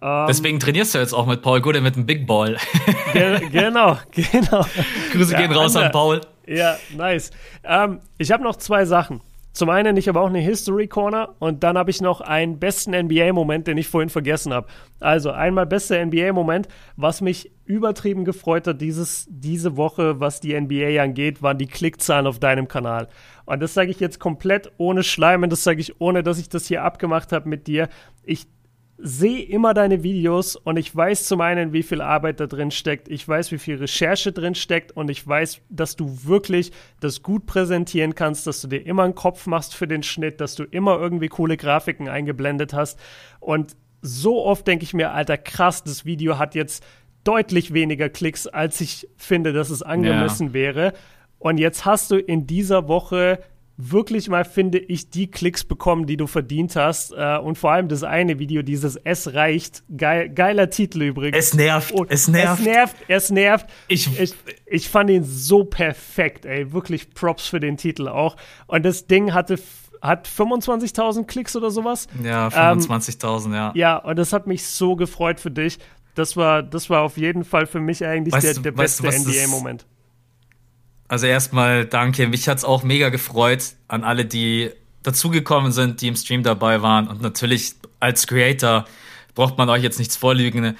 Ähm, Deswegen trainierst du jetzt auch mit Paul Gude mit dem Big Ball. Ge genau, genau. Grüße ja, gehen raus an Paul. Ja, nice. Ähm, ich habe noch zwei Sachen. Zum einen, ich habe auch eine History Corner und dann habe ich noch einen besten NBA-Moment, den ich vorhin vergessen habe. Also einmal bester NBA-Moment, was mich übertrieben gefreut hat dieses, diese Woche, was die NBA angeht, waren die Klickzahlen auf deinem Kanal. Und das sage ich jetzt komplett ohne Schleimen, das sage ich ohne, dass ich das hier abgemacht habe mit dir. Ich sehe immer deine Videos und ich weiß zum einen, wie viel Arbeit da drin steckt. Ich weiß, wie viel Recherche drin steckt und ich weiß, dass du wirklich das gut präsentieren kannst, dass du dir immer einen Kopf machst für den Schnitt, dass du immer irgendwie coole Grafiken eingeblendet hast. Und so oft denke ich mir, alter, krass, das Video hat jetzt deutlich weniger Klicks, als ich finde, dass es angemessen ja. wäre. Und jetzt hast du in dieser Woche wirklich mal, finde ich, die Klicks bekommen, die du verdient hast. Äh, und vor allem das eine Video, dieses Es reicht. Geil, geiler Titel übrigens. Es nervt. Und es nervt. Es nervt. Es nervt. Ich, ich, ich fand ihn so perfekt, ey. Wirklich Props für den Titel auch. Und das Ding hatte hat 25.000 Klicks oder sowas. Ja, 25.000, ähm, ja. Ja, und das hat mich so gefreut für dich. Das war, das war auf jeden Fall für mich eigentlich weißt der, der beste NBA-Moment. Also erstmal danke. Mich hat's auch mega gefreut an alle, die dazugekommen sind, die im Stream dabei waren. Und natürlich als Creator braucht man euch jetzt nichts vorlügen.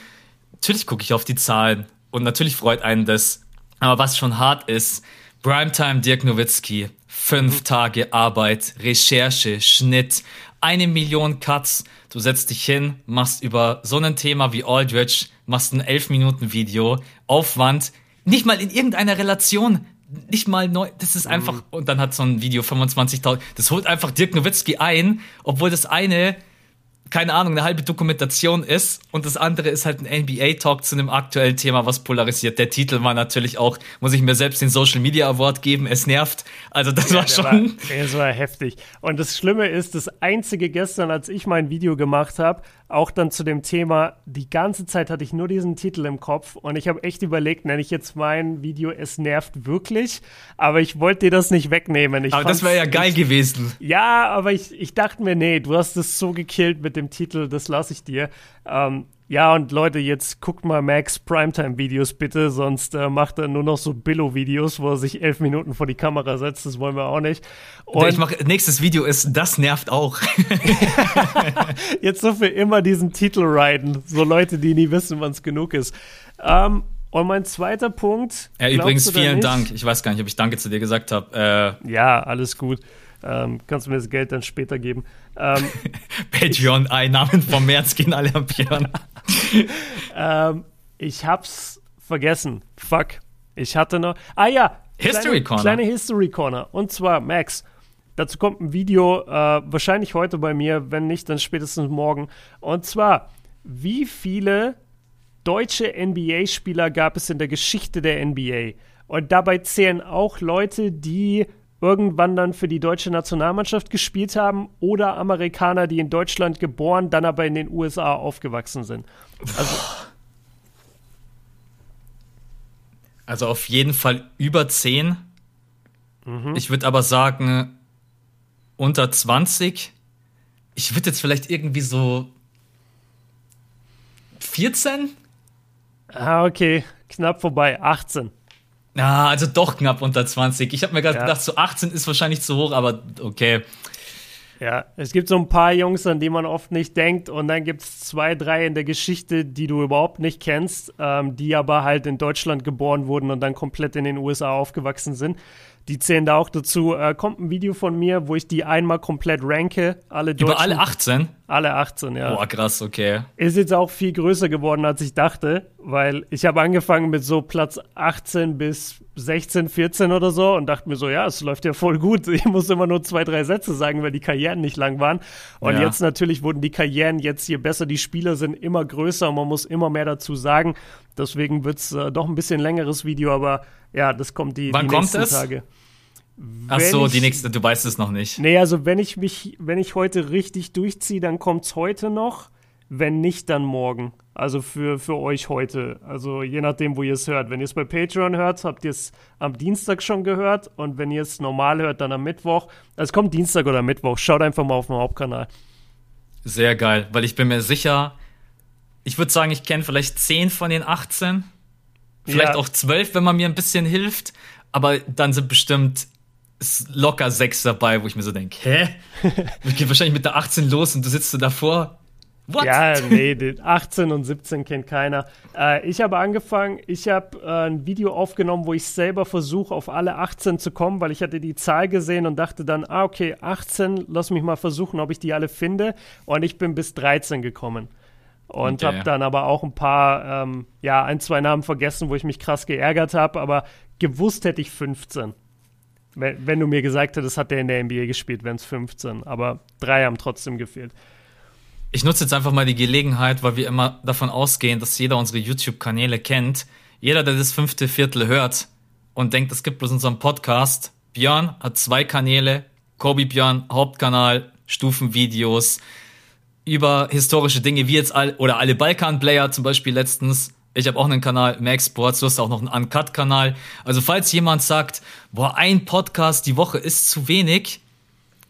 Natürlich gucke ich auf die Zahlen und natürlich freut einen das. Aber was schon hart ist, Primetime Dirk Nowitzki, fünf mhm. Tage Arbeit, Recherche, Schnitt, eine Million Cuts. Du setzt dich hin, machst über so ein Thema wie Aldrich, machst ein elf Minuten Video, Aufwand, nicht mal in irgendeiner Relation nicht mal neu, das ist einfach, mhm. und dann hat so ein Video 25.000, das holt einfach Dirk Nowitzki ein, obwohl das eine keine Ahnung, eine halbe Dokumentation ist und das andere ist halt ein NBA-Talk zu einem aktuellen Thema, was polarisiert. Der Titel war natürlich auch, muss ich mir selbst den Social Media Award geben, es nervt. Also das ja, war schon. War, das war heftig. Und das Schlimme ist, das einzige gestern, als ich mein Video gemacht habe, auch dann zu dem Thema, die ganze Zeit hatte ich nur diesen Titel im Kopf und ich habe echt überlegt, nenne ich jetzt mein Video Es nervt wirklich, aber ich wollte dir das nicht wegnehmen. Ich aber das wäre ja geil gewesen. Ja, aber ich, ich dachte mir, nee, du hast es so gekillt mit dem Titel, das lasse ich dir. Ähm, ja, und Leute, jetzt guckt mal Max Primetime-Videos bitte, sonst äh, macht er nur noch so Billo-Videos, wo er sich elf Minuten vor die Kamera setzt. Das wollen wir auch nicht. Und ich mach, nächstes Video ist, das nervt auch. jetzt so für immer diesen Titel riden. So Leute, die nie wissen, wann es genug ist. Ähm, und mein zweiter Punkt. Ja, übrigens, vielen Dank. Ich weiß gar nicht, ob ich Danke zu dir gesagt habe. Äh, ja, alles gut. Ähm, kannst du mir das Geld dann später geben. Ähm, Patreon-Einnahmen vom März gehen alle am Björn. ähm, ich hab's vergessen. Fuck. Ich hatte noch. Ah ja. History kleine, Corner. Kleine History Corner. Und zwar, Max, dazu kommt ein Video, äh, wahrscheinlich heute bei mir, wenn nicht, dann spätestens morgen. Und zwar, wie viele deutsche NBA-Spieler gab es in der Geschichte der NBA? Und dabei zählen auch Leute, die irgendwann dann für die deutsche Nationalmannschaft gespielt haben oder Amerikaner, die in Deutschland geboren, dann aber in den USA aufgewachsen sind. Also, also auf jeden Fall über 10. Mhm. Ich würde aber sagen, unter 20. Ich würde jetzt vielleicht irgendwie so 14? Ah, okay. Knapp vorbei. 18. Ah, also doch knapp unter 20. Ich habe mir gerade ja. gedacht, so 18 ist wahrscheinlich zu hoch, aber okay. Ja, es gibt so ein paar Jungs, an die man oft nicht denkt, und dann gibt es zwei, drei in der Geschichte, die du überhaupt nicht kennst, ähm, die aber halt in Deutschland geboren wurden und dann komplett in den USA aufgewachsen sind. Die zählen da auch dazu. Äh, kommt ein Video von mir, wo ich die einmal komplett ranke. Alle Deutschen, Über alle 18? Alle 18, ja. Boah, krass, okay. Ist jetzt auch viel größer geworden, als ich dachte, weil ich habe angefangen mit so Platz 18 bis 16, 14 oder so und dachte mir so, ja, es läuft ja voll gut. Ich muss immer nur zwei, drei Sätze sagen, weil die Karrieren nicht lang waren. Und ja. jetzt natürlich wurden die Karrieren jetzt je besser die Spieler sind, immer größer und man muss immer mehr dazu sagen. Deswegen wird es äh, doch ein bisschen längeres Video, aber ja, das kommt die, Wann die nächsten kommt es? Tage. Ach so, ich, die nächste, du weißt es noch nicht. Nee, also wenn ich mich, wenn ich heute richtig durchziehe, dann kommt es heute noch. Wenn nicht, dann morgen. Also für, für euch heute. Also je nachdem, wo ihr es hört. Wenn ihr es bei Patreon hört, habt ihr es am Dienstag schon gehört. Und wenn ihr es normal hört, dann am Mittwoch. Also es kommt Dienstag oder Mittwoch. Schaut einfach mal auf dem Hauptkanal. Sehr geil, weil ich bin mir sicher, ich würde sagen, ich kenne vielleicht 10 von den 18. Vielleicht ja. auch 12, wenn man mir ein bisschen hilft. Aber dann sind bestimmt locker sechs dabei, wo ich mir so denke, hä? Ich gehe wahrscheinlich mit der 18 los und du sitzt so davor. What? Ja, nee, 18 und 17 kennt keiner. Äh, ich habe angefangen, ich habe äh, ein Video aufgenommen, wo ich selber versuche, auf alle 18 zu kommen, weil ich hatte die Zahl gesehen und dachte dann, ah, okay, 18, lass mich mal versuchen, ob ich die alle finde. Und ich bin bis 13 gekommen. Und okay. habe dann aber auch ein paar, ähm, ja, ein, zwei Namen vergessen, wo ich mich krass geärgert habe, aber gewusst hätte ich 15. Wenn, wenn, du mir gesagt hättest, hat der in der NBA gespielt, wären es 15. Aber drei haben trotzdem gefehlt. Ich nutze jetzt einfach mal die Gelegenheit, weil wir immer davon ausgehen, dass jeder unsere YouTube-Kanäle kennt. Jeder, der das fünfte Viertel hört und denkt, es gibt bloß unseren Podcast. Björn hat zwei Kanäle. Kobi Björn, Hauptkanal, Stufenvideos über historische Dinge, wie jetzt all, oder alle Balkan-Player zum Beispiel letztens ich habe auch einen Kanal, Max Sports, du hast auch noch einen Uncut-Kanal. Also falls jemand sagt, boah, ein Podcast die Woche ist zu wenig,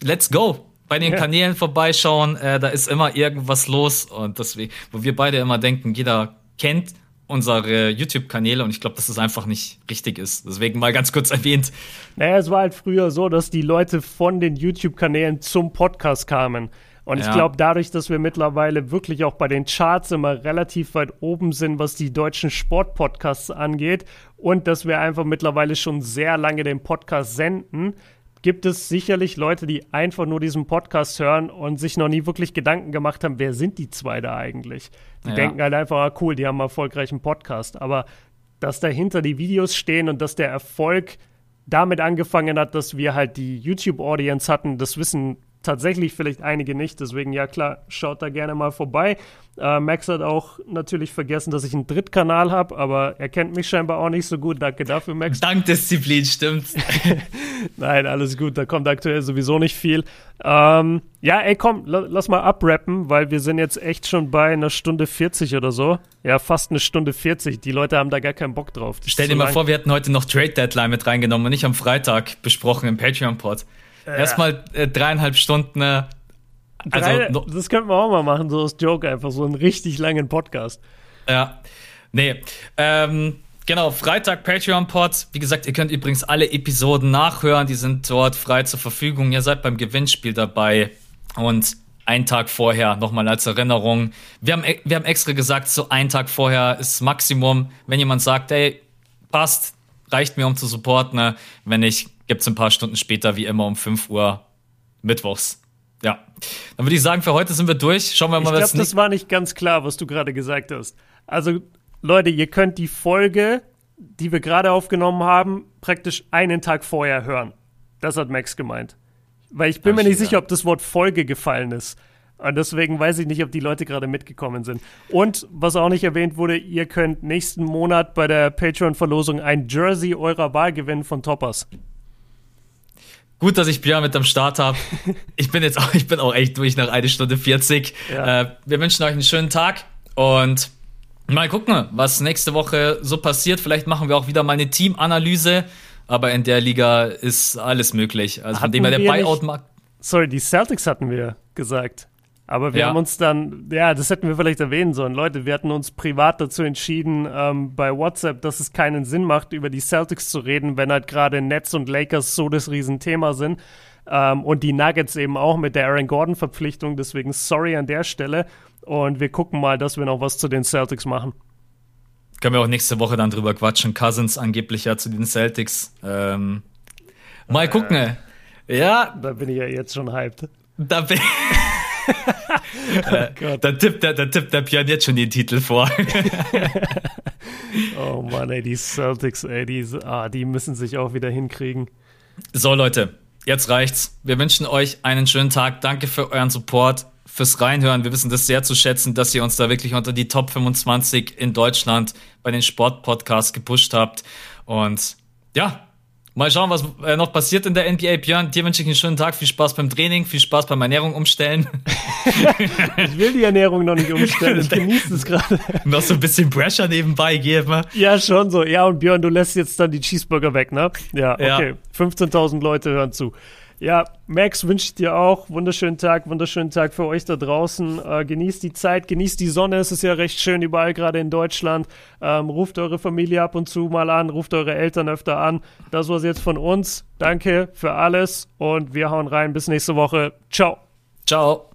let's go. Bei den ja. Kanälen vorbeischauen, äh, da ist immer irgendwas los. Und deswegen, wo wir beide immer denken, jeder kennt unsere YouTube-Kanäle und ich glaube, dass das einfach nicht richtig ist. Deswegen mal ganz kurz erwähnt. Naja, es war halt früher so, dass die Leute von den YouTube-Kanälen zum Podcast kamen. Und ja. ich glaube, dadurch, dass wir mittlerweile wirklich auch bei den Charts immer relativ weit oben sind, was die deutschen Sportpodcasts angeht, und dass wir einfach mittlerweile schon sehr lange den Podcast senden, gibt es sicherlich Leute, die einfach nur diesen Podcast hören und sich noch nie wirklich Gedanken gemacht haben, wer sind die zwei da eigentlich? Die ja. denken halt einfach, ah, cool, die haben einen erfolgreichen Podcast. Aber dass dahinter die Videos stehen und dass der Erfolg damit angefangen hat, dass wir halt die YouTube-Audience hatten, das wissen tatsächlich vielleicht einige nicht. Deswegen, ja klar, schaut da gerne mal vorbei. Äh, Max hat auch natürlich vergessen, dass ich einen Drittkanal habe, aber er kennt mich scheinbar auch nicht so gut. Danke dafür, Max. Dank Disziplin, stimmt. Nein, alles gut, da kommt aktuell sowieso nicht viel. Ähm, ja, ey, komm, lass mal abrappen, weil wir sind jetzt echt schon bei einer Stunde 40 oder so. Ja, fast eine Stunde 40. Die Leute haben da gar keinen Bock drauf. Stell dir mal lang. vor, wir hätten heute noch Trade Deadline mit reingenommen und nicht am Freitag besprochen im Patreon-Pod. Erstmal äh, dreieinhalb Stunden. Äh, also, Drei, das könnten wir auch mal machen, so als Joke einfach, so einen richtig langen Podcast. Ja. Nee. Ähm, genau, Freitag Patreon-Pod. Wie gesagt, ihr könnt übrigens alle Episoden nachhören. Die sind dort frei zur Verfügung. Ihr seid beim Gewinnspiel dabei. Und einen Tag vorher, nochmal als Erinnerung. Wir haben, wir haben extra gesagt, so einen Tag vorher ist Maximum. Wenn jemand sagt, ey, passt, reicht mir, um zu supporten. Ne? Wenn nicht, gibt es ein paar Stunden später, wie immer um 5 Uhr, mittwochs. Ja. Dann würde ich sagen, für heute sind wir durch. Schauen wir mal, ich was. Ich glaube, das war nicht ganz klar, was du gerade gesagt hast. Also, Leute, ihr könnt die Folge, die wir gerade aufgenommen haben, praktisch einen Tag vorher hören. Das hat Max gemeint. Weil ich bin Ach, mir nicht ja. sicher, ob das Wort Folge gefallen ist. Und deswegen weiß ich nicht, ob die Leute gerade mitgekommen sind. Und was auch nicht erwähnt wurde, ihr könnt nächsten Monat bei der Patreon-Verlosung ein Jersey eurer Wahl gewinnen von Toppers. Gut, dass ich Björn mit am Start habe. Ich bin jetzt auch, ich bin auch echt durch nach einer Stunde 40. Ja. Äh, wir wünschen euch einen schönen Tag und mal gucken, was nächste Woche so passiert. Vielleicht machen wir auch wieder mal eine Teamanalyse, aber in der Liga ist alles möglich. Also von dem her der Buyout-Markt. Sorry, die Celtics hatten wir gesagt. Aber wir ja. haben uns dann, ja, das hätten wir vielleicht erwähnen sollen. Leute, wir hatten uns privat dazu entschieden, ähm, bei WhatsApp, dass es keinen Sinn macht, über die Celtics zu reden, wenn halt gerade Nets und Lakers so das Riesenthema sind. Ähm, und die Nuggets eben auch mit der Aaron Gordon-Verpflichtung. Deswegen sorry an der Stelle. Und wir gucken mal, dass wir noch was zu den Celtics machen. Können wir auch nächste Woche dann drüber quatschen. Cousins angeblich ja zu den Celtics. Ähm, mal äh, gucken. Ja. Da bin ich ja jetzt schon hyped. Da bin oh da, tippt der, da tippt der Björn jetzt schon den Titel vor. oh Mann, ey, die Celtics, ey, die, ah, die müssen sich auch wieder hinkriegen. So, Leute, jetzt reicht's. Wir wünschen euch einen schönen Tag. Danke für euren Support, fürs Reinhören. Wir wissen das sehr zu schätzen, dass ihr uns da wirklich unter die Top 25 in Deutschland bei den Sportpodcasts gepusht habt. Und ja, Mal schauen, was äh, noch passiert in der NBA. Björn, dir wünsche ich einen schönen Tag. Viel Spaß beim Training, viel Spaß beim Ernährung umstellen. ich will die Ernährung noch nicht umstellen. Ich genieße es gerade. noch so ein bisschen Pressure nebenbei geben. Ja, schon so. Ja, und Björn, du lässt jetzt dann die Cheeseburger weg, ne? Ja, okay. Ja. 15.000 Leute hören zu. Ja, Max wünsche ich dir auch wunderschönen Tag, wunderschönen Tag für euch da draußen. Äh, genießt die Zeit, genießt die Sonne. Es ist ja recht schön überall, gerade in Deutschland. Ähm, ruft eure Familie ab und zu mal an, ruft eure Eltern öfter an. Das war's jetzt von uns. Danke für alles und wir hauen rein. Bis nächste Woche. Ciao. Ciao.